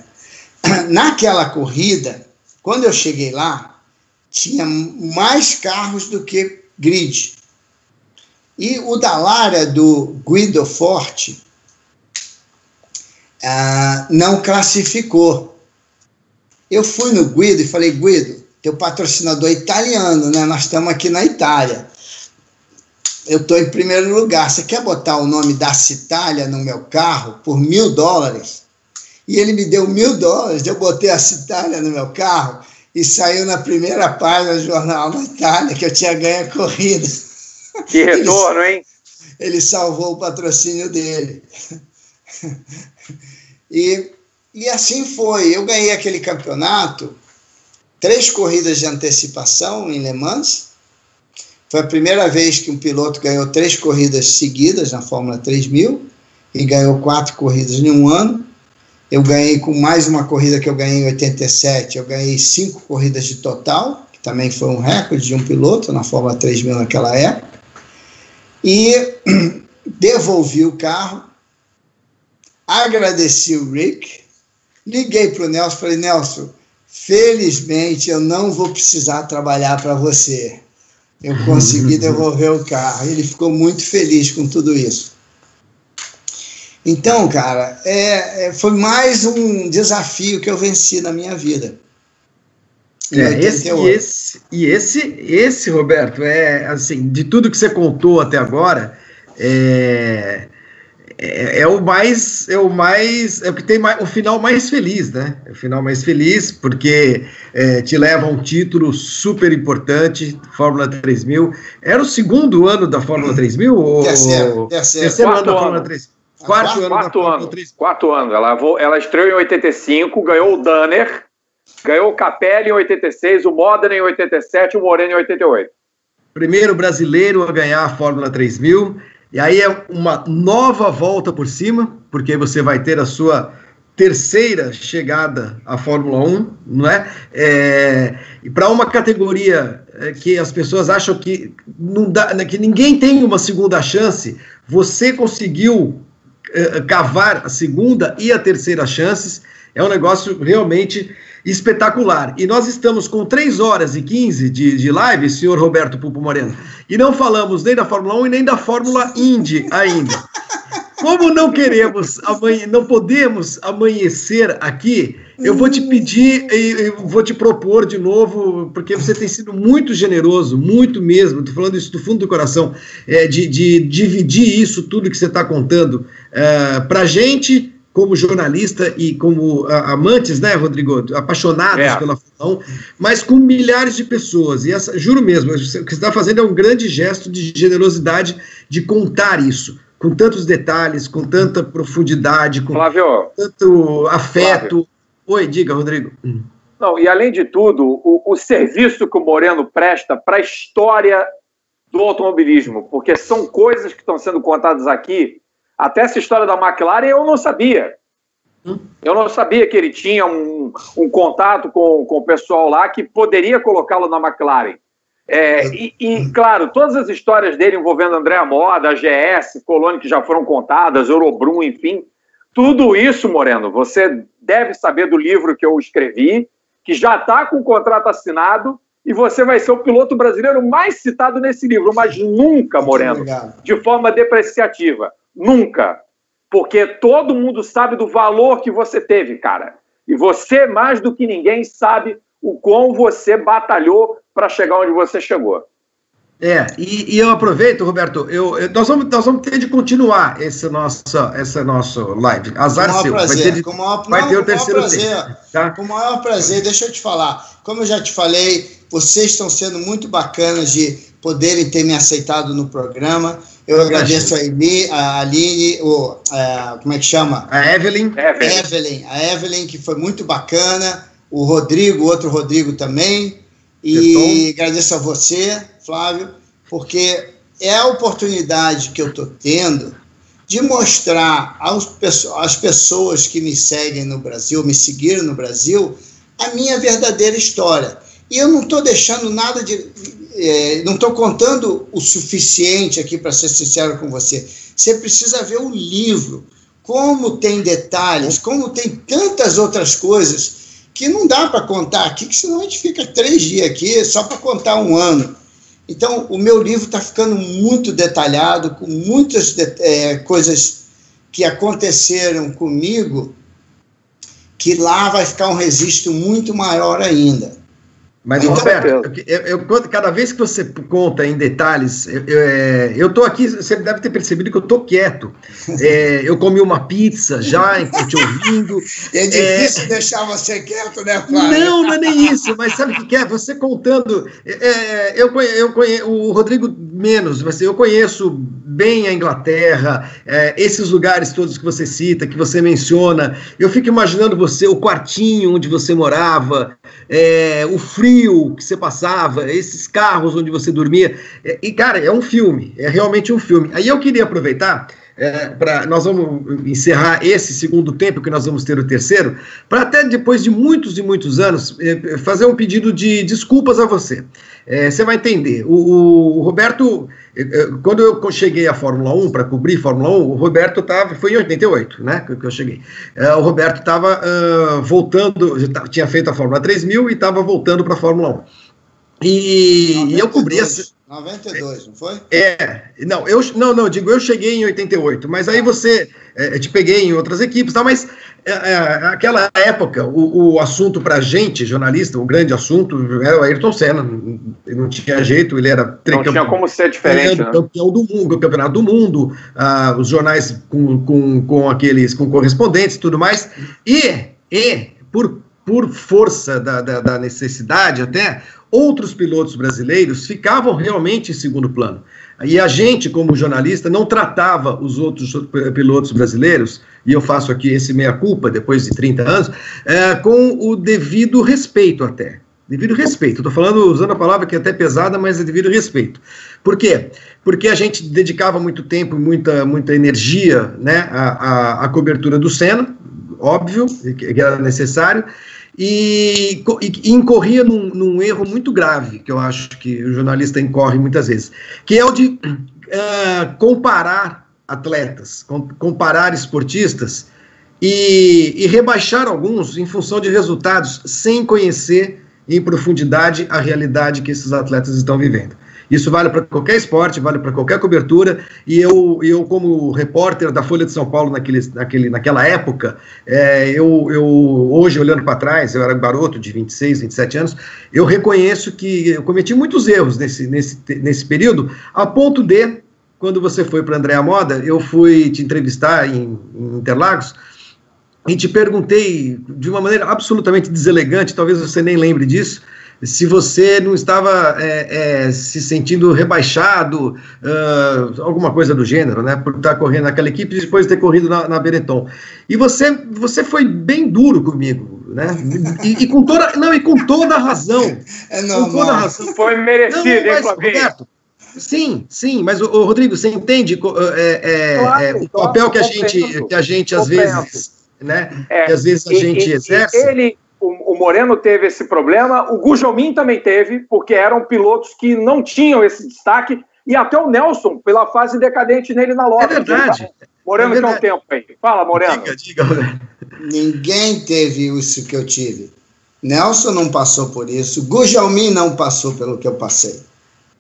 Naquela corrida, quando eu cheguei lá, tinha mais carros do que grid. E o da Lara, do Guido Forte, ah, não classificou. Eu fui no Guido e falei, Guido, teu patrocinador é italiano, né? Nós estamos aqui na Itália. Eu estou em primeiro lugar. Você quer botar o nome da Citália no meu carro por mil dólares? E ele me deu mil dólares. Eu botei a Citália no meu carro e saiu na primeira página do jornal na Itália que eu tinha ganho a corrida. Que retorno, ele, hein? Ele salvou o patrocínio dele. E, e assim foi. Eu ganhei aquele campeonato, três corridas de antecipação em Le Mans. Foi a primeira vez que um piloto ganhou três corridas seguidas na Fórmula 3000 e ganhou quatro corridas em um ano. Eu ganhei com mais uma corrida que eu ganhei em 87, eu ganhei cinco corridas de total, que também foi um recorde de um piloto na Fórmula 3000 naquela época. E devolvi o carro, agradeci o Rick, liguei para o Nelson falei: Nelson, felizmente eu não vou precisar trabalhar para você. Eu consegui devolver o carro. Ele ficou muito feliz com tudo isso. Então, cara, é, é, foi mais um desafio que eu venci na minha vida. É, esse, e esse, e esse, esse, Roberto, é assim, de tudo que você contou até agora, é, é, é, o mais, é o mais, é o que tem mais, o final mais feliz, né? É o final mais feliz, porque é, te leva a um título super importante, Fórmula 3000. Era o segundo ano da Fórmula 3000? Ou, terceiro, terceiro. terceiro ano da Fórmula 3000? Quarto, ano. Quarto ano. Quarto ano. Ela, ela estreou em 85, ganhou o Danner, ganhou o Capelli em 86, o Modena em 87 e o Moreno em 88. Primeiro brasileiro a ganhar a Fórmula 3000. E aí é uma nova volta por cima, porque você vai ter a sua terceira chegada à Fórmula 1, não é? é e para uma categoria é, que as pessoas acham que não dá, né, que ninguém tem uma segunda chance, você conseguiu cavar a segunda e a terceira chances. É um negócio realmente espetacular. E nós estamos com 3 horas e 15 de, de live, senhor Roberto Pupo Moreno, e não falamos nem da Fórmula 1 e nem da Fórmula Indy ainda. Como não queremos, não podemos amanhecer aqui, eu vou te pedir e vou te propor de novo, porque você tem sido muito generoso, muito mesmo, estou falando isso do fundo do coração, é, de, de, dividir isso tudo que você está contando é, para a gente, como jornalista e como amantes, né, Rodrigo, apaixonados é. pela 1, mas com milhares de pessoas. E essa, juro mesmo, o que você está fazendo é um grande gesto de generosidade de contar isso com tantos detalhes, com tanta profundidade, com Flávio, tanto afeto. Flávio. Oi, diga, Rodrigo. Não, e além de tudo, o, o serviço que o Moreno presta para a história do automobilismo, porque são coisas que estão sendo contadas aqui. Até essa história da McLaren eu não sabia. Hum? Eu não sabia que ele tinha um, um contato com, com o pessoal lá que poderia colocá-lo na McLaren. É, e, e, claro, todas as histórias dele envolvendo André Moda, a GS, Colônia, que já foram contadas, Eurobrum, enfim, tudo isso, Moreno, você deve saber do livro que eu escrevi, que já está com o contrato assinado, e você vai ser o piloto brasileiro mais citado nesse livro, mas nunca, Moreno, de forma depreciativa. Nunca. Porque todo mundo sabe do valor que você teve, cara. E você, mais do que ninguém, sabe o quão você batalhou para chegar onde você chegou. É, e, e eu aproveito, Roberto, eu, eu, nós, vamos, nós vamos ter de continuar esse nosso, essa nosso live. Azar com seu. Prazer, vai ter, de, maior, vai não, ter o terceiro prazer, tempo, tá? Com o maior prazer, deixa eu te falar. Como eu já te falei, vocês estão sendo muito bacanas de poderem ter me aceitado no programa. Eu agradeço a, Eli, a Aline, o, a, como é que chama? A Evelyn. Evelyn. Evelyn. A Evelyn, que foi muito bacana. O Rodrigo, outro Rodrigo também. E agradeço a você, Flávio, porque é a oportunidade que eu estou tendo de mostrar aos, às pessoas que me seguem no Brasil, me seguiram no Brasil, a minha verdadeira história. E eu não estou deixando nada de. É, não estou contando o suficiente aqui para ser sincero com você. Você precisa ver o livro, como tem detalhes, como tem tantas outras coisas que não dá para contar aqui, que senão a gente fica três dias aqui só para contar um ano. Então, o meu livro está ficando muito detalhado, com muitas é, coisas que aconteceram comigo, que lá vai ficar um registro muito maior ainda. Mas, então, Roberto, eu, eu, cada vez que você conta em detalhes, eu estou é, aqui, você deve ter percebido que eu estou quieto. É, eu comi uma pizza já, te ouvindo. É difícil é, deixar você quieto, né, Flávio? Não, não é nem isso, mas sabe o que é? Você contando. É, é eu, eu conheço, o Rodrigo menos, mas eu conheço bem a Inglaterra, é, esses lugares todos que você cita, que você menciona. Eu fico imaginando você, o quartinho onde você morava, o frio frio que você passava, esses carros onde você dormia. É, e, cara, é um filme, é realmente um filme. Aí eu queria aproveitar. É, nós vamos encerrar esse segundo tempo que nós vamos ter o terceiro, para até depois de muitos e muitos anos é, fazer um pedido de desculpas a você. É, você vai entender. O, o, Roberto, é, é, quando eu cheguei à Fórmula 1 para cobrir Fórmula 1, o Roberto estava, foi em 88, né, que, eu cheguei. É, o Roberto estava uh, voltando, tinha feito a Fórmula 3000 e estava voltando para a Fórmula 1. E, 92, e eu cobria. 92, não foi? É, não, eu não, não, digo, eu cheguei em 88, mas aí você, é, te peguei em outras equipes, tá, mas é, é, aquela época, o, o assunto para gente, jornalista, o grande assunto era o Ayrton Senna, não tinha jeito, ele era Não tinha como ser diferente, né? campeão do mundo, campeonato do mundo, ah, os jornais com, com, com aqueles, com correspondentes e tudo mais, e, e por, por força da, da, da necessidade até, outros pilotos brasileiros ficavam realmente em segundo plano. E a gente, como jornalista, não tratava os outros pilotos brasileiros, e eu faço aqui esse meia-culpa depois de 30 anos, é, com o devido respeito até. Devido respeito. Estou falando, usando a palavra que é até pesada, mas é devido respeito. Por quê? Porque a gente dedicava muito tempo e muita, muita energia né, à, à, à cobertura do Senna, óbvio, que era necessário, e, e, incorria num, num, erro muito grave, que eu acho que o jornalista incorre muitas vezes, que é o de uh, comparar atletas, comparar esportistas e, e rebaixar alguns em função de resultados sem conhecer em profundidade a realidade que esses atletas estão vivendo. Isso vale para qualquer esporte, vale para qualquer cobertura. E eu, eu, como repórter da Folha de São Paulo naquele, naquele, naquela época, é, eu, eu, hoje, olhando para trás, eu era garoto de 26, 27 anos, eu reconheço que eu cometi muitos erros nesse, nesse, nesse período, a ponto de, quando você foi para Andréa Moda, eu fui te entrevistar em, em Interlagos e te perguntei de uma maneira absolutamente deselegante, talvez você nem lembre disso, se você não estava é, é, se sentindo rebaixado, uh, alguma coisa do gênero, né, por estar correndo naquela equipe e depois de ter corrido na, na Benetton. E você, você foi bem duro comigo, né, e, e, com toda, não, e com toda a razão. É. Com toda a razão. Foi merecido, não, mas, hein, Roberto, Sim, sim, mas o, Rodrigo, você entende é, é, claro, é, o papel que a gente, que a gente às vezes, né, é, que às vezes a gente exerce. Ele, Moreno teve esse problema, o Gujomin também teve, porque eram pilotos que não tinham esse destaque, e até o Nelson, pela fase decadente nele na loja. É verdade. Moreno é tem um tempo aí. Fala, Moreno. Diga, diga. Ninguém teve isso que eu tive. Nelson não passou por isso, Gujalmin não passou pelo que eu passei.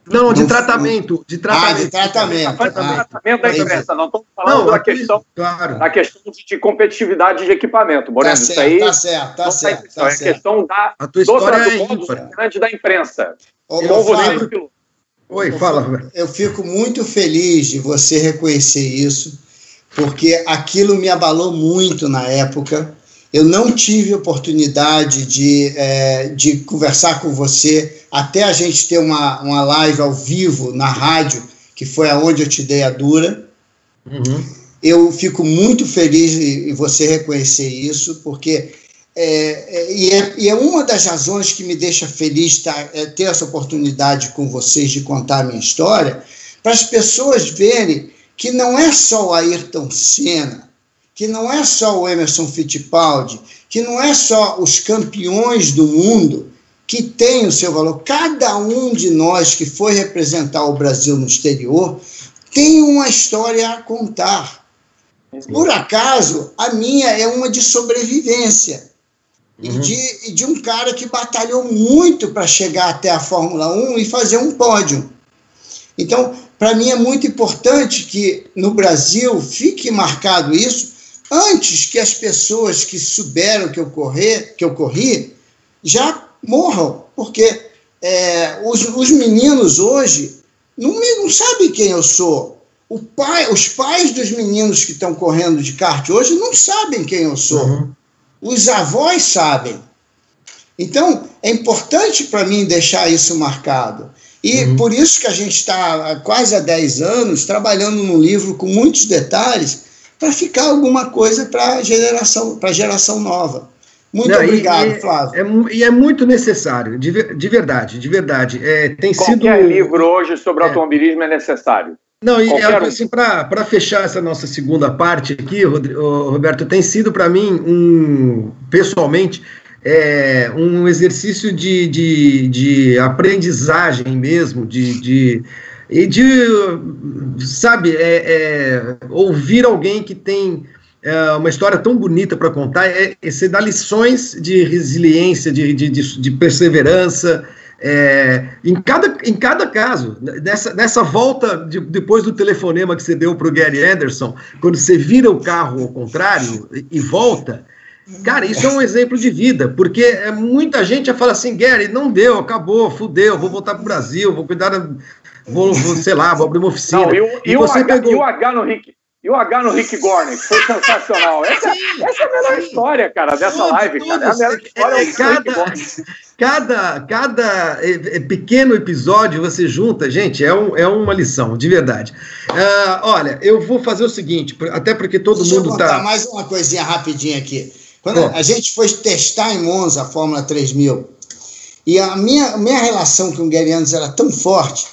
Não, de tratamento, de tratamento. Ah, de tratamento. tratamento, tratamento da imprensa, não estamos falando não, da, questão, claro. da questão de competitividade de equipamento, Moreno. Tá isso certo, aí tá certo, tá certo. Tá é certo. questão da, a tua história do é da imprensa. Ô, Igual você, Oi, fala, Roberto. Eu fico muito feliz de você reconhecer isso, porque aquilo me abalou muito na época. Eu não tive oportunidade de, é, de conversar com você até a gente ter uma, uma live ao vivo na rádio, que foi aonde eu te dei a dura. Uhum. Eu fico muito feliz em você reconhecer isso, porque é, é, e, é, e, é, uma das razões que me deixa feliz tá, é ter essa oportunidade com vocês de contar a minha história, para as pessoas verem que não é só o Ayrton Senna, que não é só o Emerson Fittipaldi, que não é só os campeões do mundo que tem o seu valor. Cada um de nós que foi representar o Brasil no exterior tem uma história a contar. Por acaso, a minha é uma de sobrevivência. Uhum. E, de, de um cara que batalhou muito para chegar até a Fórmula 1 e fazer um pódio. Então, para mim é muito importante que no Brasil fique marcado isso, antes que as pessoas que souberam que eu, correr, que eu corri já morram, porque é, os, os meninos hoje não, não sabem quem eu sou. O pai, os pais dos meninos que estão correndo de kart hoje não sabem quem eu sou. Uhum. Os avós sabem. Então, é importante para mim deixar isso marcado. E uhum. por isso que a gente está há quase há 10 anos trabalhando num livro com muitos detalhes para ficar alguma coisa para a geração, geração nova. Muito Não, obrigado, e, Flávio. É, e é muito necessário, de, de verdade, de verdade. É, tem Qualquer sido. livro hoje sobre é. automobilismo é necessário. Não, e assim, para fechar essa nossa segunda parte aqui, Roberto, tem sido para mim, um, pessoalmente, é, um exercício de, de, de aprendizagem mesmo, de, de e de, sabe, é, é, ouvir alguém que tem é, uma história tão bonita para contar, é, é você dá lições de resiliência, de, de, de, de perseverança, é, em, cada, em cada caso, nessa, nessa volta de, depois do telefonema que você deu para o Gary Anderson, quando você vira o carro ao contrário e, e volta, Cara, isso é um exemplo de vida, porque é, muita gente fala assim, Gary, não deu, acabou, fudeu, vou voltar para o Brasil, vou cuidar da, vou, vou, sei lá, vou abrir uma oficina. Não, e, o, e, e, o H, pegou... e, o, H, no Rick, e o H no Rick Gornick foi sensacional. Essa, sim, essa é a melhor sim. história, cara, dessa todos, live. Todos. Cara. É a melhor história é, é, cada, cada, cada pequeno episódio você junta, gente, é, um, é uma lição, de verdade. Uh, olha, eu vou fazer o seguinte, até porque todo Deixa mundo está. mais uma coisa rapidinha aqui. Quando a gente foi testar em Monza a Fórmula 3000, E a minha, minha relação com o Gary Anderson era tão forte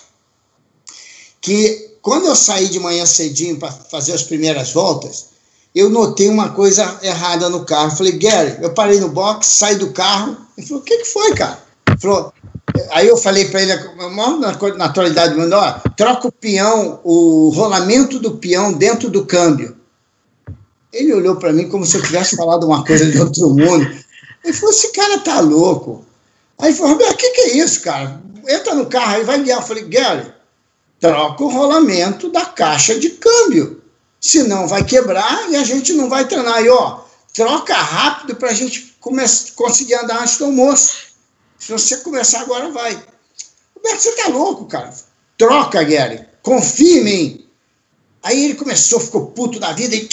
que quando eu saí de manhã cedinho para fazer as primeiras voltas, eu notei uma coisa errada no carro. falei, Gary, eu parei no box, saí do carro. Ele falou, o que, que foi, cara? Ele falou, aí eu falei para ele, a maior naturalidade do mundo, troca o peão, o rolamento do peão dentro do câmbio. Ele olhou para mim como se eu tivesse falado uma coisa de outro mundo. Ele falou: esse cara tá louco. Aí ele falou: o que, que é isso, cara? Entra no carro, aí vai guiar. Eu falei: Gary, troca o rolamento da caixa de câmbio. Senão vai quebrar e a gente não vai treinar. E ó, troca rápido para a gente conseguir andar antes do almoço. Se você começar agora, vai. Roberto, você tá louco, cara. Troca, Gary. Confia em mim. Aí ele começou, ficou puto da vida e.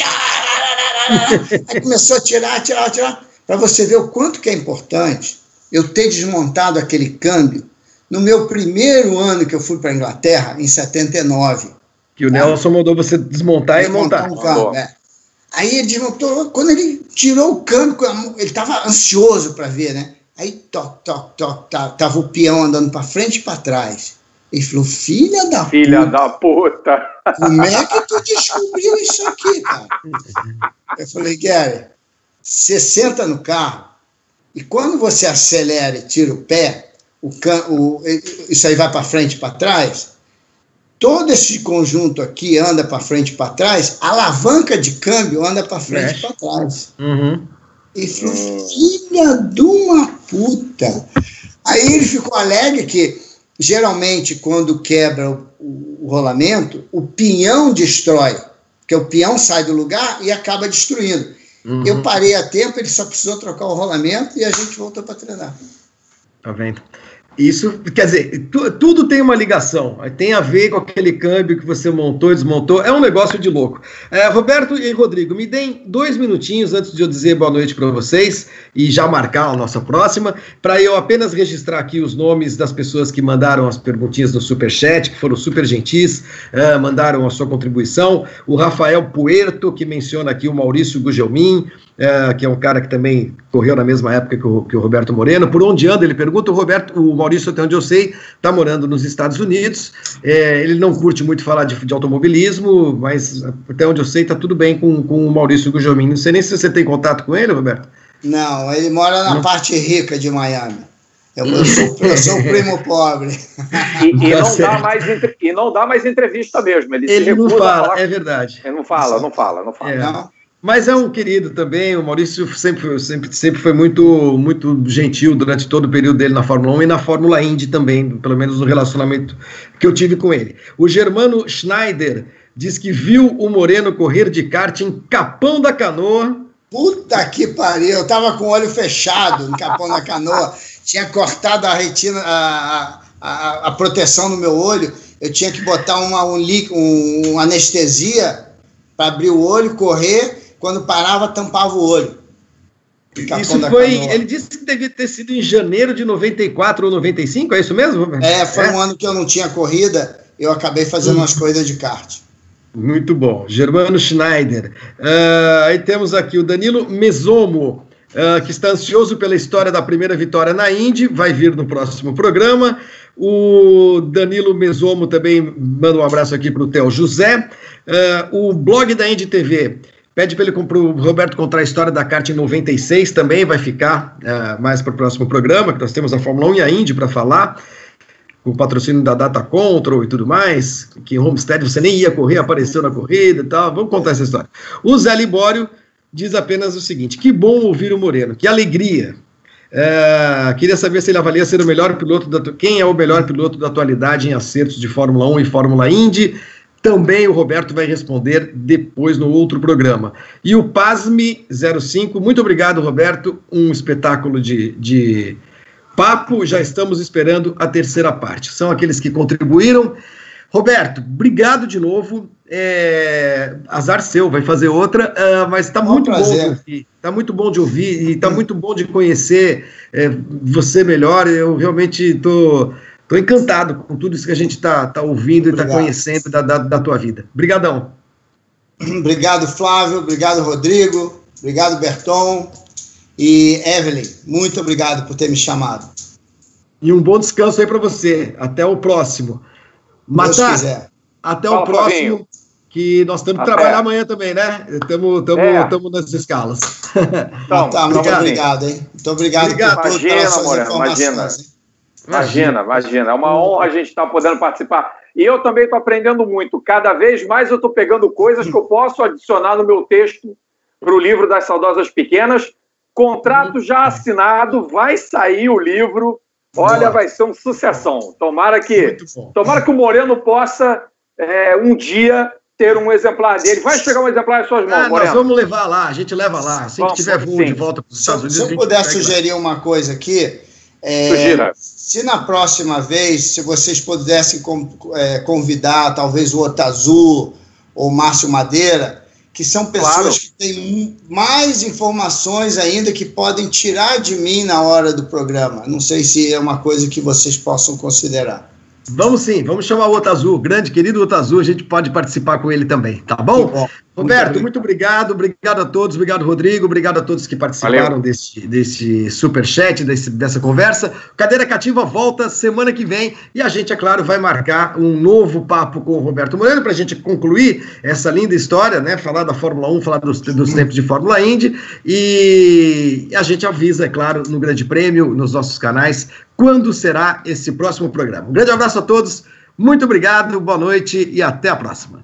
Aí começou a tirar, tirar, tirar. Para você ver o quanto que é importante eu ter desmontado aquele câmbio no meu primeiro ano que eu fui para a Inglaterra, em 79. Que o tá? Nelson mandou você desmontar, desmontar e montar. Um câmbio, é. Aí ele desmontou, quando ele tirou o câmbio, ele estava ansioso para ver, né? Aí, toc, toc, toc, tava o peão andando para frente e para trás. Ele falou, filha da filha puta. da puta. Como é que tu descobriu isso aqui, cara? Eu falei, Gary, você senta no carro e quando você acelera e tira o pé, o, o, isso aí vai para frente e para trás, todo esse conjunto aqui anda para frente e para trás, a alavanca de câmbio anda para frente e para trás. Uhum. E falou, filha de uma puta. Aí ele ficou alegre que, geralmente, quando quebra o, o, rolamento, o pinhão destrói. Porque o pinhão sai do lugar e acaba destruindo. Uhum. Eu parei a tempo, ele só precisou trocar o rolamento e a gente voltou para treinar. Tá vendo? Isso, quer dizer, tu, tudo tem uma ligação, tem a ver com aquele câmbio que você montou e desmontou, é um negócio de louco. É, Roberto e Rodrigo, me deem dois minutinhos antes de eu dizer boa noite para vocês e já marcar a nossa próxima, para eu apenas registrar aqui os nomes das pessoas que mandaram as perguntinhas no Superchat, que foram super gentis, uh, mandaram a sua contribuição. O Rafael Puerto, que menciona aqui o Maurício Gugelmin, é, que é um cara que também correu na mesma época que o, que o, Roberto Moreno. Por onde anda? Ele pergunta. O Roberto, o Maurício, até onde eu sei, está morando nos Estados Unidos. É, ele não curte muito falar de, de, automobilismo, mas até onde eu sei, está tudo bem com, com o Maurício Gujomin. Não sei nem se você tem contato com ele, Roberto. Não, ele mora na não. parte rica de Miami. Eu, eu, sou, eu sou o primo pobre. E, e, tá não dá mais, e não dá mais entrevista mesmo. Ele, ele não fala, é verdade. Ele não fala, não fala, não fala. É. Não. Mas é um querido também, o Maurício sempre, sempre, sempre foi muito, muito gentil durante todo o período dele na Fórmula 1 e na Fórmula Indy também, pelo menos no relacionamento que eu tive com ele. O Germano Schneider diz que viu o Moreno correr de kart em Capão da Canoa. Puta que pariu, eu tava com o olho fechado no Capão da Canoa, tinha cortado a retina, a, a, a proteção no meu olho, eu tinha que botar uma, um, um anestesia para abrir o olho, correr quando parava, tampava o olho. Isso foi. Ele disse que devia ter sido em janeiro de 94 ou 95, é isso mesmo? É, foi é. um ano que eu não tinha corrida, eu acabei fazendo hum. umas coisas de kart. Muito bom. Germano Schneider. Uh, aí temos aqui o Danilo Mesomo, uh, que está ansioso pela história da primeira vitória na Indy, vai vir no próximo programa. O Danilo Mesomo também manda um abraço aqui para o Theo José. Uh, o blog da Indy TV Pede para ele para o Roberto contar a história da kart em 96, também vai ficar uh, mais para o próximo programa, que nós temos a Fórmula 1 e a Indy para falar, com o patrocínio da Data Control e tudo mais, que em Homestead você nem ia correr, apareceu na corrida e tal. Vamos contar essa história. O Zé Libório diz apenas o seguinte: que bom ouvir o Moreno, que alegria. Uh, queria saber se ele avalia ser o melhor piloto da, quem é o melhor piloto da atualidade em acertos de Fórmula 1 e Fórmula Indy. Também o Roberto vai responder depois no outro programa. E o Pasme05, muito obrigado, Roberto. Um espetáculo de, de papo. Já estamos esperando a terceira parte. São aqueles que contribuíram. Roberto, obrigado de novo. É, azar seu, vai fazer outra, uh, mas está muito bom de ouvir. Está muito bom de ouvir e está muito bom de conhecer é, você melhor. Eu realmente estou. Tô Estou encantado com tudo isso que a gente está tá ouvindo e está conhecendo da, da, da, tua vida. Obrigadão. Obrigado, Flávio. Obrigado, Rodrigo. Obrigado, Berton. E Evelyn, muito obrigado por ter me chamado. E um bom descanso aí para você. Até o próximo. Matar, até Fala, o próximo. Flavinho. Que nós temos que trabalhar amanhã também, né? Estamos é. nas escalas. Então, tá, muito obrigado, obrigado, hein? Muito obrigado, obrigado por imagina, Moreno, imagina. Imagina, imagina. É uma honra a gente estar podendo participar. E eu também estou aprendendo muito. Cada vez mais eu estou pegando coisas que eu posso adicionar no meu texto para o livro das Saudosas Pequenas. Contrato já assinado, vai sair o livro. Olha, vai ser uma sucessão. Tomara que, tomara que o Moreno possa é, um dia ter um exemplar dele. Vai chegar um exemplar em suas mãos, ah, Moreno. Nós vamos levar lá, a gente leva lá. Assim que tiver voo sim. de volta para os Estados Unidos. Se eu puder sugerir lá. uma coisa aqui, é, se na próxima vez, se vocês pudessem é, convidar talvez o Otazu ou Márcio Madeira, que são pessoas claro. que têm mais informações ainda que podem tirar de mim na hora do programa. Não sei se é uma coisa que vocês possam considerar. Vamos sim, vamos chamar o Otazu, grande querido Otazu, a gente pode participar com ele também, tá bom? bom. Roberto, muito, muito, obrigado, obrigado a todos, obrigado Rodrigo, obrigado a todos que participaram desse, desse superchat, desse, dessa conversa. Cadeira Cativa volta semana que vem e a gente, é claro, vai marcar um novo papo com o Roberto Moreno para a gente concluir essa linda história, né? Falar da Fórmula 1, falar dos, dos tempos de Fórmula Indy e a gente avisa, é claro, no Grande Prêmio, nos nossos canais, quando será esse próximo programa. Um grande abraço a todos, muito obrigado, boa noite e até a próxima.